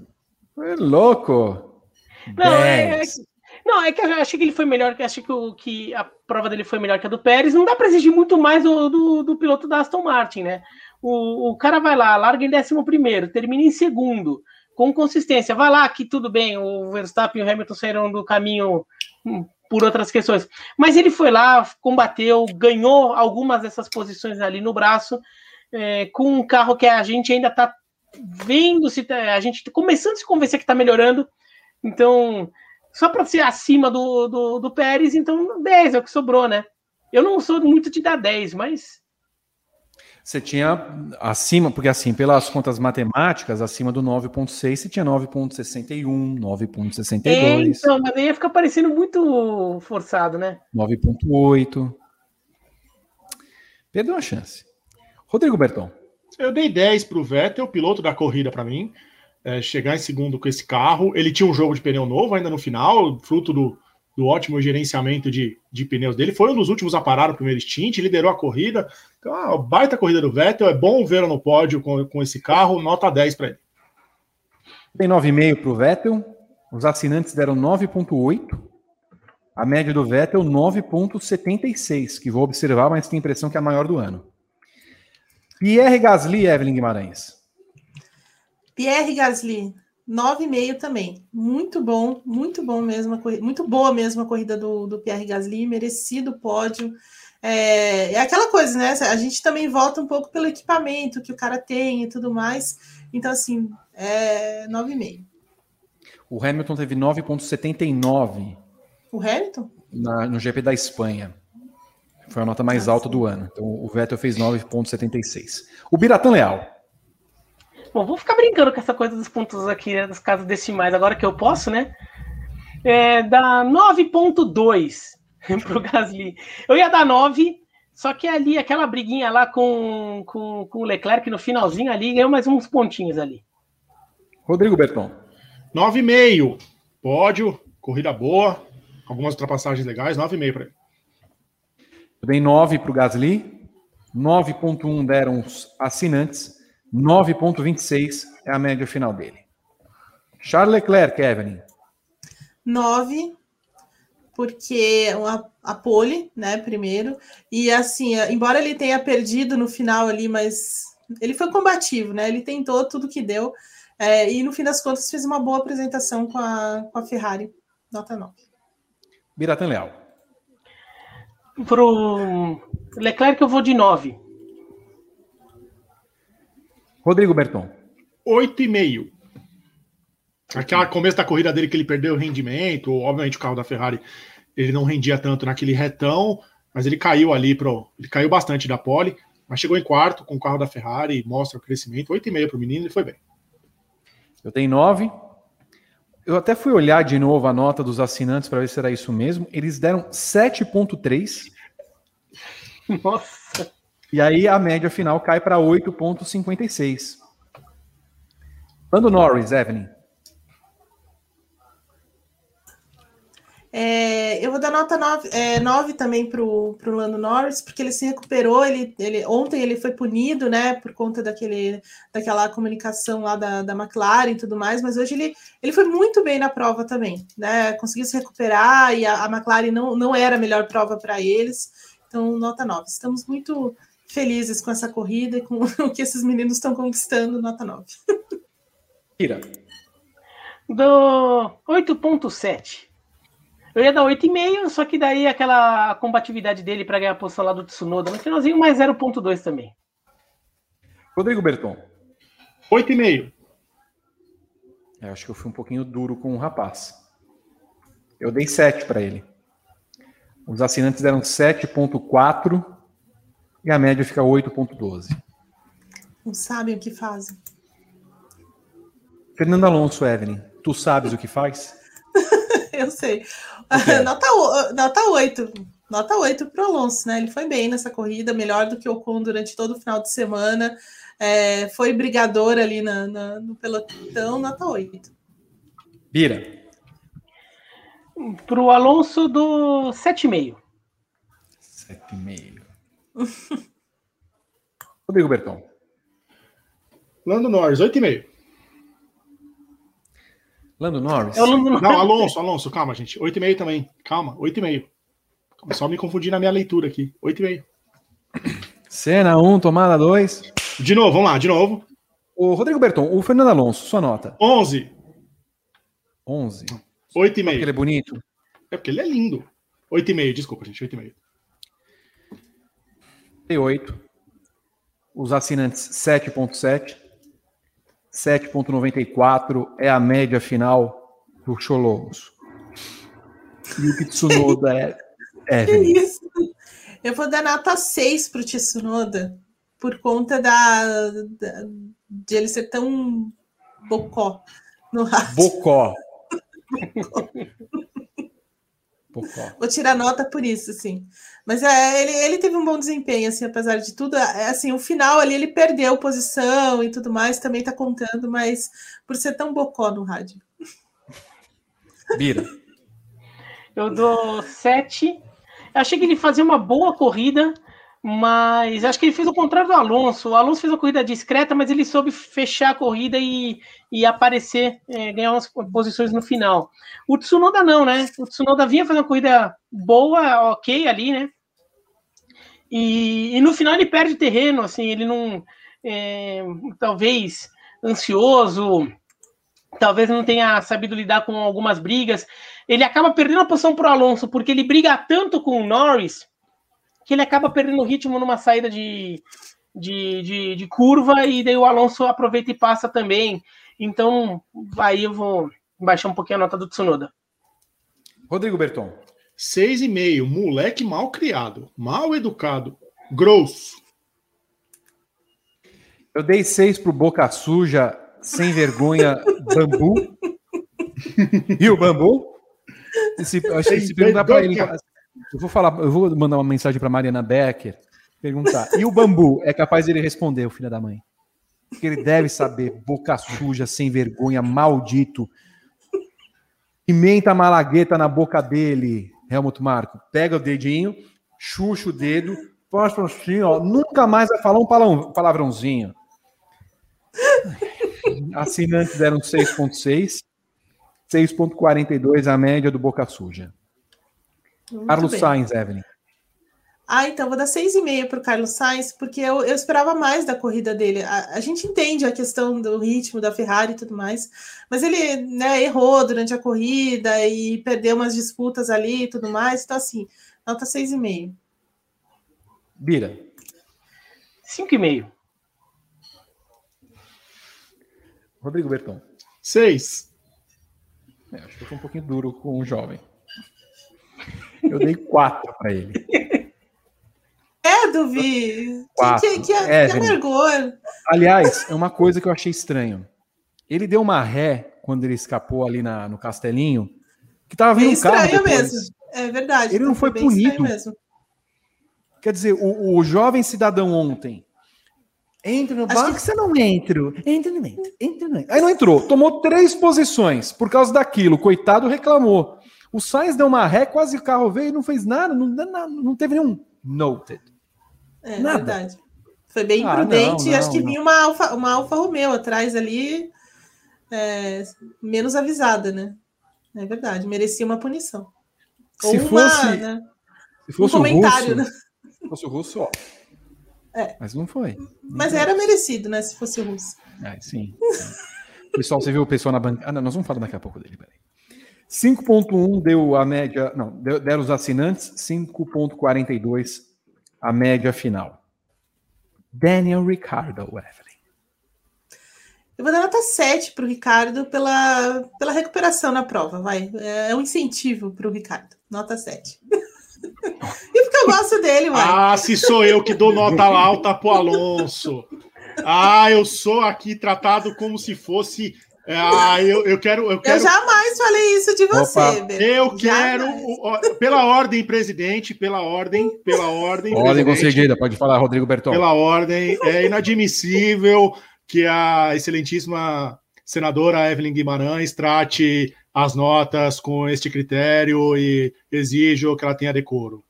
É louco. Não, 10. Não, é que eu achei que ele foi melhor, que achei que, o, que a prova dele foi melhor que a do Pérez. Não dá para exigir muito mais do, do, do, piloto da Aston Martin, né? O, o cara vai lá, larga em 11 primeiro, termina em segundo, com consistência. Vai lá, que tudo bem, o Verstappen e o Hamilton saíram do caminho hum, por outras questões. Mas ele foi lá, combateu, ganhou algumas dessas posições ali no braço, é, com um carro que a gente ainda está vendo se tá, a gente tá começando a se convencer que está melhorando. Então, só para ser acima do, do, do, Pérez, então 10 é o que sobrou, né? Eu não sou muito de dar 10, mas. Você tinha acima, porque assim, pelas contas matemáticas, acima do 9,6, você tinha 9,61, 9,62. É, então, mas aí ia ficar parecendo muito forçado, né? 9,8. Perdeu uma chance. Rodrigo Berton. Eu dei 10 para o Vettel, piloto da corrida para mim é, chegar em segundo com esse carro. Ele tinha um jogo de pneu novo ainda no final, fruto do, do ótimo gerenciamento de, de pneus dele. Foi um dos últimos a parar o primeiro stint, liderou a corrida. Então, a baita corrida do Vettel. É bom vê-lo no pódio com, com esse carro. Nota 10 para ele. Tem 9,5 para o Vettel. Os assinantes deram 9,8. A média do Vettel, 9,76, que vou observar, mas tem a impressão que é a maior do ano. Pierre Gasly, Evelyn Guimarães. Pierre Gasly, 9,5 também. Muito bom, muito bom mesmo, muito boa mesmo a corrida do, do Pierre Gasly, merecido pódio. É, é, aquela coisa, né? A gente também volta um pouco pelo equipamento que o cara tem e tudo mais. Então, assim, é 9,5. O Hamilton teve 9,79. O Hamilton? Na, no GP da Espanha. Foi a nota mais alta do ano. Então, o Vettel fez 9,76. O Biratan Leal. Bom, vou ficar brincando com essa coisa dos pontos aqui, né, das casas decimais, agora que eu posso, né? É, dá 9.2 pro Gasly. Eu ia dar 9, só que ali, aquela briguinha lá com, com, com o Leclerc no finalzinho ali, ganhou mais uns pontinhos ali. Rodrigo Berton. 9,5. Pódio, corrida boa, algumas ultrapassagens legais, 9,5 para ele. Eu dei 9 para o Gasly, 9,1 deram os assinantes 9,26 é a média final dele. Charles Leclerc, Evelyn. 9, porque a, a pole, né, primeiro. E assim, embora ele tenha perdido no final ali, mas ele foi combativo, né? Ele tentou tudo que deu. É, e no fim das contas fez uma boa apresentação com a, com a Ferrari. Nota 9. Biratan Leal. Pro Leclerc eu vou de 9. Rodrigo Berton. 8,5. Aquela começo da corrida dele que ele perdeu o rendimento, obviamente o carro da Ferrari ele não rendia tanto naquele retão, mas ele caiu ali pro, ele caiu bastante da pole, mas chegou em quarto com o carro da Ferrari, mostra o crescimento, 8,5 para o menino, ele foi bem. Eu tenho 9. Eu até fui olhar de novo a nota dos assinantes para ver se era isso mesmo. Eles deram 7.3. Nossa. E aí a média final cai para 8.56. Lando Norris, Evelyn. É, eu vou dar nota 9, é, 9 também para o Lando Norris, porque ele se recuperou. Ele, ele, ontem ele foi punido, né, por conta daquele, daquela comunicação lá da, da McLaren e tudo mais, mas hoje ele, ele foi muito bem na prova também, né? Conseguiu se recuperar e a, a McLaren não, não era a melhor prova para eles. Então, nota 9. Estamos muito felizes com essa corrida e com o que esses meninos estão conquistando, nota 9. Tira. Do 8.7. Eu ia dar 8,5, só que daí aquela combatividade dele para ganhar a posição lá do Tsunoda no finalzinho, mais 0,2 também. Rodrigo Berton. 8,5. Eu acho que eu fui um pouquinho duro com o rapaz. Eu dei 7 para ele. Os assinantes deram 7,4 e a média fica 8,12. Não sabem o que fazem. Fernando Alonso, Evelyn, tu sabes o que faz? Eu sei. Nota, nota 8. Nota 8 para o Alonso, né? Ele foi bem nessa corrida, melhor do que o Ocon durante todo o final de semana. É, foi brigador ali na, na, no pelotão, nota 8. Bira. Para o Alonso do 7,5. 7,5. Rodrigo Berton. Lando Norris, 8,5. Lando Norris? É o Lando Norris. Não, Alonso, Alonso, calma, gente. 8,5 também. Calma, 8,5. Só me confundir na minha leitura aqui. 8,5. Cena 1, tomada 2. De novo, vamos lá, de novo. O Rodrigo Berton, o Fernando Alonso, sua nota. 11. 11. 8,5. Porque ele é bonito. É porque ele é lindo. 8,5, desculpa, gente, 8,5. Tem 8. Os assinantes 7.7. 7.94 é a média final do Cholomos. E o Tsunoda é. é que isso? Eu vou dar nota 6 para o Tsunoda, por conta da, da, de ele ser tão bocó no rádio. Bocó. bocó. Vou tirar nota por isso, assim. Mas é, ele, ele teve um bom desempenho, assim, apesar de tudo. É, assim, o final ali ele perdeu posição e tudo mais, também tá contando, mas por ser tão bocó no rádio. Vira. Eu dou 7. Achei que ele fazia uma boa corrida, mas acho que ele fez o contrário do Alonso. O Alonso fez uma corrida discreta, mas ele soube fechar a corrida e, e aparecer, é, ganhar umas posições no final. O Tsunoda não, né? O Tsunoda vinha fazer uma corrida boa, ok ali, né? E, e no final ele perde terreno, assim, ele não. É, talvez ansioso, talvez não tenha sabido lidar com algumas brigas. Ele acaba perdendo a posição para o Alonso, porque ele briga tanto com o Norris que ele acaba perdendo o ritmo numa saída de, de, de, de, curva e daí o Alonso aproveita e passa também. Então, aí eu vou baixar um pouquinho a nota do Tsunoda. Rodrigo Berton. 6,5. Moleque mal criado, mal educado, grosso. Eu dei 6 pro Boca Suja, sem vergonha, bambu. e o bambu? Esse, acho que se perguntar para ele. Eu vou falar, eu vou mandar uma mensagem para Mariana Becker, perguntar. E o bambu é capaz de ele responder, o filho da mãe? Porque ele deve saber, boca suja, sem vergonha, maldito. Pimenta malagueta na boca dele, Helmut Marco. Pega o dedinho, chucha o dedo, posta assim, ó, nunca mais vai falar um palavrãozinho. Assinantes deram 6.6, 6.42 a média do Boca Suja. Muito Carlos bem. Sainz, Evelyn. Ah, então vou dar 6,5 para o Carlos Sainz, porque eu, eu, esperava mais da corrida dele. A, a, gente entende a questão do ritmo da Ferrari e tudo mais, mas ele né, errou durante a corrida e perdeu umas disputas ali e tudo mais. Então, assim, nota 6,5. Bira. 5,5. Rodrigo Bertão. 6. É, acho que eu fui um pouquinho duro com o jovem. Eu dei 4 para ele. É, Duvi. Que, que, que, é, que amargor. Aliás, é uma coisa que eu achei estranho. Ele deu uma ré quando ele escapou ali na, no castelinho, que tava vindo é um carro. Depois. mesmo. É verdade. Ele não foi, foi punido. Quer dizer, o, o, jovem cidadão ontem. Entra no box, que... você não entra. Entra no entra, entra no Aí não entrou. Tomou três posições por causa daquilo. Coitado reclamou. O Sainz deu uma ré, quase o carro veio e não fez nada. Não, não, não teve nenhum noted. É nada. verdade. Foi bem ah, imprudente. Não, não, Acho que vinha uma Alfa, uma Alfa Romeo atrás ali, é, menos avisada, né? É verdade. Merecia uma punição. Se Ou fosse, uma, né? se fosse um comentário, russo, né? Se fosse o russo, ó. É. Mas não foi. Mas era merecido, né? Se fosse o russo. É, sim. Pessoal, você viu o pessoal na banca. Ah, não, nós vamos falar daqui a pouco dele, peraí. 5.1 deu a média, não, deram os assinantes, 5.42 a média final. Daniel Ricardo, Evelyn. Eu vou dar nota 7 para o Ricardo pela, pela recuperação na prova, vai. É um incentivo para o Ricardo. Nota 7. e porque eu gosto dele, vai. Ah, se sou eu que dou nota alta pro Alonso. Ah, eu sou aqui tratado como se fosse ah, eu, eu quero, eu quero. Eu jamais falei isso de você, Eu quero, pela ordem, presidente, pela ordem, pela ordem. Ordem concedida, pode falar, Rodrigo Berton. Pela ordem, é inadmissível que a excelentíssima senadora Evelyn Guimarães trate as notas com este critério e exijo que ela tenha decoro.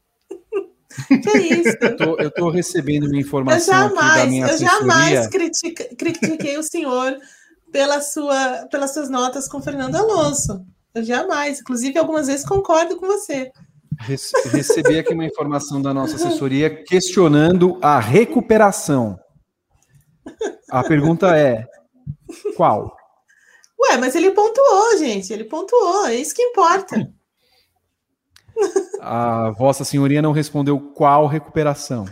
Que isso? Eu tô, eu tô recebendo uma informação eu jamais, aqui da minha assessoria. Eu jamais critiquei o senhor pela sua, pelas suas notas com Fernando Alonso. Eu jamais. Inclusive, algumas vezes concordo com você. Recebi aqui uma informação da nossa assessoria questionando a recuperação. A pergunta é: qual? Ué, mas ele pontuou, gente. Ele pontuou. É isso que importa. A Vossa Senhoria não respondeu qual recuperação.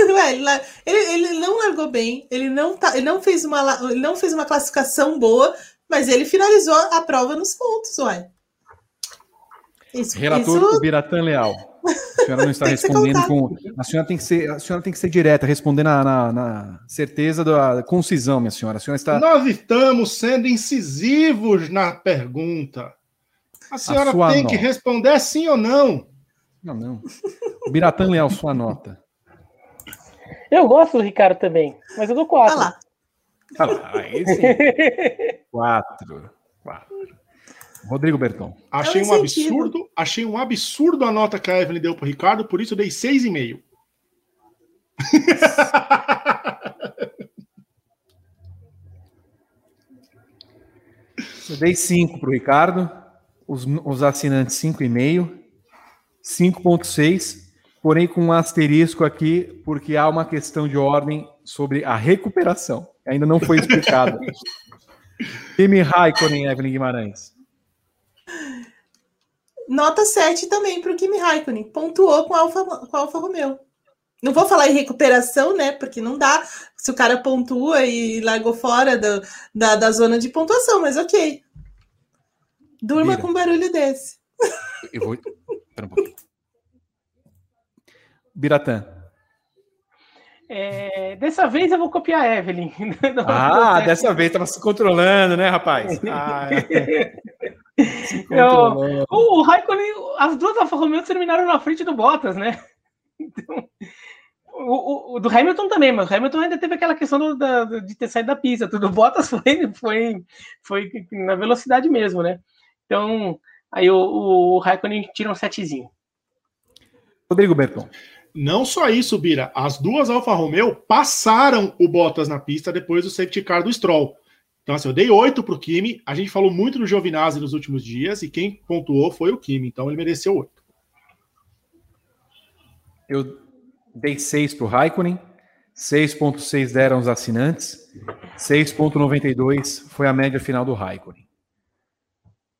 ele, ele, não largou bem, ele não, tá, ele, não fez uma, ele não fez uma classificação boa, mas ele finalizou a prova nos pontos, ué. Isso, Relator isso... Biratã Leal. A senhora não está respondendo com. A senhora tem que ser, a senhora tem que ser direta, responder na, na, na, certeza da concisão, minha senhora. A senhora está. Nós estamos sendo incisivos na pergunta. A senhora a tem nota. que responder sim ou não. Não, não. Biratã Leal, sua nota. Eu gosto do Ricardo também, mas eu dou quatro. Ah lá. Ah lá, aí sim. quatro. quatro. Rodrigo Berton. Achei um absurdo, achei um absurdo a nota que a Evelyn deu pro Ricardo, por isso eu dei seis e meio. Eu dei 5 para o Ricardo, os, os assinantes 5,5, 5,6 porém com um asterisco aqui, porque há uma questão de ordem sobre a recuperação. Ainda não foi explicada. Kimi Raikkonen, Evelyn Guimarães. Nota 7 também para o Kimi Raikkonen. Pontuou com a Alfa, com a Alfa Romeo. Não vou falar em recuperação, né? Porque não dá se o cara pontua e largou fora do, da, da zona de pontuação, mas ok. Durma Vira. com um barulho desse. Eu vou. Espera um pouquinho. Biratã. É, dessa vez eu vou copiar a Evelyn. ah, dessa vez estava se controlando, né, rapaz? Ah, é. eu, o, o Raikkonen, as duas Alfa Romeo terminaram na frente do Bottas, né? Então, o, o, do Hamilton também, mas o Hamilton ainda teve aquela questão do, da, de ter saído da pista. Tudo o Bottas foi, foi, foi na velocidade mesmo, né? Então, aí o, o Raikkonen tira um setezinho. Rodrigo Berton. Não só isso, Bira. As duas Alfa Romeo passaram o Bottas na pista depois do safety car do Stroll. Então, assim, eu dei oito para o Kimi. A gente falou muito do Giovinazzi nos últimos dias e quem pontuou foi o Kimi. Então, ele mereceu oito. Eu dei 6 para o Raikkonen, 6.6 deram os assinantes, 6.92 foi a média final do Raikkonen.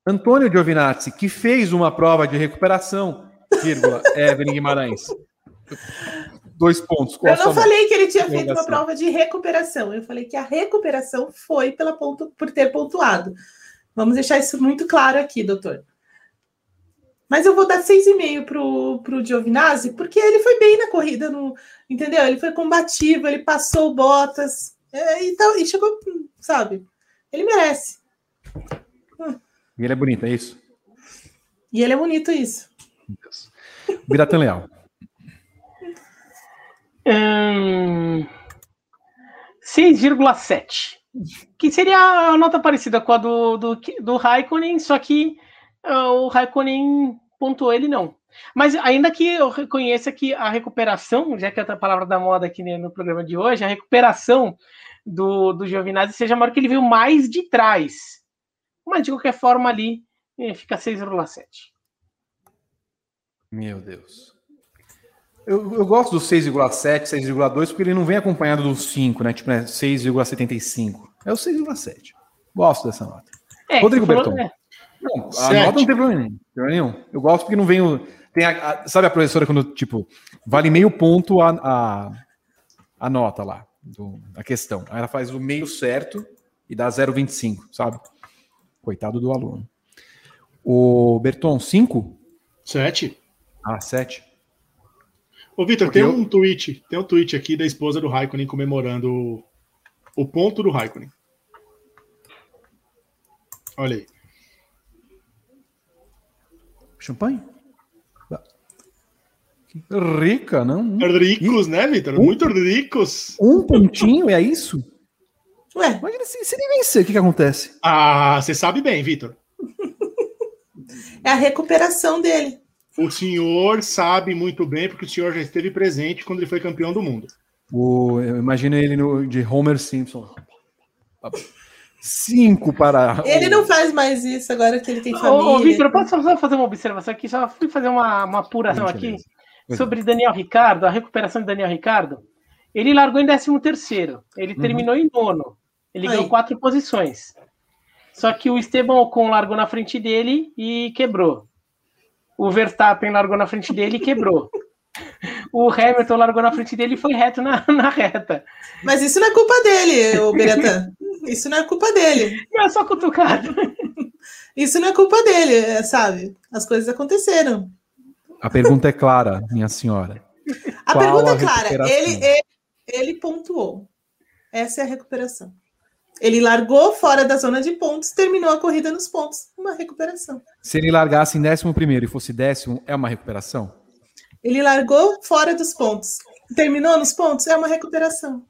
Antônio Giovinazzi, que fez uma prova de recuperação, vírgula, Evelyn Guimarães. Dois pontos. Eu não falei que ele tinha feito uma prova de recuperação. Eu falei que a recuperação foi pela ponto, por ter pontuado. Vamos deixar isso muito claro aqui, doutor. Mas eu vou dar 6,5 pro, pro Giovinazzi, porque ele foi bem na corrida, no, entendeu? Ele foi combativo, ele passou botas é, e, tal, e chegou, sabe? Ele merece. E ele é bonito, é isso? E ele é bonito, isso. Biratan Leal. Hum, 6,7. Que seria a nota parecida com a do, do, do Raikkonen, só que uh, o Raikkonen pontuou ele não. Mas ainda que eu reconheça que a recuperação, já que é a palavra da moda aqui no programa de hoje, a recuperação do, do Giovinazzi seja maior que ele veio mais de trás. Mas de qualquer forma ali eh, fica 6,7. Meu Deus. Eu, eu gosto do 6,7, 6,2, porque ele não vem acompanhado do 5, né? Tipo, né, 6,75. É o 6,7. Gosto dessa nota. É, Rodrigo Berton. É. Não, a Sete. nota não tem problema nenhum. Eu gosto porque não vem o. Tem a, a, sabe a professora quando, tipo, vale meio ponto a, a, a nota lá, do, a questão. Aí ela faz o meio certo e dá 0,25, sabe? Coitado do aluno. O Berton, 5? 7. Ah, 7. Ô, Vitor, tem eu... um tweet, tem um tweet aqui da esposa do Raikkonen comemorando o, o ponto do Raikkonen. Olha aí. Champanhe? Rica, não? Ricos, e... né, Vitor? Um, Muito ricos. Um pontinho, é isso? Ué, imagina se, se ele vencer, o que, que acontece? Ah, você sabe bem, Vitor. É a recuperação dele. O senhor sabe muito bem, porque o senhor já esteve presente quando ele foi campeão do mundo. O, eu imagino ele no, de Homer Simpson. Cinco para. Ele não faz mais isso agora que ele tem família. Ô, Vitor, eu posso só fazer uma observação aqui? Só fui fazer uma, uma apuração aqui sobre Daniel Ricardo, a recuperação de Daniel Ricardo. Ele largou em 13 terceiro, ele uhum. terminou em nono. Ele Aí. ganhou quatro posições. Só que o Esteban Ocon largou na frente dele e quebrou. O Verstappen largou na frente dele e quebrou. O Hamilton largou na frente dele e foi reto na, na reta. Mas isso não é culpa dele, o Beratan. Isso não é culpa dele. Não é só cutucado. Isso não é culpa dele, é, sabe? As coisas aconteceram. A pergunta é clara, minha senhora. A Qual pergunta a é clara. Ele, ele, ele pontuou. Essa é a recuperação. Ele largou fora da zona de pontos, terminou a corrida nos pontos. Uma recuperação. Se ele largasse em décimo primeiro e fosse décimo, é uma recuperação? Ele largou fora dos pontos. Terminou nos pontos, é uma recuperação.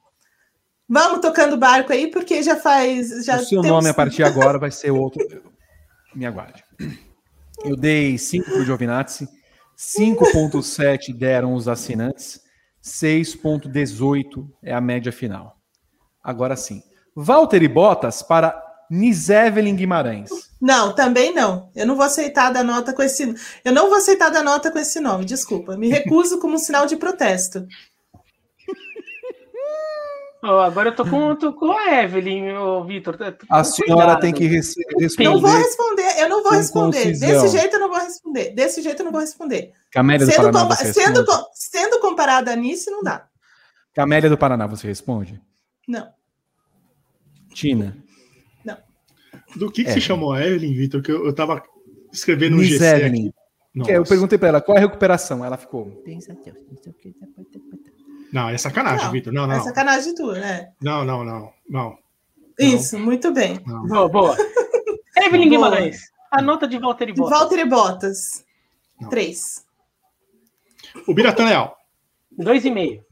Vamos tocando barco aí, porque já faz. Já o seu temos... nome a partir de agora vai ser outro. Me aguarde. Eu dei 5 para o Giovinazzi, 5,7 deram os assinantes, 6,18 é a média final. Agora sim. Walter e Bottas para Nisevelin Guimarães. Não, também não. Eu não vou aceitar da nota com esse. Eu não vou aceitar da nota com esse nome, desculpa. Me recuso como um sinal de protesto. Oh, agora eu tô com, tô com a Evelyn, Vitor. A senhora tem que responder. Não vou responder, eu não vou responder. Concisão. Desse jeito eu não vou responder. Desse jeito eu não vou responder. Camélia do sendo, Paraná, sendo, sendo comparada a nisso, não dá. Camélia do Paraná, você responde? Não. Tina. Não. Do que, que é. você chamou a Evelyn, Vitor? Que eu, eu tava escrevendo no GC Evelyn. aqui. Eu perguntei para ela qual é a recuperação. Ela ficou. Não, é sacanagem, Vitor. Não, não. É sacanagem tua, né? Não, não, não. não. Isso, não. muito bem. Não. Boa, boa. Evelyn Guimarães. A nota de Walter Bottas. Walter Bottas. Três. O Biratã Leal. Dois e meio.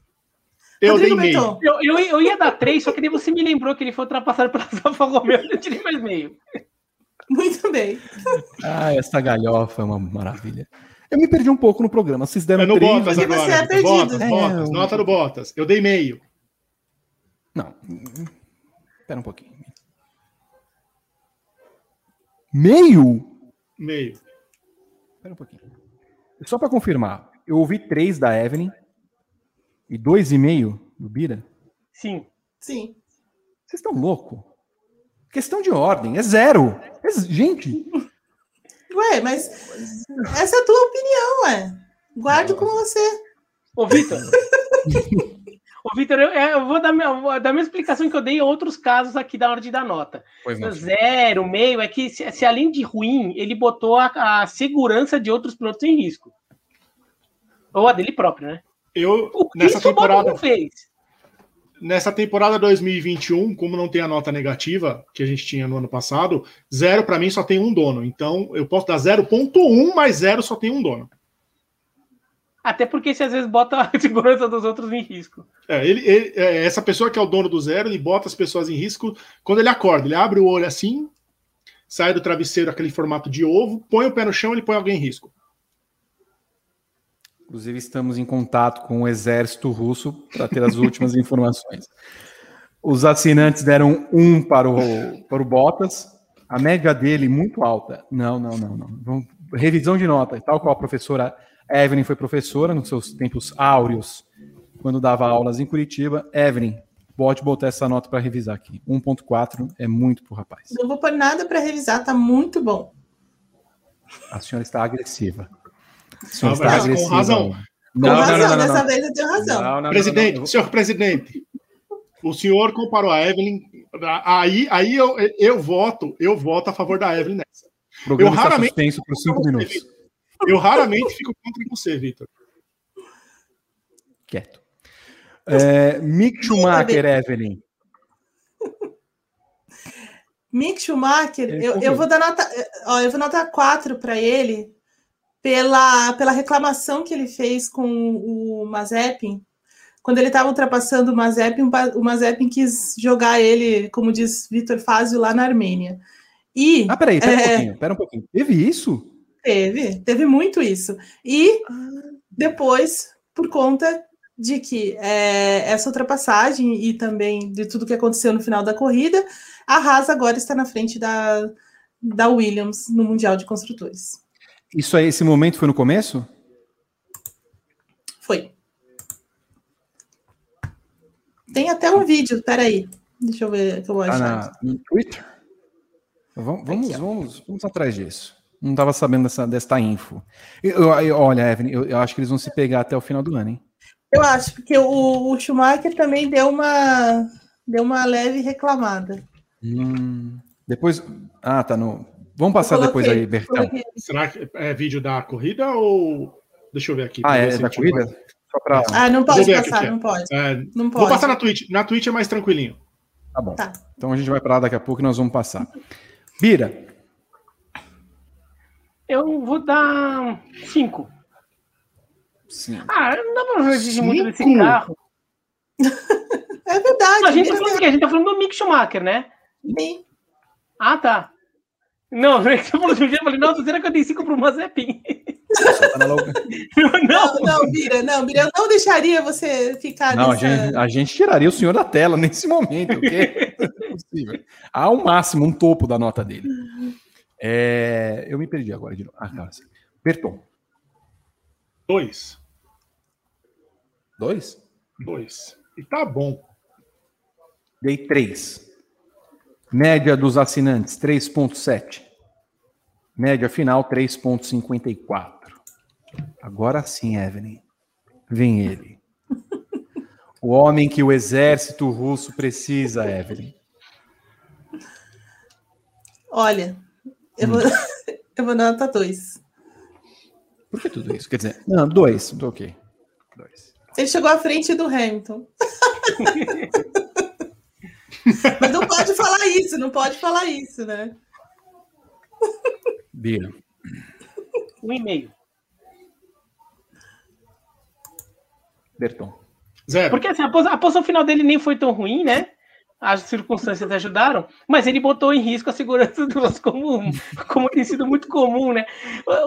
Eu Rodrigo dei meio. Eu, eu, eu, ia dar três, só que daí você me lembrou que ele foi ultrapassado pela Alfa Romeo, eu tirei mais meio. Muito bem. Ah, essa galhofa é uma maravilha. Eu me perdi um pouco no programa. Vocês deram é no três, Bottas agora. Você é perdido. Bottas, é, eu... nota do Bottas. Eu dei meio. Não. Espera um pouquinho. Meio? Meio. Espera um pouquinho. Só para confirmar, Eu ouvi três da Evelyn e dois e meio do Bira. Sim. Sim. Vocês estão loucos? Questão de ordem, é zero. É gente, Ué, mas essa é a tua opinião, ué. Guarde com você. Ô, Vitor. Ô, Vitor, eu, eu vou dar, minha, vou dar a mesma explicação que eu dei em outros casos aqui da hora de dar nota. pois não. Zero, meio, é que se, se além de ruim, ele botou a, a segurança de outros pilotos em risco. Ou a dele próprio, né? Eu, O que nessa temporada, não fez? nessa temporada 2021, como não tem a nota negativa que a gente tinha no ano passado, zero para mim só tem um dono. Então eu posso dar 0.1 mais zero só tem um dono. Até porque você às vezes bota a segurança dos outros em risco. É, ele, ele- é, essa pessoa que é o dono do zero, ele bota as pessoas em risco quando ele acorda. Ele abre o olho assim, sai do travesseiro aquele formato de ovo, põe o pé no chão, ele põe alguém em risco. Inclusive, estamos em contato com o exército russo para ter as últimas informações. Os assinantes deram um para o, para o Bottas, a média dele muito alta. Não, não, não, não. Vamos- revisão de nota, tal qual a professora Evelyn foi professora nos seus tempos áureos, quando dava aulas em Curitiba. Evelyn, pode botar essa nota para revisar aqui. 1.4 é muito pro rapaz. Não vou pôr nada para revisar, tá muito bom. A senhora está agressiva. A Ah, senhora mas com razão. Com razão, dessa vez eu tenho razão. Não, não, não, presidente, não, não. senhor presidente, o senhor comparou a Evelyn. Aí, aí eu, eu voto, eu voto a favor da Evelyn nessa. Programa Eu raramente- suspenso por cinco minutos. Eu raramente fico contra você, Vitor. Quieto. É, Mick Schumacher, Evelyn. Mick Schumacher, eu, eu vou dar nota, ó, eu vou notar 4 para ele pela, pela reclamação que ele fez com o Mazepin. Quando ele estava ultrapassando o Mazepin, o Mazepin quis jogar ele, como diz Vitor Fazio, lá na Armênia. E Ah, peraí, pera um É. pouquinho, pera um pouquinho. Teve isso? Teve, teve muito isso. E depois, por conta de que é, essa ultrapassagem e também de tudo que aconteceu no final da corrida, a Haas agora está na frente da, da Williams no Mundial de Construtores. Isso aí, esse momento foi no começo? Foi. Tem até um vídeo, peraí. Deixa eu ver que eu vou Tá achar. no Twitter? Vamos, vamos, vamos, vamos atrás disso. Não estava sabendo dessa, desta info. Eu- eu- olha, Evelyn, eu, eu acho que eles vão se pegar até o final do ano, hein? Eu acho, porque o, o Schumacher também deu uma, deu uma leve reclamada. Hum, depois. Ah, tá no. Vamos passar depois aí, Bertão. coloquei. Será que é vídeo da corrida ou. Deixa eu ver aqui. Ah, é da corrida? Só pra. Ah, não Vou pode passar, é. não pode. é, Não vou pode. passar na Twitch. Na Twitch é mais tranquilinho. Tá bom. Tá. Então a gente vai parar daqui a pouco e nós vamos passar. Bira, Eu vou dar cinco. sim. Ah, não dá pra exigir muito desse Cinco? carro. É verdade. A gente tá falando? A gente tá falando do Mick Schumacher, né? bem. Ah, tá. Não, você falou de um jeito, eu falei, nossa, será que eu dei cinco pro Mazepin? Tá. Não, não, Bira, não, Bira, eu não deixaria você ficar Não, a nessa... gente, a gente tiraria o senhor da tela nesse momento, porque não é possível. Há um máximo, um topo da nota dele. É, eu me perdi agora de novo. Ah. Berton, Dois. dois? Dois. E tá bom. Dei três. Média dos assinantes, 3,7. Média final, 3,54. Agora sim, Evelyn. Vem ele. O homem que o exército russo precisa, Evelyn. Olha, eu vou, eu vou nota 2. Por que tudo isso? Quer dizer, não, dois. Ok. Dois. Ele chegou à frente do Hamilton. Mas não pode falar isso, não pode falar isso, né? Bira. Um e meio. Berton. Zero. Porque assim, a, posi- a posição final dele nem foi tão ruim, né? As circunstâncias ajudaram, mas ele botou em risco a segurança do nosso comum, como tem sido muito comum, né?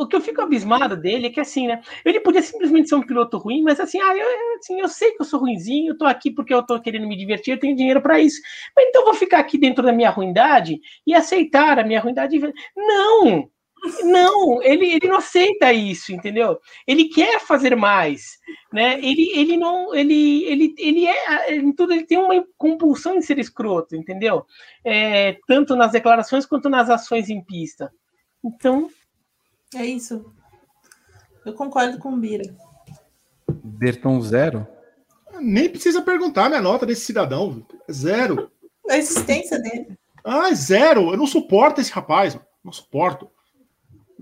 O, que eu fico abismado dele é que assim, né? Ele podia simplesmente ser um piloto ruim, mas assim, ah, eu, assim, eu sei que eu sou ruinzinho, eu tô aqui porque eu tô querendo me divertir, eu tenho dinheiro para isso. Mas então vou ficar aqui dentro da minha ruindade e aceitar a minha ruindade. Não! Não, ele, ele não aceita isso, entendeu? Ele quer fazer mais, né? Ele, ele não, ele, ele, ele é, em tudo ele tem uma compulsão em ser escroto, entendeu? É, tanto nas declarações quanto nas ações em pista. Então, é isso. Eu concordo com o Bira. Berton zero? Nem precisa perguntar minha nota desse cidadão. Zero. A existência dele. Ah, zero. Eu não suporto esse rapaz. Não suporto.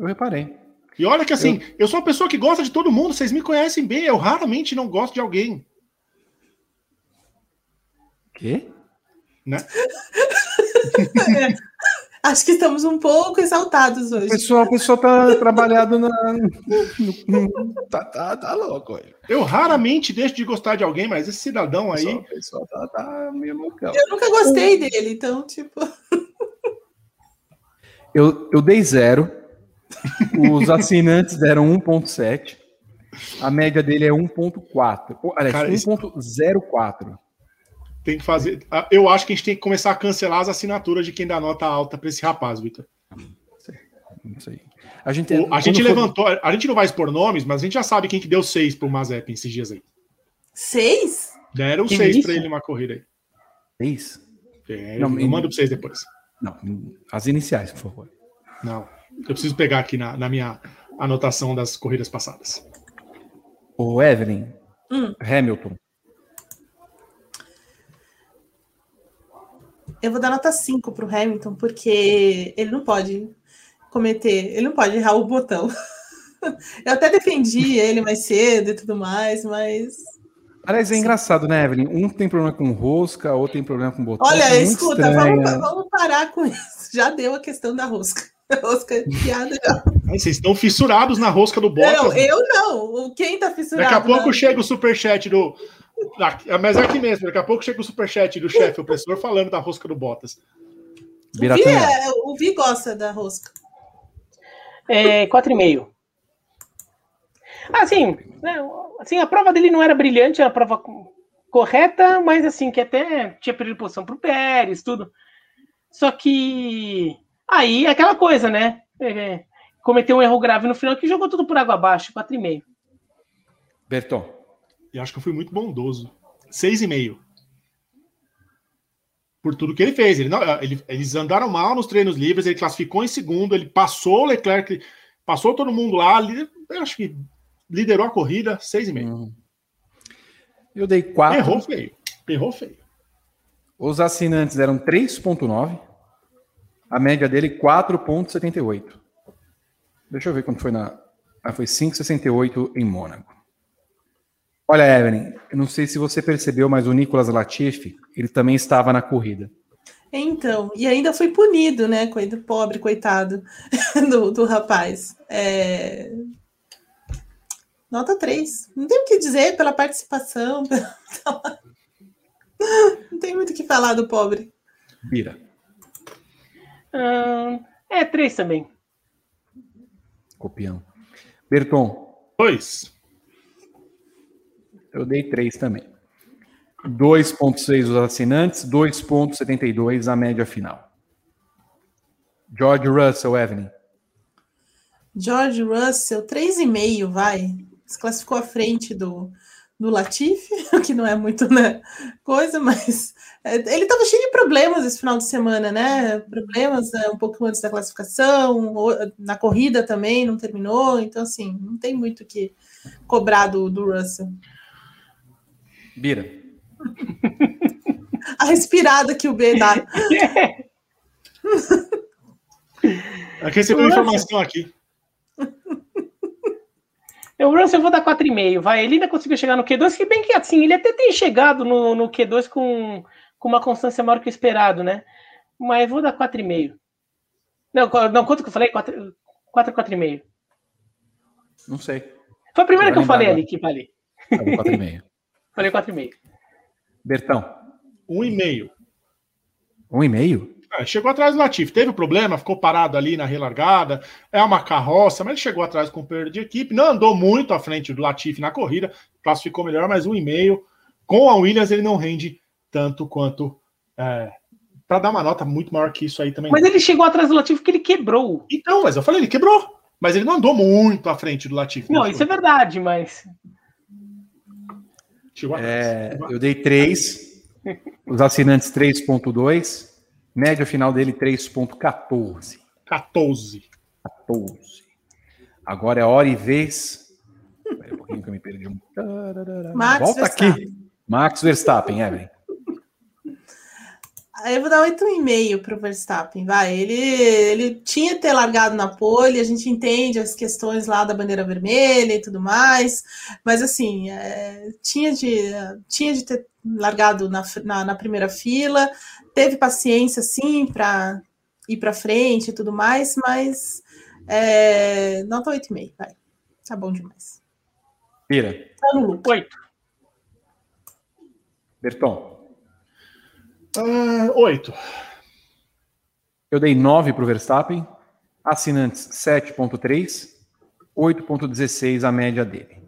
Eu reparei. E olha que assim, eu... eu sou uma pessoa que gosta de todo mundo, vocês me conhecem bem, eu raramente não gosto de alguém. Quê? Né? Acho que estamos um pouco exaltados hoje. Pessoal, o pessoal tá trabalhado na. tá, tá, tá louco. Olha. Eu raramente deixo de gostar de alguém, mas esse cidadão aí. O pessoal, tá, tá meio loucão. Eu nunca gostei dele, então, tipo. eu, eu dei zero. Os assinantes deram 1,7. A média dele é 1,4. Aliás, 1,04 tem que fazer. Eu acho que a gente tem que começar a cancelar as assinaturas de quem dá nota alta para esse rapaz, Vitor. Não sei. A gente, o, a gente levantou, for... a gente não vai expor nomes, mas a gente já sabe quem que deu seis pro Mazep esses dias aí. Seis? Deram que seis para ele numa corrida aí. Seis? É, não, eu mando para vocês depois. Não, as iniciais, por favor. Não, eu preciso pegar aqui na, na minha anotação das corridas passadas. O Evelyn, hum. Hamilton, Eu vou dar nota 5 para o Hamilton, porque ele não pode cometer, ele não pode errar o botão. Eu até defendi ele mais cedo e tudo mais, mas. Aliás, é engraçado, né, Evelyn? Um tem problema com rosca, outro tem problema com botão. Olha, é escuta, vamos, vamos, parar com isso. Já deu a questão da rosca. Rosca é piada já. Vocês estão fissurados na rosca do Bottas. Não, eu não. Quem tá fissurado? Daqui a pouco não. chega o superchat do, Aqui, mas é aqui mesmo, daqui a pouco chega o superchat do chefe opressor falando da rosca do Bottas. O Vi, é, o Vi gosta da rosca. É, 4,5. Assim, né, assim, a prova dele não era brilhante, era a prova correta, mas assim, que até tinha perdido posição pro Pérez, tudo. Só que aí é aquela coisa, né? É, cometeu um erro grave no final que jogou tudo por água abaixo, 4,5. Berton. E acho que eu fui muito bondoso. Seis e meio. Por tudo que ele fez. Ele não, ele, eles andaram mal nos treinos livres, ele classificou em segundo, ele passou o Leclerc, passou todo mundo lá. Eu acho que liderou a corrida, seis e meio. Hum. Eu dei quatro. Errou feio. Errou feio. Os assinantes eram 3,9. A média dele 4,78. Deixa eu ver quanto foi na. Ah, foi 5,68 em Mônaco. Olha, Evelyn, eu não sei se você percebeu, mas o Nicolas Latifi, ele também estava na corrida. Então, e ainda foi punido, né? Coisa pobre, coitado do, do rapaz. É... Nota 3. Não tem o que dizer pela participação. Não tem muito o que falar do pobre. Bira. Hum, é, 3 também. Copião. Berton. 2. Eu dei 3 também. 2,6 os assinantes, 2,72 a média final. George Russell, Evelyn. George Russell, 3,5, vai. Se classificou à frente do, do Latifi, que não é muito né, coisa, mas é, ele estava cheio de problemas esse final de semana, né? Problemas é, um pouco antes da classificação, na corrida também não terminou, então assim, não tem muito o que cobrar do, do Russell. Bira. A respirada que o B dá. Aqui recebeu informação aqui. O Russell eu vou dar 4,5, vai. Ele ainda conseguiu chegar no Q2, que bem que assim, ele até tem chegado no, no Q2 com, com uma constância maior que o esperado, né? Mas vou dar 4,5. Não, não, quanto que eu falei? 4, 4 4,5. Não sei. Foi a primeira que eu falei agora. ali, que falei. 4,5. Falei 4,5. Bertão. 1,5. 1,5? É, chegou atrás do Latif. Teve problema, ficou parado ali na relargada. É uma carroça, mas ele chegou atrás com perda de equipe. Não andou muito à frente do Latif na corrida. Classificou melhor, mas 1,5. Com a Williams ele não rende tanto quanto é, para dar uma nota muito maior que isso aí também. Mas ele chegou atrás do Latifi porque ele quebrou. Então, mas eu falei, ele quebrou. Mas ele não andou muito à frente do Latifi. Não, isso é verdade, mas. É, eu dei 3. Os assinantes 3.2. Média final dele 3.14. 14. 14. Agora é hora e vez. Espera um pouquinho que eu me perdi. Max Volta Verstappen. aqui. Max Verstappen, Evelyn. Aí eu vou dar 8,5 para o Verstappen, vai. Ele, ele tinha que ter largado na pole, a gente entende as questões lá da bandeira vermelha e tudo mais, mas assim, é, tinha, de, tinha de ter largado na, na, na primeira fila, teve paciência, sim, para ir para frente e tudo mais, mas é, nota 8,5, vai. Tá bom demais. Pira. Tá no lucro. Oito. Berton. Ah, oito. Eu dei 9 para o Verstappen. Assinantes 7.3. 8.16 a média dele.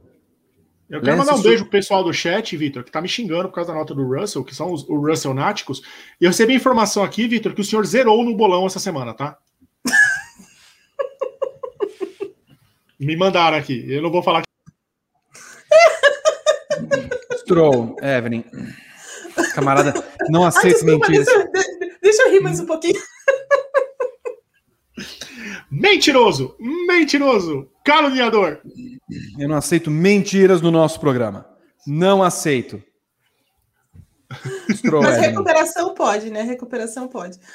Eu quero Lance mandar um beijo pro pessoal do chat, Vitor, que tá me xingando por causa da nota do Russell, que são os, os Russell Náticos. E eu recebi informação aqui, Vitor, que o senhor zerou no bolão essa semana, tá? me mandaram aqui. Eu não vou falar. Stroll, Evelyn. Camarada, não Ah, aceito desculpa, mentiras. deixa, de- deixa eu rir mais um pouquinho. Mentiroso! Mentiroso! Caluniador! Eu não aceito mentiras no nosso programa. Não aceito. Stroll, Mas recuperação pode, né? Recuperação pode.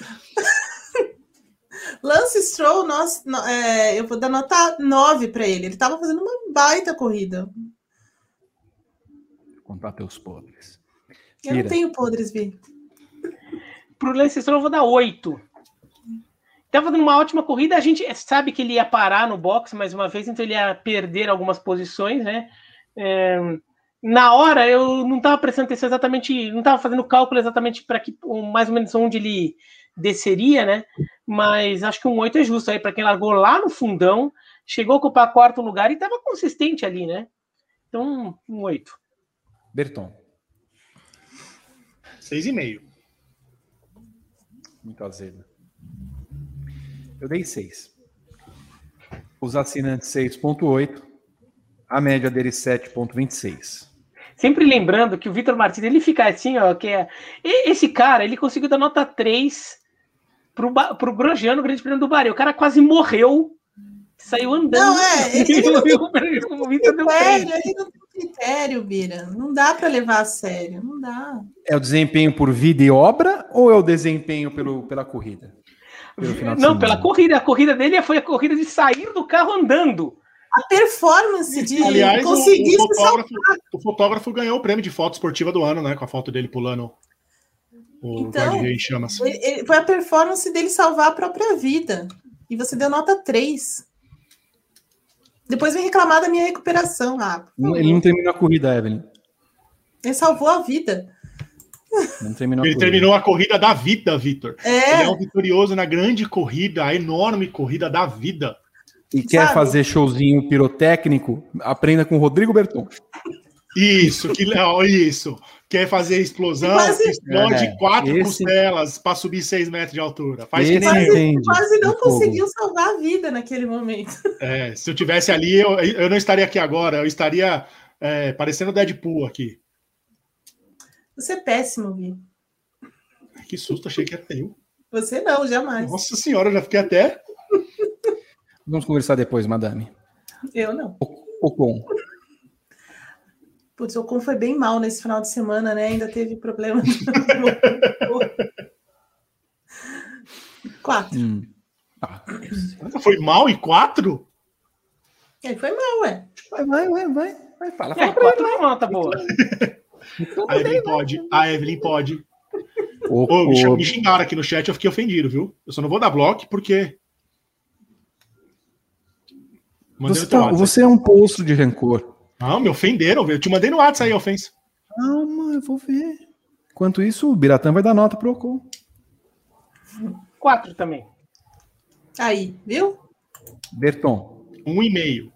Lance Stroll, nós, é, eu vou dar nota 9 para ele. Ele estava fazendo uma baita corrida. Contar teus podres. Eu Mira. não tenho podres, Vi. Pro Lance Stroll eu vou dar oito. Tava dando uma ótima corrida, a gente sabe que ele ia parar no box mais uma vez, então ele ia perder algumas posições, né? É, na hora eu não estava prestando atenção exatamente, não estava fazendo cálculo exatamente para que mais ou menos onde ele desceria, né? Mas acho que um 8 é justo aí para quem largou lá no fundão, chegou a ocupar quarto lugar e estava consistente ali, né? Então, um 8. Berton. Seis e meio. Muito azedo. Eu dei 6. Os assinantes 6.8. A média dele 7.26. Sempre lembrando que o Vitor Martins, ele fica assim, ó, que é. Esse cara, ele conseguiu dar nota 3 pro, Ba- pro Grosjean Grande Prêmio do Bahrein. O cara quase morreu, saiu andando. Não, é, ele- ele não o Vitor deu três. Critério, ele não tem critério, Bira. Não dá para levar a sério. Não dá. É o desempenho por vida e obra ou é o desempenho pelo, pela corrida? Pelo Não, pela corrida. A corrida dele foi a corrida de sair do carro andando. A performance de Aliás, o, conseguir o se salvar. fotógrafo, o fotógrafo ganhou o prêmio de foto esportiva do ano, né? Com a foto dele pulando o Então, em chamas. Ele- ele- foi a performance dele salvar a própria vida. E você deu nota 3. Depois vem reclamar da minha recuperação. Ah, por favor. Ele não terminou a corrida, Evelyn. ele salvou a vida. Não terminou a Ele corrida. terminou a corrida da vida, Vitor. Ele É, é um vitorioso na grande corrida, a enorme corrida da vida. E quer Sabe? fazer showzinho pirotécnico? Aprenda com o Rodrigo Berton. Isso, que legal, isso. Quer fazer explosão, Quase- que explode É, quatro esse- costelas para subir seis metros de altura. Faz que Esse nem eu. entende quase não do fogo. conseguiu salvar a vida naquele momento. É, se eu tivesse ali, eu, eu não estaria aqui agora, eu estaria é, parecendo Deadpool aqui. Você é péssimo, Vi. Que susto, achei que era eu. Você não, jamais. Nossa senhora, eu já fiquei até. Vamos conversar depois, madame. Eu não. Ocon. Putz, o Ocon foi bem mal nesse final de semana, né? Ainda teve problema. Quatro. Hum. Ah, Foi mal e quatro? Ele foi mal, ué. vai, vai, vai, vai. vai fala, É, fala pra ele. quatro é uma nota boa. A Evelyn pode, a Evelyn pode. Ô, me, ô, me xingaram aqui no chat, eu fiquei ofendido, viu? Eu só não vou dar bloco porque. Mandei você, tá- você é um poço de rancor. Não, me ofenderam, velho. Eu te mandei no WhatsApp aí a ofensa. Calma, eu vou ver. Enquanto isso, o Biratã vai dar nota pro Ocon. Quatro também. Aí, viu? Berton, Um e meio.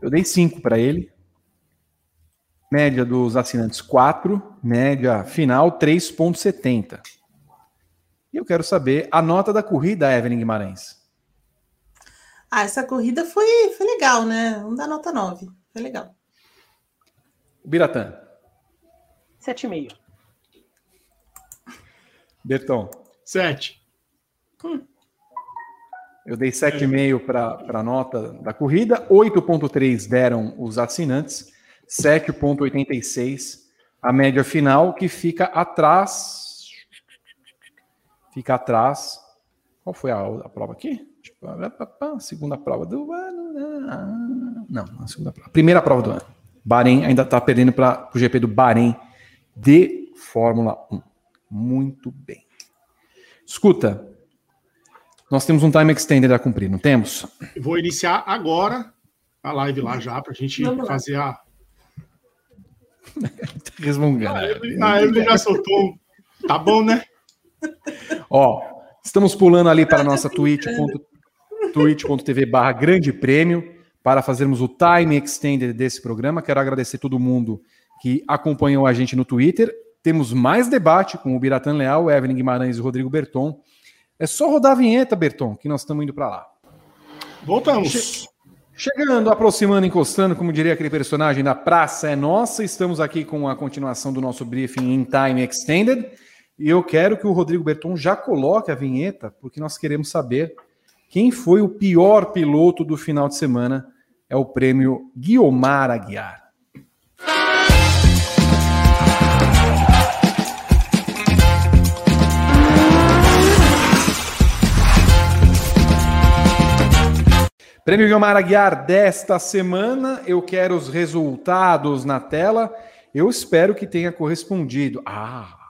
eu dei 5 para ele. Média dos assinantes 4. média final 3,70. E eu quero saber a nota da corrida, Evelyn Guimarães. Ah, essa corrida foi, foi legal, né? Vamos dar nota 9. Foi legal. Biratã. 7,5. Berton. 7. Hum. Eu dei 7,5 para a nota da corrida, 8,3 deram os assinantes, 7,86 a média final, que fica atrás. Fica atrás. Qual foi a, a prova aqui? A segunda prova do ano. Não, a segunda prova. Primeira prova do ano. Bahrein ainda está perdendo para o GP do Bahrein de Fórmula 1. Muito bem. Escuta, nós temos um time extender a cumprir, não temos? vou iniciar agora a live lá já para a gente fazer a. tá resmungando. Ah, ele já soltou. Tá bom, né? Ó, estamos pulando ali para a nossa twitch.tv twitch barra grande prêmio para fazermos o time extender desse programa. Quero agradecer todo mundo que acompanhou a gente no Twitter. Temos mais debate com o Biratan Leal, Evelyn Guimarães e o Rodrigo Berton. É só rodar a vinheta, Berton, que nós estamos indo para lá. Voltamos. Che chegando, aproximando, encostando, como diria aquele personagem da Praça é Nossa, estamos aqui com a continuação do nosso briefing em Time Extended. E eu quero que o Rodrigo Berton já coloque a vinheta, porque nós queremos saber quem foi o pior piloto do final de semana. É o prêmio Guiomar Aguiar. Prêmio Guilmar Aguiar desta semana. Eu quero os resultados na tela. Eu espero que tenha correspondido. Ah!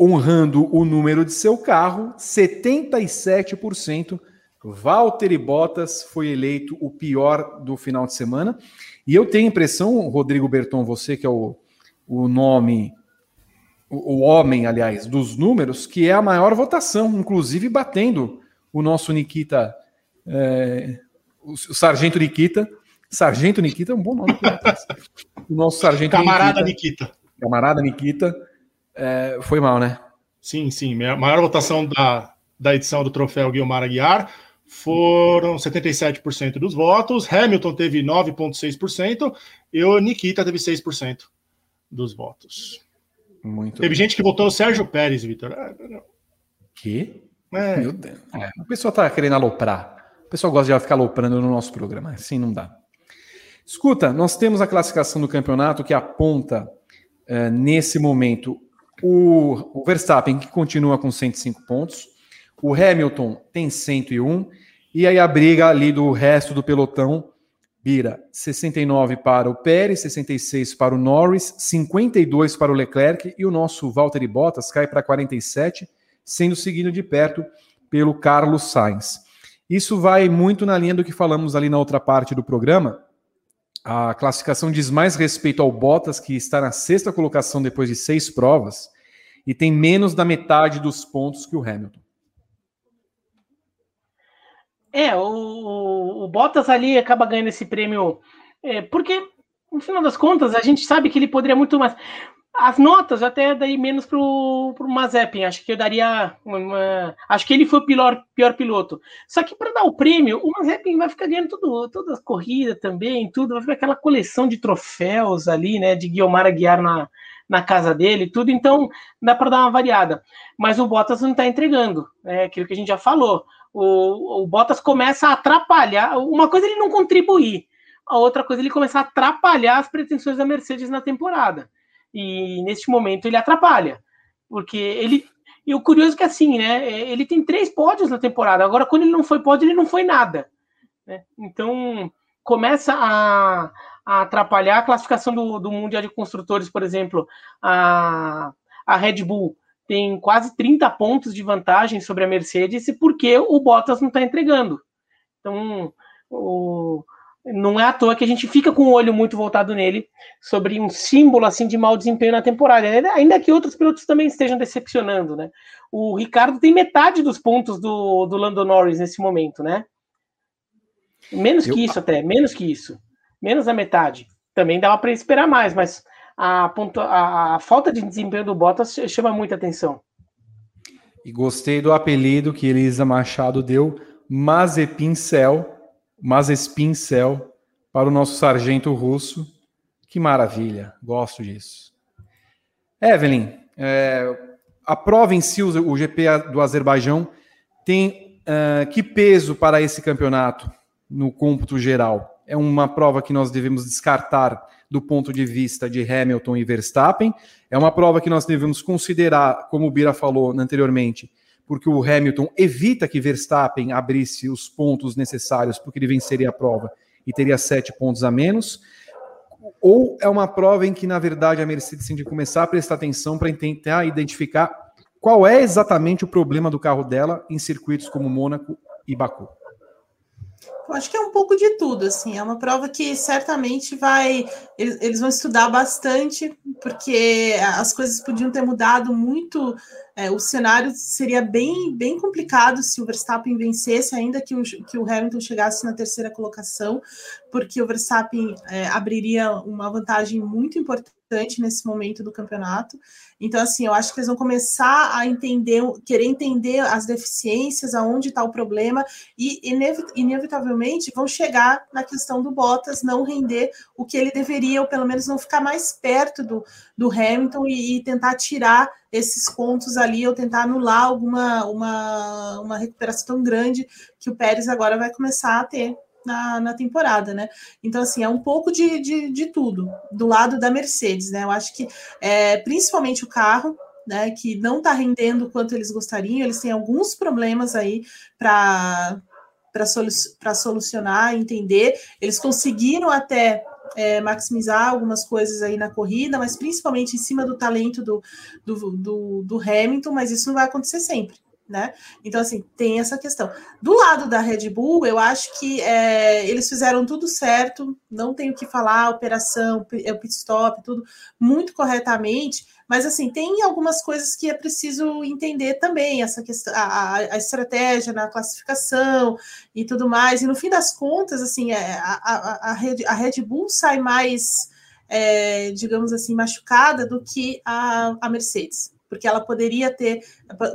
Honrando o número de seu carro, 77%. Valtteri Bottas foi eleito o pior do final de semana. E eu tenho a impressão, Rodrigo Berton, você que é o, o nome, o, o homem, aliás, dos números, que é a maior votação, inclusive batendo o nosso Nikita é, o, o, Sargento Nikita. Sargento Nikita é um bom nome. o nosso Sargento Camarada Nikita. Nikita. Camarada Nikita. É, foi mal, né? Sim, sim. Maior votação da, da edição do troféu Guilmar Aguiar foram 77% dos votos. Hamilton teve 9,6% e o Nikita teve 6% dos votos. Muito Teve bem. gente que votou Sérgio Pérez, Vitor. Ah, que? É. Meu Deus. É, a pessoa tá querendo aloprar. O pessoal gosta de ficar aloprando no nosso programa, assim não dá. Escuta, nós temos a classificação do campeonato que aponta uh, nesse momento o, o, Verstappen, que continua com 105 pontos, o Hamilton tem 101, e aí a briga ali do resto do pelotão vira 69 para o Pérez, 66 para o Norris, 52 para o Leclerc, e o nosso Valtteri Bottas cai para 47, sendo seguido de perto pelo Carlos Sainz. Isso vai muito na linha do que falamos ali na outra parte do programa. A classificação diz mais respeito ao Bottas, que está na sexta colocação depois de seis provas, e tem menos da metade dos pontos que o Hamilton. É, o, o Bottas ali acaba ganhando esse prêmio, é, porque, no final das contas, a gente sabe que ele poderia muito mais. As notas até daí menos pro, pro Mazepin. Acho que eu daria. Uma, acho que ele foi o pior, pior piloto. Só que para dar o prêmio, o Mazepin vai ficar ganhando tudo, todas as corridas também, tudo. Vai ficar aquela coleção de troféus ali, né? De Guilmar Aguiar na, na casa dele, tudo. Então dá para dar uma variada. Mas o Bottas não está entregando. É aquilo que a gente já falou. O, o Bottas começa a atrapalhar. Uma coisa é ele não contribuir, a outra coisa é ele começar a atrapalhar as pretensões da Mercedes na temporada e neste momento ele atrapalha, porque ele. E o curioso é que assim, né? É, ele tem três pódios na temporada. Agora, quando ele não foi pódio, ele não foi nada. Né? Então começa a, a, atrapalhar a classificação do, do Mundial de Construtores, por exemplo. A, a Red Bull tem quase 30 pontos de vantagem sobre a Mercedes, porque o Bottas não está entregando. Então, o, não é à toa que a gente fica com o olho muito voltado nele sobre um símbolo assim de mau desempenho na temporada, ainda que outros pilotos também estejam decepcionando, né? O Ricardo tem metade dos pontos do, do Lando Norris nesse momento, né? Menos Eu... que isso até, menos que isso, menos a metade. Também dava para esperar mais, mas a, a, a falta de desempenho do Bottas chama muita atenção. E gostei do apelido que Elisa Machado deu, Mazepincel, Mazespincel, para o nosso sargento russo. Que maravilha, gosto disso. Evelyn, é, a prova em si, o GP do Azerbaijão, tem uh, que peso para esse campeonato no cômputo geral? É uma prova que nós devemos descartar do ponto de vista de Hamilton e Verstappen. É uma prova que nós devemos considerar, como o Bira falou anteriormente, porque o Hamilton evita que Verstappen abrisse os pontos necessários porque ele venceria a prova e teria sete pontos a menos. Ou é uma prova em que, na verdade, a Mercedes tem de começar a prestar atenção para tentar identificar qual é exatamente o problema do carro dela em circuitos como Mônaco e Baku. Acho que é um pouco de tudo, assim. É uma prova que certamente vai. Eles, eles vão estudar bastante, porque as coisas podiam ter mudado muito. É, o cenário seria bem, bem complicado se o Verstappen vencesse, ainda que o, que o Hamilton chegasse na terceira colocação, porque o Verstappen é, abriria uma vantagem muito importante nesse momento do campeonato. Então, assim, eu acho que eles vão começar a entender, querer entender as deficiências, aonde está o problema, e inevitavelmente vão chegar na questão do Bottas não render o que ele deveria, ou pelo menos não ficar mais perto do, do Hamilton e, e tentar tirar esses pontos ali, ou tentar anular alguma uma, uma recuperação tão grande que o Pérez agora vai começar a ter na, na temporada, né? Então, assim, é um pouco de, de, de tudo do lado da Mercedes, né? Eu acho que é, principalmente o carro, né, que não está rendendo o quanto eles gostariam, eles têm alguns problemas aí para para solucionar, entender. Eles conseguiram até é, maximizar algumas coisas aí na corrida, mas principalmente em cima do talento do, do, do, do Hamilton, mas isso não vai acontecer sempre né? Então, assim, tem essa questão. Do lado da Red Bull, eu acho que é, eles fizeram tudo certo, não tenho que falar, operação, o pit stop, tudo muito corretamente, mas assim, tem algumas coisas que é preciso entender também, essa questão, a, a estratégia na classificação e tudo mais, e no fim das contas, assim, é, a, a, a, Red, a Red Bull sai mais, é, digamos assim, machucada do que a, a Mercedes porque ela poderia ter,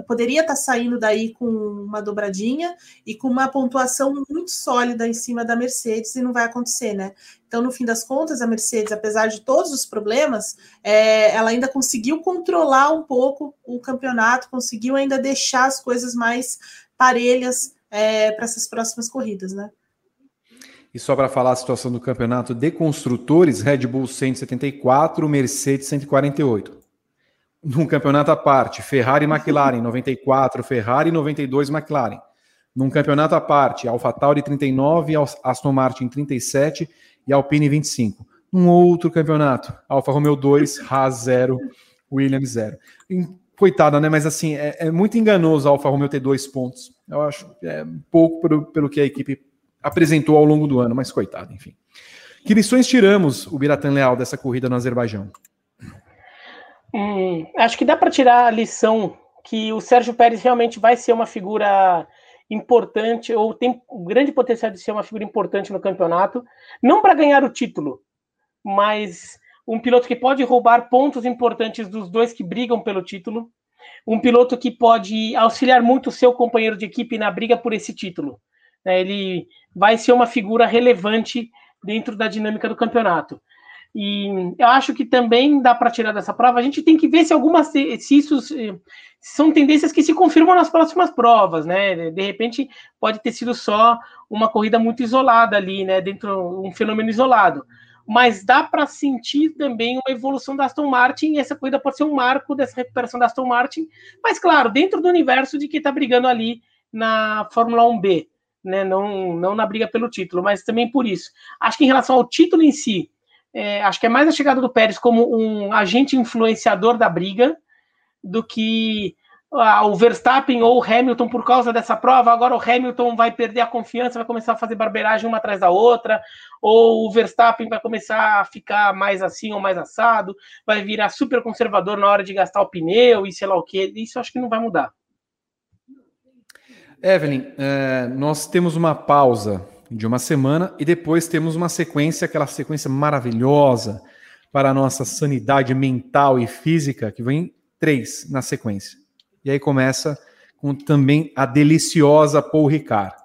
poderia estar tá saindo daí com uma dobradinha e com uma pontuação muito sólida em cima da Mercedes e não vai acontecer, né? Então, no fim das contas, a Mercedes, apesar de todos os problemas, é, ela ainda conseguiu controlar um pouco o campeonato, conseguiu ainda deixar as coisas mais parelhas é, para essas próximas corridas, né? E só para falar a situação do campeonato de construtores, Red Bull 174, Mercedes 148 num campeonato à parte, Ferrari e McLaren 94, Ferrari 92 McLaren. Num campeonato à parte, AlphaTauri 39, Aston Martin 37 e Alpine 25. Num outro campeonato, Alfa Romeo 2, Haas 0, Williams 0. Coitada, né? Mas assim, é, é muito enganoso a Alfa Romeo ter dois pontos. Eu acho é pouco pelo, pelo que a equipe apresentou ao longo do ano, mas coitado, enfim. Que lições tiramos, o Biratan Leal, dessa corrida no Azerbaijão? Hum, acho que dá para tirar a lição que o Sérgio Pérez realmente vai ser uma figura importante, ou tem grande potencial de ser uma figura importante no campeonato, não para ganhar o título, mas um piloto que pode roubar pontos importantes dos dois que brigam pelo título, um piloto que pode auxiliar muito o seu companheiro de equipe na briga por esse título. Né? Ele vai ser uma figura relevante dentro da dinâmica do campeonato. E eu acho que também dá para tirar dessa prova. A gente tem que ver se algumas se isso se são tendências que se confirmam nas próximas provas, né? De repente pode ter sido só uma corrida muito isolada ali, né? Dentro um fenômeno isolado. Mas dá para sentir também uma evolução da Aston Martin e essa corrida pode ser um marco dessa recuperação da Aston Martin. Mas claro, dentro do universo de quem está brigando ali na Fórmula 1B, né? Não não na briga pelo título, mas também por isso. Acho que em relação ao título em si, é, acho que é mais a chegada do Pérez como um agente influenciador da briga do que ah, o Verstappen ou o Hamilton por causa dessa prova. Agora o Hamilton vai perder a confiança, vai começar a fazer barbeiragem uma atrás da outra, ou o Verstappen vai começar a ficar mais assim ou mais assado, vai virar super conservador na hora de gastar o pneu e sei lá o que. Isso acho que não vai mudar. Evelyn, é, nós temos uma pausa de uma semana e depois temos uma sequência, aquela sequência maravilhosa para a nossa sanidade mental e física, que vem três na sequência. E aí começa com também a deliciosa Paul Ricard.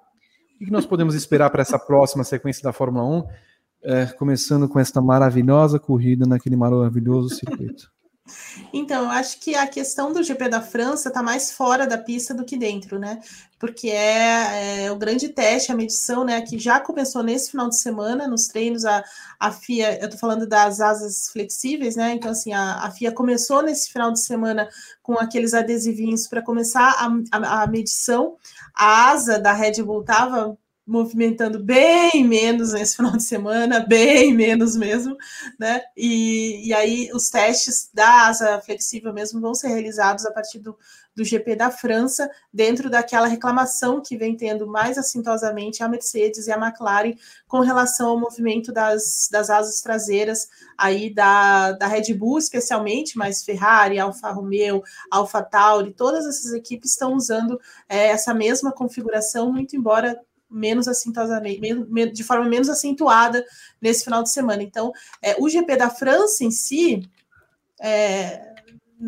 O que nós podemos esperar para essa próxima sequência da Fórmula 1? É, começando com esta maravilhosa corrida naquele maravilhoso circuito. Então, eu acho que a questão do GP da França está mais fora da pista do que dentro, né? Porque é, é, o grande teste, a medição, né? Que já começou nesse final de semana, nos treinos, a, a FIA, eu tô falando das asas flexíveis, né? Então, assim, a, a FIA começou nesse final de semana com aqueles adesivinhos para começar a, a, a medição. A asa da Red Bull estava movimentando bem menos nesse final de semana, bem menos mesmo, né? E, e aí os testes da asa flexível mesmo vão ser realizados a partir do, do GP da França, dentro daquela reclamação que vem tendo mais assintosamente a Mercedes e a McLaren com relação ao movimento das, das asas traseiras aí da, da Red Bull, especialmente, mas Ferrari, Alfa Romeo, Alfa Tauri, todas essas equipes estão usando é, essa mesma configuração, muito embora menos assintosamente, de forma menos acentuada nesse final de semana. Então, é, o GP da França em si, é,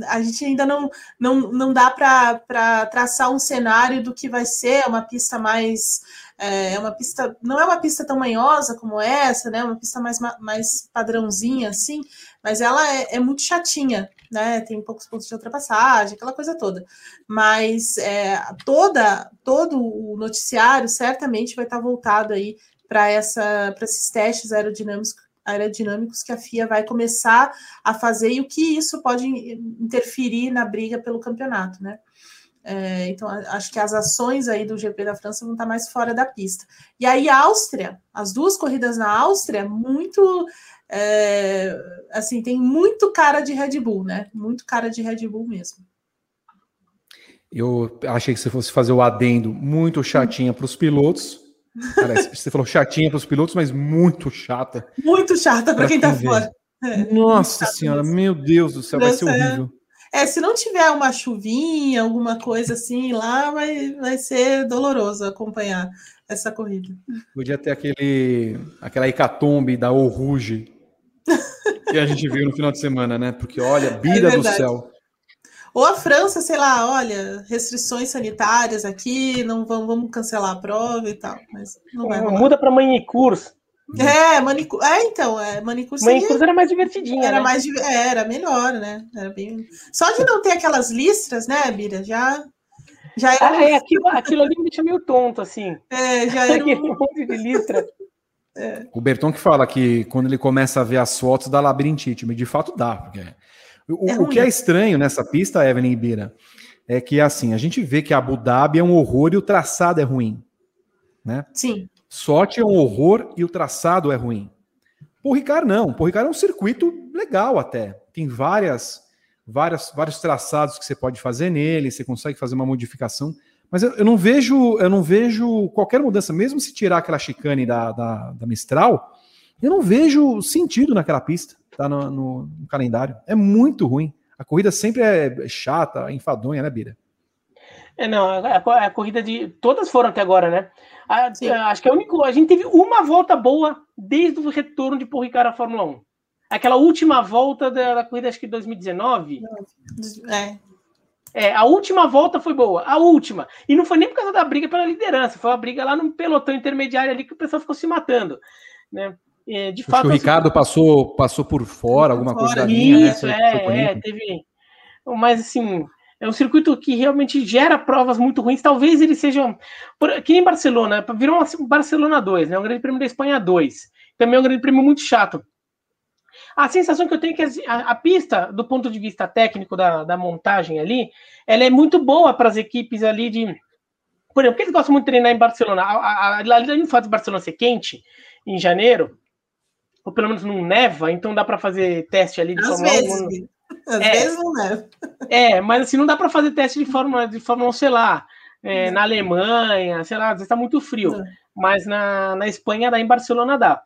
a gente ainda não, não, não dá para traçar um cenário do que vai ser uma pista mais. É, é uma pista, não é uma pista tão manhosa como essa, né? Uma pista mais, mais padrãozinha, assim, mas ela é, é muito chatinha né? Tem poucos pontos de ultrapassagem, aquela coisa toda. Mas é, toda, todo o noticiário certamente vai estar voltado aí para esses testes aerodinâmicos aerodinâmicos que a FIA vai começar a fazer e o que isso pode interferir na briga pelo campeonato, né? É, então, acho que as ações aí do GP da França vão estar mais fora da pista. E aí, Áustria, as duas corridas na Áustria, muito é, assim, tem muito cara de Red Bull, né? Muito cara de Red Bull mesmo. Eu achei que você fosse fazer o adendo muito chatinha para os pilotos. Parece, você falou chatinha para os pilotos, mas muito chata. Muito chata para quem está fora. É, Nossa senhora, mesmo. meu Deus do céu, vai ser horrível. É, se não tiver uma chuvinha, alguma coisa assim lá, vai, vai ser doloroso acompanhar essa corrida. Podia ter aquele, aquela hecatombe da Oruge que a gente viu no final de semana, né? Porque, olha, é bira é do céu. Ou a França, sei lá, olha, restrições sanitárias aqui, não vamos, vamos cancelar a prova e tal. Mas não vai rolar. Muda para manicure. É, manicure. É, então, é, manicure seria... Manicure era mais divertidinha. Era né? mais é, era melhor, né? Era bem. Só de não ter aquelas listras, né, Bira? Já. Já era... ah, é, aquilo, aquilo ali me deixa meio tonto, assim. É, já era. Um... monte de listra. É. O Berton que fala que quando ele começa a ver as fotos dá labirintite, mas de fato dá. Porque... O, é o que é estranho nessa pista, Evelyn Ibira, é que assim, a gente vê que a Abu Dhabi é um horror e o traçado é ruim. Né? Sim. Sorte é um horror e o traçado é ruim. Por Ricardo não, por Ricardo é um circuito legal até. Tem várias, várias, vários traçados que você pode fazer nele, você consegue fazer uma modificação. Mas eu, eu, não vejo, eu não vejo qualquer mudança, mesmo se tirar aquela chicane da, da, da Mistral, eu não vejo sentido naquela pista, tá no, no, no, calendário. É muito ruim. A corrida sempre é chata, enfadonha, né, Bira? É, não, a, a, a corrida de. Todas foram até agora, né? A, a, acho que a única. A gente teve uma volta boa desde o retorno de Paul Ricard à Fórmula 1. Aquela última volta da, da corrida, acho que 2019. É. É, a última volta foi boa, a última. E não foi nem por causa da briga pela liderança, foi a briga lá no pelotão intermediário ali que o pessoal ficou se matando. Né? É, de fato, o Ricardo assim, passou, passou por fora, alguma coisa da linha, Isso, né? é, é, teve. Mas assim, é um circuito que realmente gera provas muito ruins. Talvez eles sejam. Aqui em Barcelona, virou um Barcelona 2, né? Um grande prêmio da Espanha 2. Também é um grande prêmio muito chato. A sensação que eu tenho é que a, a pista, do ponto de vista técnico da, da montagem ali, ela é muito boa para as equipes ali de. Por exemplo, porque eles gostam muito de treinar em Barcelona. Ali no fato de Barcelona ser quente, em janeiro, ou pelo menos não neva, então dá para fazer teste ali de Às Fórmula vezes. 1. Às é, vezes não neva. É, mas assim, não dá para fazer teste de Fórmula, de Fórmula 1, sei lá, é, na Alemanha, sei lá, às vezes está muito frio. Não. Mas na, na Espanha dá, em Barcelona dá.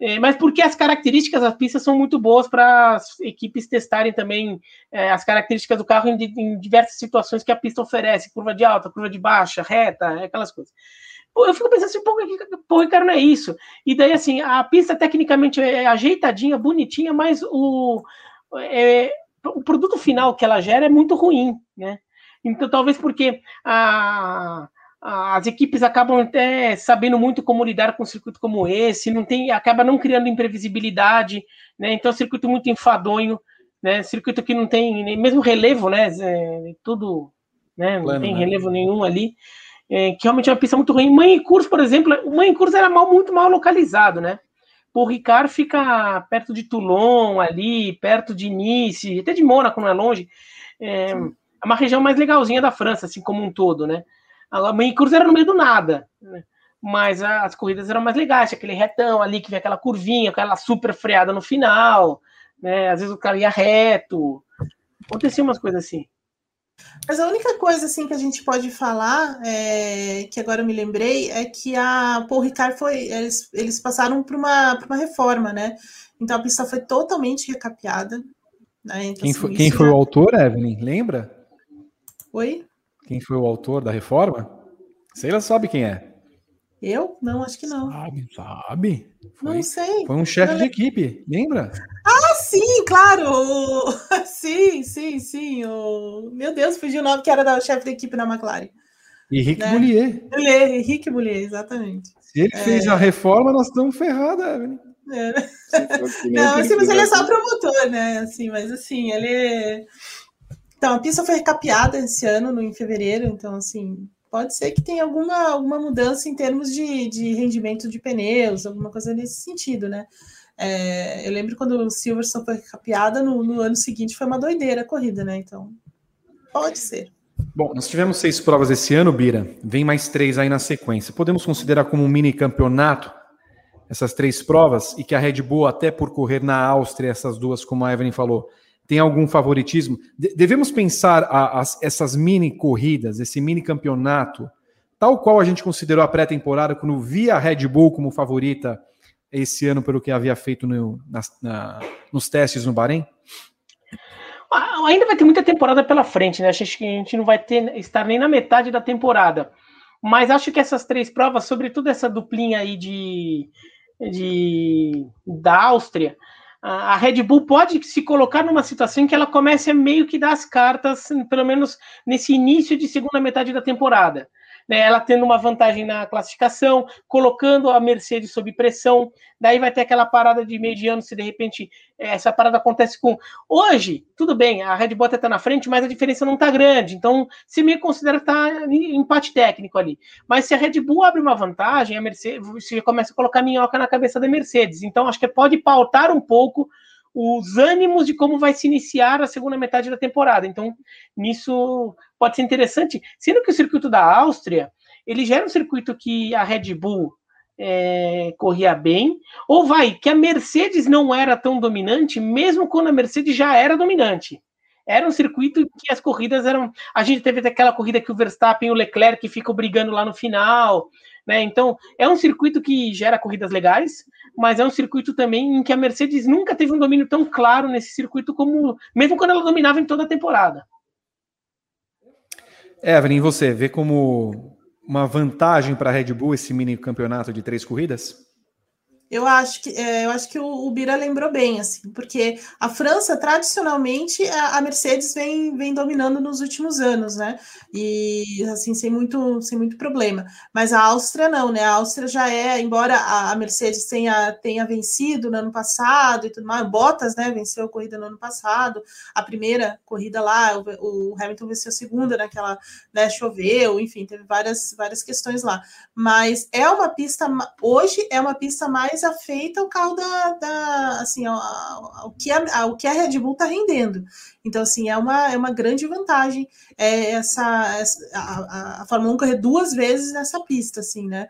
É, mas porque as características das pistas são muito boas para as equipes testarem também é, as características do carro em, em, diversas situações que a pista oferece, curva de alta, curva de baixa, reta, aquelas coisas. Eu fico pensando assim, pô, Ricardo, não é isso. E daí, assim, a pista tecnicamente é ajeitadinha, bonitinha, mas o, é, o produto final que ela gera é muito ruim, né? Então, talvez porque a, as equipes acabam até sabendo muito como lidar com um circuito como esse, não tem, acaba não criando imprevisibilidade, né? Então, é um circuito muito enfadonho, né? Circuito que não tem mesmo relevo, né? É, tudo, né? Não Plano, tem né? relevo nenhum ali. É, que realmente é uma pista muito ruim. Mãe Curso, por exemplo, o Mãe Curso era mal, muito mal localizado, né? O Ricard fica perto de Toulon, ali, perto de Nice, até de Mônaco, não é longe. É, é uma região mais legalzinha da França, assim como um todo, né? A Mãe e Curso era no meio do nada, né? mas as corridas eram mais legais, aquele retão ali que vem aquela curvinha, aquela super freada no final, né? Às vezes o cara ia reto. Acontecia umas coisas assim. Mas a única coisa assim que a gente pode falar, é, que agora eu me lembrei, é que a Paul Ricard foi. Eles, eles passaram por uma, por uma reforma, né? Então a pista foi totalmente recapeada. Né? Então, quem, assim, foi, quem foi o autor, Evelyn? Lembra? Oi? Quem foi o autor da reforma? Sei lá, sabe quem é. Eu? Não, acho que não. Sabe, sabe. Foi, não sei. Foi um chefe de equipe, lembra? Ah, sim, claro! Sim, sim, sim. O... Meu Deus, fugiu o nome que era da chefe da equipe da McLaren. Henrique né? Boulier. Boulier. Henrique Boulier, exatamente. Se ele é... fez a reforma, nós estamos ferrados, Evelyn. É. Não, assim, mas ele é só promotor, né? Assim, mas assim, ele. Então, a pista foi recapeada esse ano, no, em fevereiro, então, assim, pode ser que tenha alguma, alguma mudança em termos de, de rendimento de pneus, alguma coisa nesse sentido, né? É, eu lembro quando o Silverstone foi capeada, no, no, ano seguinte foi uma doideira a corrida, né? Então, pode ser. Bom, nós tivemos seis provas esse ano, Bira. Vem mais três aí na sequência. Podemos considerar como um mini campeonato essas três provas e que a Red Bull, até por correr na Áustria, essas duas, como a Evelyn falou, tem algum favoritismo? De devemos pensar a, a, essas mini corridas, esse mini campeonato, tal qual a gente considerou a pré-temporada, quando via a Red Bull como favorita esse ano pelo que havia feito no, na, na, nos testes no Bahrein? Ah, ainda vai ter muita temporada pela frente, né? Acho que a gente não vai ter, estar nem na metade da temporada. Mas acho que essas três provas, sobretudo essa duplinha aí de, de da Áustria, a Red Bull pode se colocar numa situação em que ela comece a meio que dar as cartas, pelo menos nesse início de segunda metade da temporada né, ela tendo uma vantagem na classificação, colocando a Mercedes sob pressão, daí vai ter aquela parada de mediano, se de repente é, essa parada acontece com. Hoje, tudo bem, a Red Bull está na frente, mas a diferença não está grande, então se me considera que está em empate técnico ali. Mas se a Red Bull abre uma vantagem, a Mercedes você começa a colocar minhoca na cabeça da Mercedes, então acho que pode pautar um pouco os ânimos de como vai se iniciar a segunda metade da temporada. Então, nisso pode ser interessante, sendo que o circuito da Áustria, ele já era um circuito que a Red Bull é, corria bem, ou vai, que a Mercedes não era tão dominante, mesmo quando a Mercedes já era dominante. Era um circuito que as corridas eram. A gente teve aquela corrida que o Verstappen e o Leclerc ficam brigando lá no final. Né? Então, é um circuito que gera corridas legais, mas é um circuito também em que a Mercedes nunca teve um domínio tão claro nesse circuito como mesmo quando ela dominava em toda a temporada. Evelyn, você vê como uma vantagem para a Red Bull esse mini campeonato de três corridas? Eu acho que é, eu acho que o, o, Bira lembrou bem, assim, porque a França, tradicionalmente, a, a, Mercedes vem, vem dominando nos últimos anos, né? E assim, sem muito, sem muito problema. Mas a Áustria não, né? A Áustria já é, embora a, a Mercedes tenha, tenha vencido no ano passado e tudo mais, Bottas, né? Venceu a corrida no ano passado, a primeira corrida lá, o, o Hamilton venceu a segunda, naquela, né? Choveu, enfim, teve várias, várias questões lá. Mas é uma pista, hoje é uma pista mais mais afeita ao carro da, da assim, ao, que a, ao que a Red Bull está rendendo. Então, assim, é uma, é uma grande vantagem é, essa, essa a, a, Fórmula 1 correr duas vezes nessa pista, assim, né?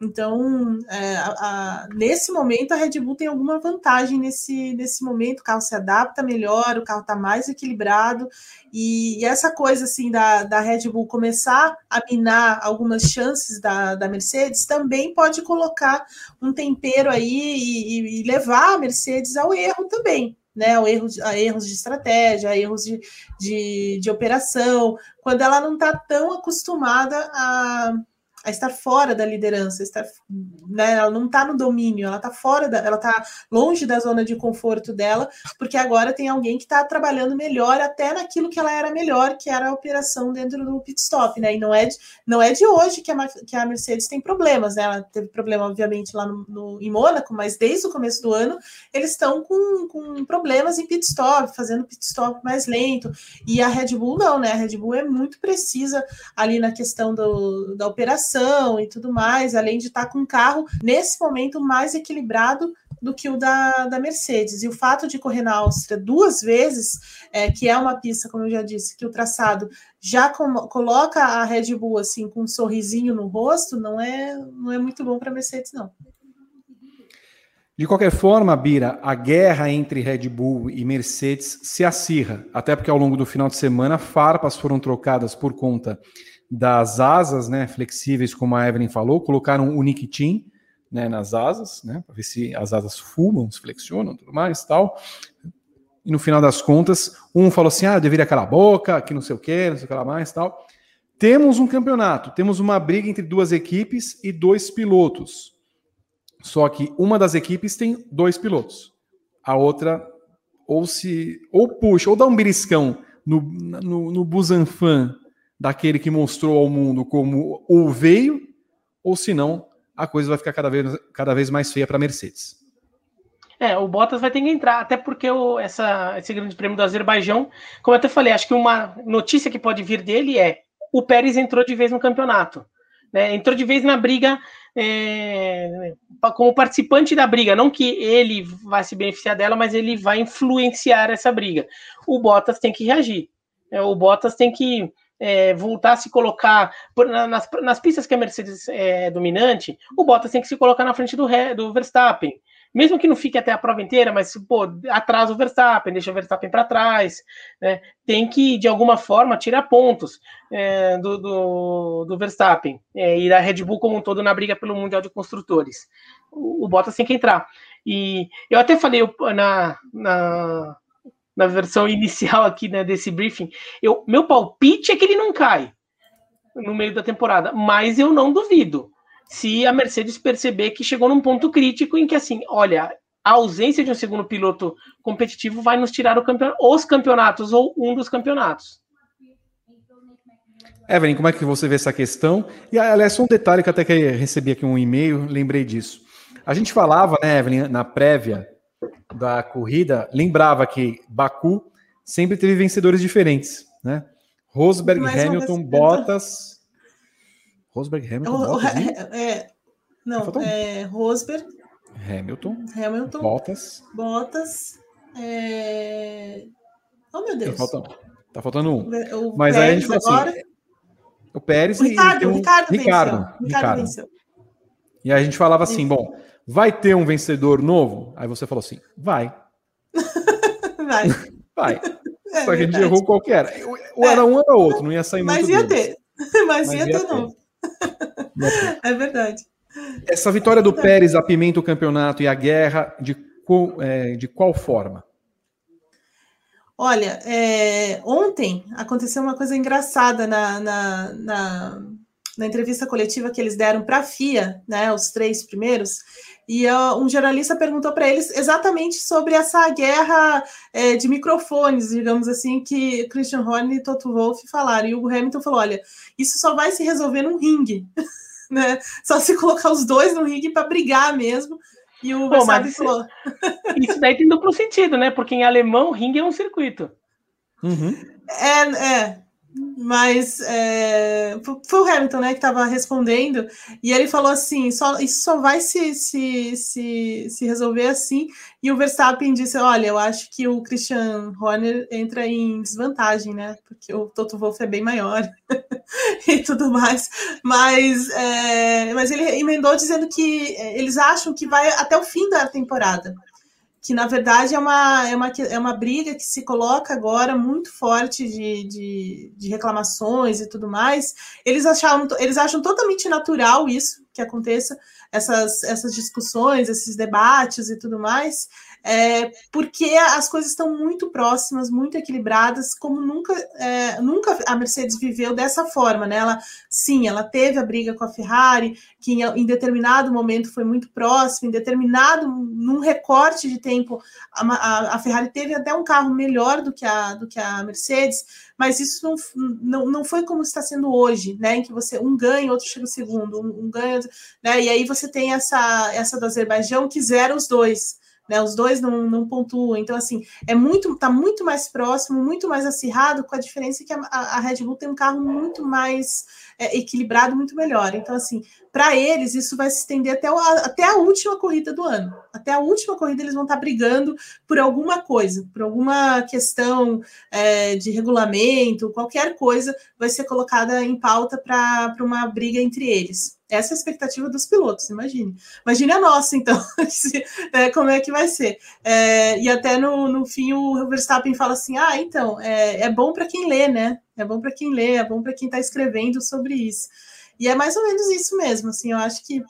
Então, é, a, a, nesse momento, a Red Bull tem alguma vantagem nesse, nesse momento. O carro se adapta melhor, o carro está mais equilibrado. E, e, essa coisa assim da, da Red Bull começar a minar algumas chances da, da Mercedes também pode colocar um tempero aí e, e levar a Mercedes ao erro também. Né, a, erros, a erros de estratégia, a erros de, de, de operação, quando ela não está tão acostumada a, a estar fora da liderança, estar, né, ela não está no domínio, ela está fora da, ela está longe da zona de conforto dela, porque agora tem alguém que está trabalhando melhor até naquilo que ela era melhor, que era a operação dentro do pit stop, né? E não é de, não é de hoje que a, que a Mercedes tem problemas, né? Ela teve problema, obviamente, lá no, no em Mônaco, mas desde o começo do ano eles estão com, com problemas em pit stop, fazendo pit stop mais lento. E a Red Bull não, né? A Red Bull é muito precisa ali na questão do, da operação e tudo mais, além de estar com um carro nesse momento mais equilibrado do que o da, da Mercedes. E o fato de correr na Áustria duas vezes, é, que é uma pista, como eu já disse, que o traçado já com, coloca a Red Bull assim com um sorrisinho no rosto, não é, não é muito bom para a Mercedes, não. De qualquer forma, Bira, a guerra entre Red Bull e Mercedes se acirra, até porque ao longo do final de semana farpas foram trocadas por conta das asas né, flexíveis, como a Evelyn falou, colocaram o Nikitin né, nas asas, né, para ver se as asas fumam, se flexionam, tudo mais tal. E no final das contas, um falou assim: ah, deveria calar a boca, que não sei o que, não sei o que lá mais tal. Temos um campeonato, temos uma briga entre duas equipes e dois pilotos. Só que uma das equipes tem dois pilotos. A outra ou se ou puxa, ou dá um beliscão no, no, no Busanfan daquele que mostrou ao mundo como ou veio, ou senão a coisa vai ficar cada vez, cada vez mais feia para a Mercedes. É, o Bottas vai ter que entrar, até porque o, essa, esse grande prêmio do Azerbaijão, como eu até falei, acho que uma notícia que pode vir dele é o Pérez entrou de vez no campeonato. Né, entrou de vez na briga é, como participante da briga, não que ele vai se beneficiar dela, mas ele vai influenciar essa briga. O Bottas tem que reagir. É, o Bottas tem que é, voltar a se colocar nas, nas pistas que a Mercedes é dominante, o Bottas tem que se colocar na frente do, do Verstappen. Mesmo que não fique até a prova inteira, mas pô, atrasa o Verstappen, deixa o Verstappen para trás, né? tem que, de alguma forma, tirar pontos é, do, do, do, Verstappen é, e da Red Bull como um todo na briga pelo Mundial de Construtores. O, o Bottas tem que entrar. E eu até falei na, na, na versão inicial aqui né, desse briefing, eu, meu palpite é que ele não cai no meio da temporada, mas eu não duvido. Se a Mercedes perceber que chegou num ponto crítico em que, assim, olha, a ausência de um segundo piloto competitivo vai nos tirar campeon os campeonatos ou um dos campeonatos. Evelyn, como é que você vê essa questão? E, aliás, só um detalhe que até que recebi aqui um e-mail, lembrei disso. A gente falava, né, Evelyn, na prévia da corrida, lembrava que Baku sempre teve vencedores diferentes, né? Rosberg, Hamilton, Bottas. Rosberg, Hamilton, o, Bottas. É, é, não, é Rosberg. Hamilton. Hamilton. Bottas. Bottas. É... Oh, meu Deus. Tá faltando, tá faltando um. O Mas Pérez aí a gente falou assim. O Pérez o Ricardo, e o Ricardo, Ricardo, Ricardo, Ricardo. venceu. E aí a gente falava assim, bom, Vai ter um vencedor novo? Aí você falou assim: vai. vai. vai. É Só que a gente errou qualquer. Ou era é. um ou era outro, não ia sair Mas muito ia deles. ter. Mas, Mas ia, ia ter, novo. É verdade. Essa vitória do Pérez apimenta o campeonato e a guerra de, é, de qual forma? Olha, é, ontem aconteceu uma coisa engraçada na, na, na, na entrevista coletiva que eles deram para a FIA, né, os três primeiros, e uh, um jornalista perguntou para eles exatamente sobre essa guerra é, de microfones, digamos assim, que Christian Horner e Toto Wolff falaram. E o Hamilton falou: olha, isso só vai se resolver num ringue. né? Só se colocar os dois no ringue para brigar mesmo. E o Pô, mas isso, falou. isso daí tem duplo sentido, né? Porque em alemão, ringue é um circuito. Uhum. É, é, mas é, foi o Hamilton né, que estava respondendo, e ele falou assim: só, isso só vai se, se, se, se resolver assim. E o Verstappen disse: Olha, eu acho que o Christian Horner entra em desvantagem, né? Porque o Toto Wolff é bem maior e tudo mais. Mas, é, mas ele emendou dizendo que eles acham que vai até o fim da temporada que na verdade é uma, é uma, é uma briga que se coloca agora muito forte de, de, de reclamações e tudo mais. Eles acharam, eles acham totalmente natural isso, que aconteça essas, essas discussões, esses debates e tudo mais, é, porque as coisas estão muito próximas, muito equilibradas, como nunca, é, nunca a Mercedes viveu dessa forma, né? Ela, sim, ela teve a briga com a Ferrari, que em, em determinado momento foi muito próximo, em determinado, num recorte de tempo, a, a, a, Ferrari teve até um carro melhor do que a, do que a Mercedes, mas isso não, não, não foi como está sendo hoje, né? Em que você um ganha, outro chega segundo, um, um ganha, né? E aí você tem essa, essa do Azerbaijão que zera os dois né? Os dois não, não pontuam. Então, assim, é muito, tá muito mais próximo, muito mais acirrado, com a diferença que a, a Red Bull tem um carro muito mais é, equilibrado, muito melhor. Então, assim, para eles, isso vai se estender até, o, até a última corrida do ano. Até a última corrida, eles vão estar tá brigando por alguma coisa, por alguma questão é, de regulamento, qualquer coisa vai ser colocada em pauta para uma briga entre eles. Essa é a expectativa dos pilotos, imagine. Imagine a nossa, então, é, como é que vai ser. É, e até no, no fim o Verstappen fala assim: ah, então, é, é bom para quem lê, né? É bom para quem lê, é bom para quem está escrevendo sobre isso. E é mais ou menos isso mesmo, assim, eu acho que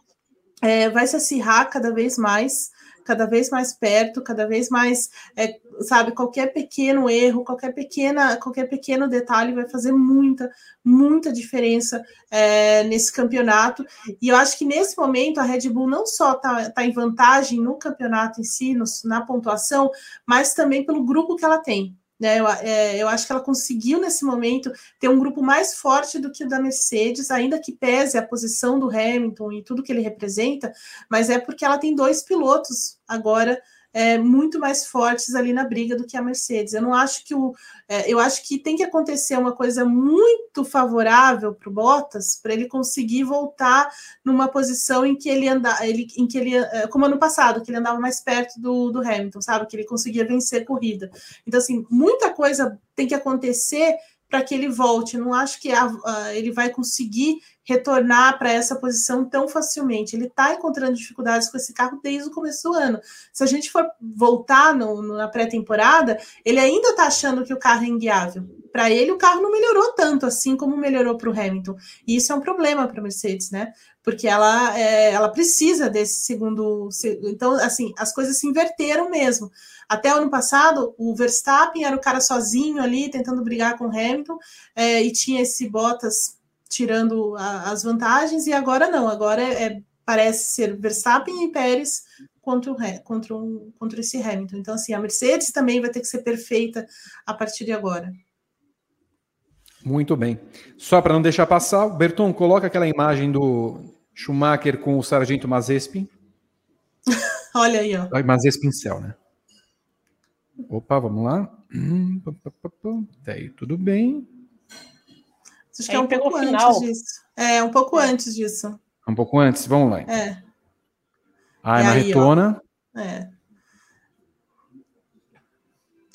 é, vai se acirrar cada vez mais cada vez mais perto, cada vez mais, é, sabe, qualquer pequeno erro, qualquer pequena, qualquer pequeno detalhe vai fazer muita, muita diferença é, nesse campeonato. E eu acho que nesse momento a Red Bull não só está tá em vantagem no campeonato em si, no, na pontuação, mas também pelo grupo que ela tem. Né, eu, é, eu, acho que ela conseguiu, nesse momento, ter um grupo mais forte do que o da Mercedes, ainda que pese a posição do Hamilton e tudo que ele representa, mas é porque ela tem dois pilotos agora é, muito mais fortes ali na briga do que a Mercedes. Eu não acho que o. É, eu acho que tem que acontecer uma coisa muito favorável para o Bottas para ele conseguir voltar numa posição em que ele anda, ele, em que ele, é, como ano passado, que ele andava mais perto do, do Hamilton, sabe? Que ele conseguia vencer corrida. Então, assim, muita coisa tem que acontecer para que ele volte. Eu não acho que a, a, ele vai conseguir retornar para essa posição tão facilmente. Ele está encontrando dificuldades com esse carro desde o começo do ano. Se a gente for voltar no, no, na pré-temporada, ele ainda está achando que o carro é inguiável. Para ele, o carro não melhorou tanto assim como melhorou para o Hamilton. E isso é um problema para a Mercedes, né? Porque ela, é, ela precisa desse segundo. Então, assim, as coisas se inverteram mesmo. Até o ano passado, o Verstappen era o cara sozinho ali, tentando brigar com o Hamilton, é, e tinha esse Bottas tirando a, as vantagens, e agora não, agora é, é, parece ser Verstappen e Pérez contra, o, contra, o, contra esse Hamilton. Então, assim, a Mercedes também vai ter que ser perfeita a partir de agora. Muito bem. Só para não deixar passar, Berton, coloca aquela imagem do Schumacher com o Sargento Mazespin. Olha aí, ó. Mazespin Cell, né? Opa, vamos lá. Hum, Daí, tudo bem. Acho que é um pouco antes final. disso. É, um pouco é. antes disso. Um pouco antes, vamos lá. Então. É. Ah, na retona. Ó. É.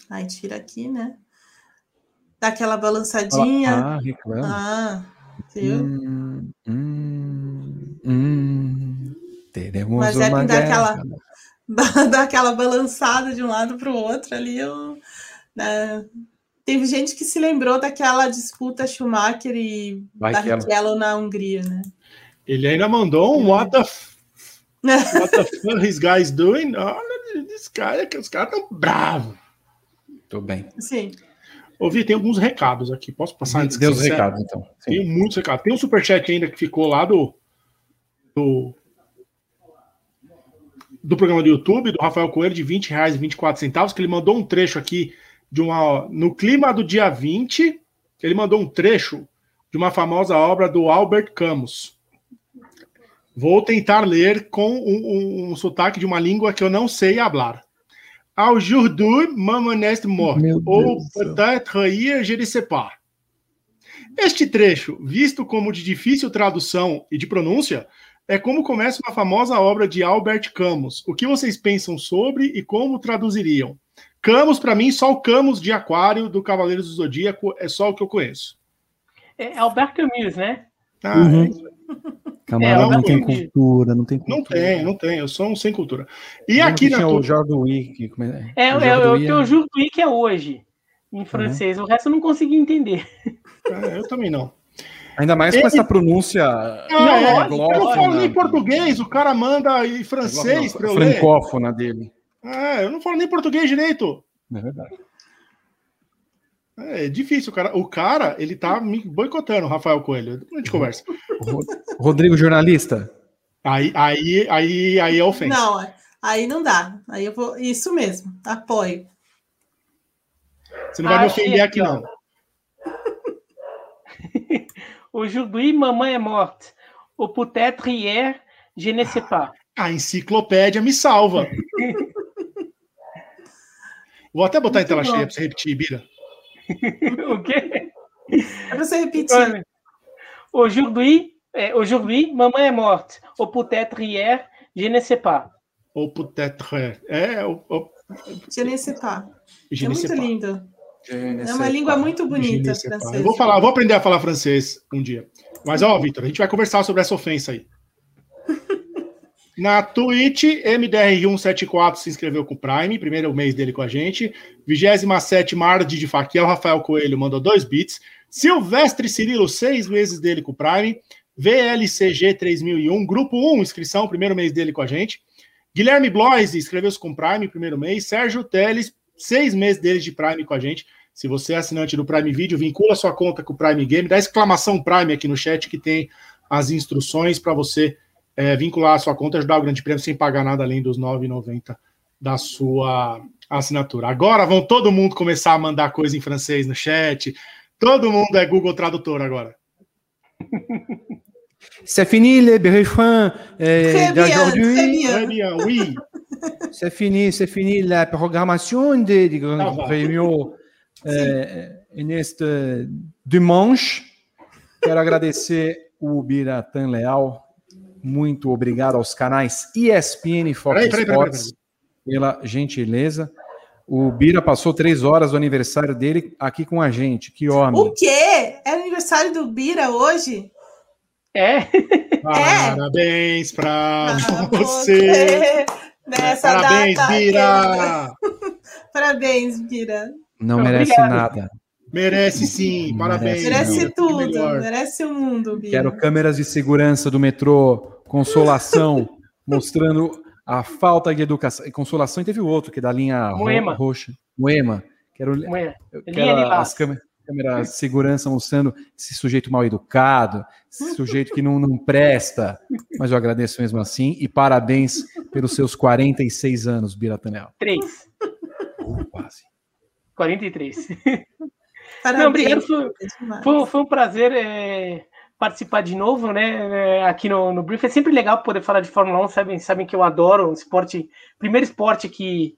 Aí tira aqui, né? Dá aquela balançadinha. Ah, reclama. Ah, viu? Hum, hum, hum. Teremos Mas é que dá aquela, dá, dá, aquela balançada de um lado para o outro ali. Eu, né? Teve gente que se lembrou daquela disputa Schumacher e Barrichello na Hungria, né? Ele ainda mandou um what the, what the fuck is guys doing? Olha, esse cara, os caras estão bravos. Tô bem. Sim. Ouvi, tem alguns recados aqui. Posso passar antes? Deus recados, então. Sim. Tem muitos recados. Tem um superchat ainda que ficou lá do, do, do programa do YouTube, do Rafael Coelho, de 20 reais e 24 centavos, que ele mandou um trecho aqui de uma. No clima do dia 20, ele mandou um trecho de uma famosa obra do Albert Camus. Vou tentar ler com um, um, um sotaque de uma língua que eu não sei falar. Aujourd'hui, maman est mort. Ou peut-être hier, je ne sais pas. Este trecho, visto como de difícil tradução e de pronúncia, é como começa uma famosa obra de Albert Camus. O que vocês pensam sobre e como traduziriam? Camus, para mim, só o Camus de Aquário do Cavaleiros do Zodíaco é só o que eu conheço. É Albert Camus, né? Ah, uhum. é Camarão é, não tem cultura, não tem cultura. Não tem, não tem, eu sou um sem cultura. E não, aqui na. O Jorduí. É, é, o é, é o Jorduí que é hoje, em francês. Uhum. O resto eu não consegui entender. É, eu também não. Ainda mais com essa pronúncia. Ah, é, eu não falo nem português, o cara manda em francês para eu ler. Francófona dele. É, eu não falo nem português direito. É verdade. É, é difícil, o cara. O cara, ele tá me boicotando, Rafael Coelho. Depois a gente conversa. Rodrigo, jornalista. Aí, aí, aí, aí é ofensa. Não, aí não dá. Aí eu vou. Isso mesmo, apoio. Você não vai me ofender aqui, não. Aujourd'hui, mamãe é morte. O peut-être hier, je ne sais pas. A enciclopédia me salva. Vou até botar Muito em tela bom. cheia para você repetir, Bira. o quê? É para você repetir. Aujourd'hui, é, aujourd'hui, mamãe é morte. O peut-être hier, je ne sais pas. Ou peut-être é. O, o... Je ne sais pas. Je é muito pas. lindo. É uma língua muito bonita, francês. Eu vou falar, vou aprender a falar francês um dia. Mas ó, Vitor, a gente vai conversar sobre essa ofensa aí. Na Twitch, MDR174 se inscreveu com o Prime, primeiro mês dele com a gente. 27 Mardi de Faquiel, Rafael Coelho mandou dois bits. Silvestre Cirilo, seis meses dele com o Prime. VLCG 3001, Grupo 1, inscrição, primeiro mês dele com a gente. Guilherme Blois inscreveu-se com o Prime, primeiro mês. Sérgio Teles, seis meses dele de Prime com a gente. Se você é assinante do Prime Video, vincula sua conta com o Prime Game, dá exclamação Prime aqui no chat que tem as instruções para você é, vincular a sua conta, ajudar o Grande Prêmio sem pagar nada além dos R$ 9,90 da sua assinatura. Agora vão todo mundo começar a mandar coisa em francês no chat. Todo mundo é Google Tradutor agora. C'est fini les briefings euh, d'aujourd'hui. Très bien, oui. C'est fini, c'est fini la programmation de, de Grande ah, Prêmio euh, neste dimanche. Quero agradecer o Biratan Leal muito obrigado aos canais ESPN e Fox peraí, peraí, Sports peraí, pela gentileza. O Bira passou três horas do aniversário dele aqui com a gente. Que homem. O quê? É aniversário do Bira hoje? É. Parabéns para você. Nessa Parabéns, data. Bira. Parabéns, Bira. Não merece Obrigado. nada. Merece sim, parabéns. Merece meu. tudo, merece o mundo, Bira. Quero câmeras de segurança do metrô, consolação, mostrando a falta de educação. Consolação e teve outro, que é da linha Moema. roxa. Moema. Quero, Moema. quero as câmeras, câmeras de segurança mostrando esse sujeito mal educado, esse sujeito que não, não presta. Mas eu agradeço mesmo assim e parabéns pelos seus 46 anos, Biratanel. Três. Oh, quase. 43. Parabéns. Não, obrigado. Foi, foi, foi um prazer é, participar de novo, né? É, aqui no, no Brief. É sempre legal poder falar de Fórmula 1, sabem, sabem que eu adoro o esporte, primeiro esporte que,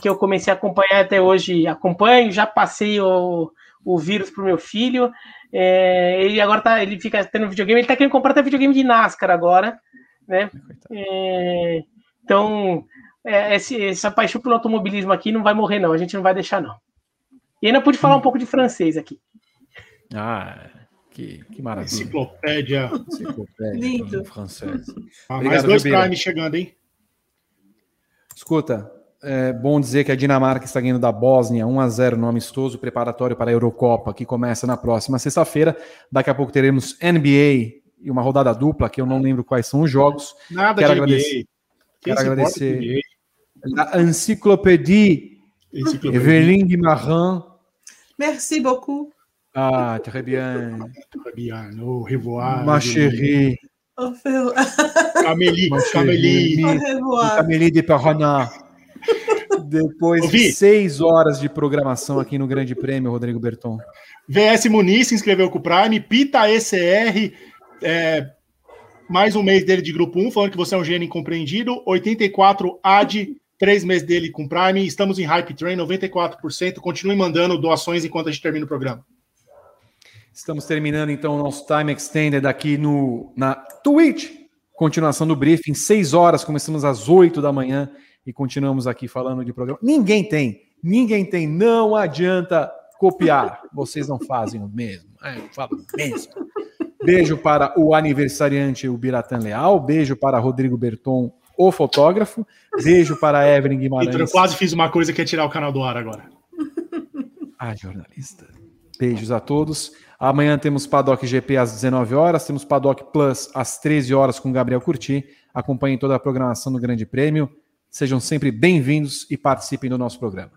que eu comecei a acompanhar até hoje. Acompanho, já passei o, o vírus pro meu filho. É, ele agora tá, ele fica tendo videogame, ele tá querendo comprar até videogame de NASCAR agora, né? É, então, é, esse, essa paixão pelo automobilismo aqui não vai morrer, não. A gente não vai deixar, não. E ainda pude falar um pouco de francês aqui. Ah, que, que maravilha. Enciclopédia. Enciclopédia Lindo. francês. Ah, mais dois Prime chegando, hein? Escuta, é bom dizer que a Dinamarca está ganhando da Bósnia 1 a 0 no amistoso preparatório para a Eurocopa, que começa na próxima sexta-feira. Daqui a pouco teremos NBA e uma rodada dupla, que eu não lembro quais são os jogos. Nada quero de agradecer, NBA. Quero agradecer a Encyclopédie Evelyn Guimarães. Merci beaucoup. Ah, très bien. Très bien. Au revoir. Ma chérie. Au revoir. Camélie. Camélie. Au revoir. Camélie de Paraná. Depois Ouvi. de seis horas de programação aqui no Grande Prêmio, Rodrigo Berton. VS Muniz se inscreveu com o Prime. Pita ECR. É, mais um mês dele de grupo 1, falando que você é um gênio incompreendido. 84 AD Três meses dele com Prime. Estamos em Hype Train, 94%. Continue mandando doações enquanto a gente termina o programa. Estamos terminando então o nosso Time Extended aqui no, na Twitch. Continuação do briefing, seis horas, começamos às oito da manhã e continuamos aqui falando de programa. Ninguém tem, ninguém tem, não adianta copiar. Vocês não fazem o mesmo. É, eu falo mesmo. Beijo para o aniversariante, o Biratan Leal. Beijo para Rodrigo Berton, o fotógrafo. Beijo para Evelyn Guimarães. Vitor, eu quase fiz uma coisa que é tirar o canal do ar agora. Ah, jornalista. Beijos a todos. Amanhã temos Paddock GP às 19 horas, temos Paddock Plus às 13 horas com Gabriel Curti. Acompanhem toda a programação do Grande Prêmio. Sejam sempre bem-vindos e participem do nosso programa.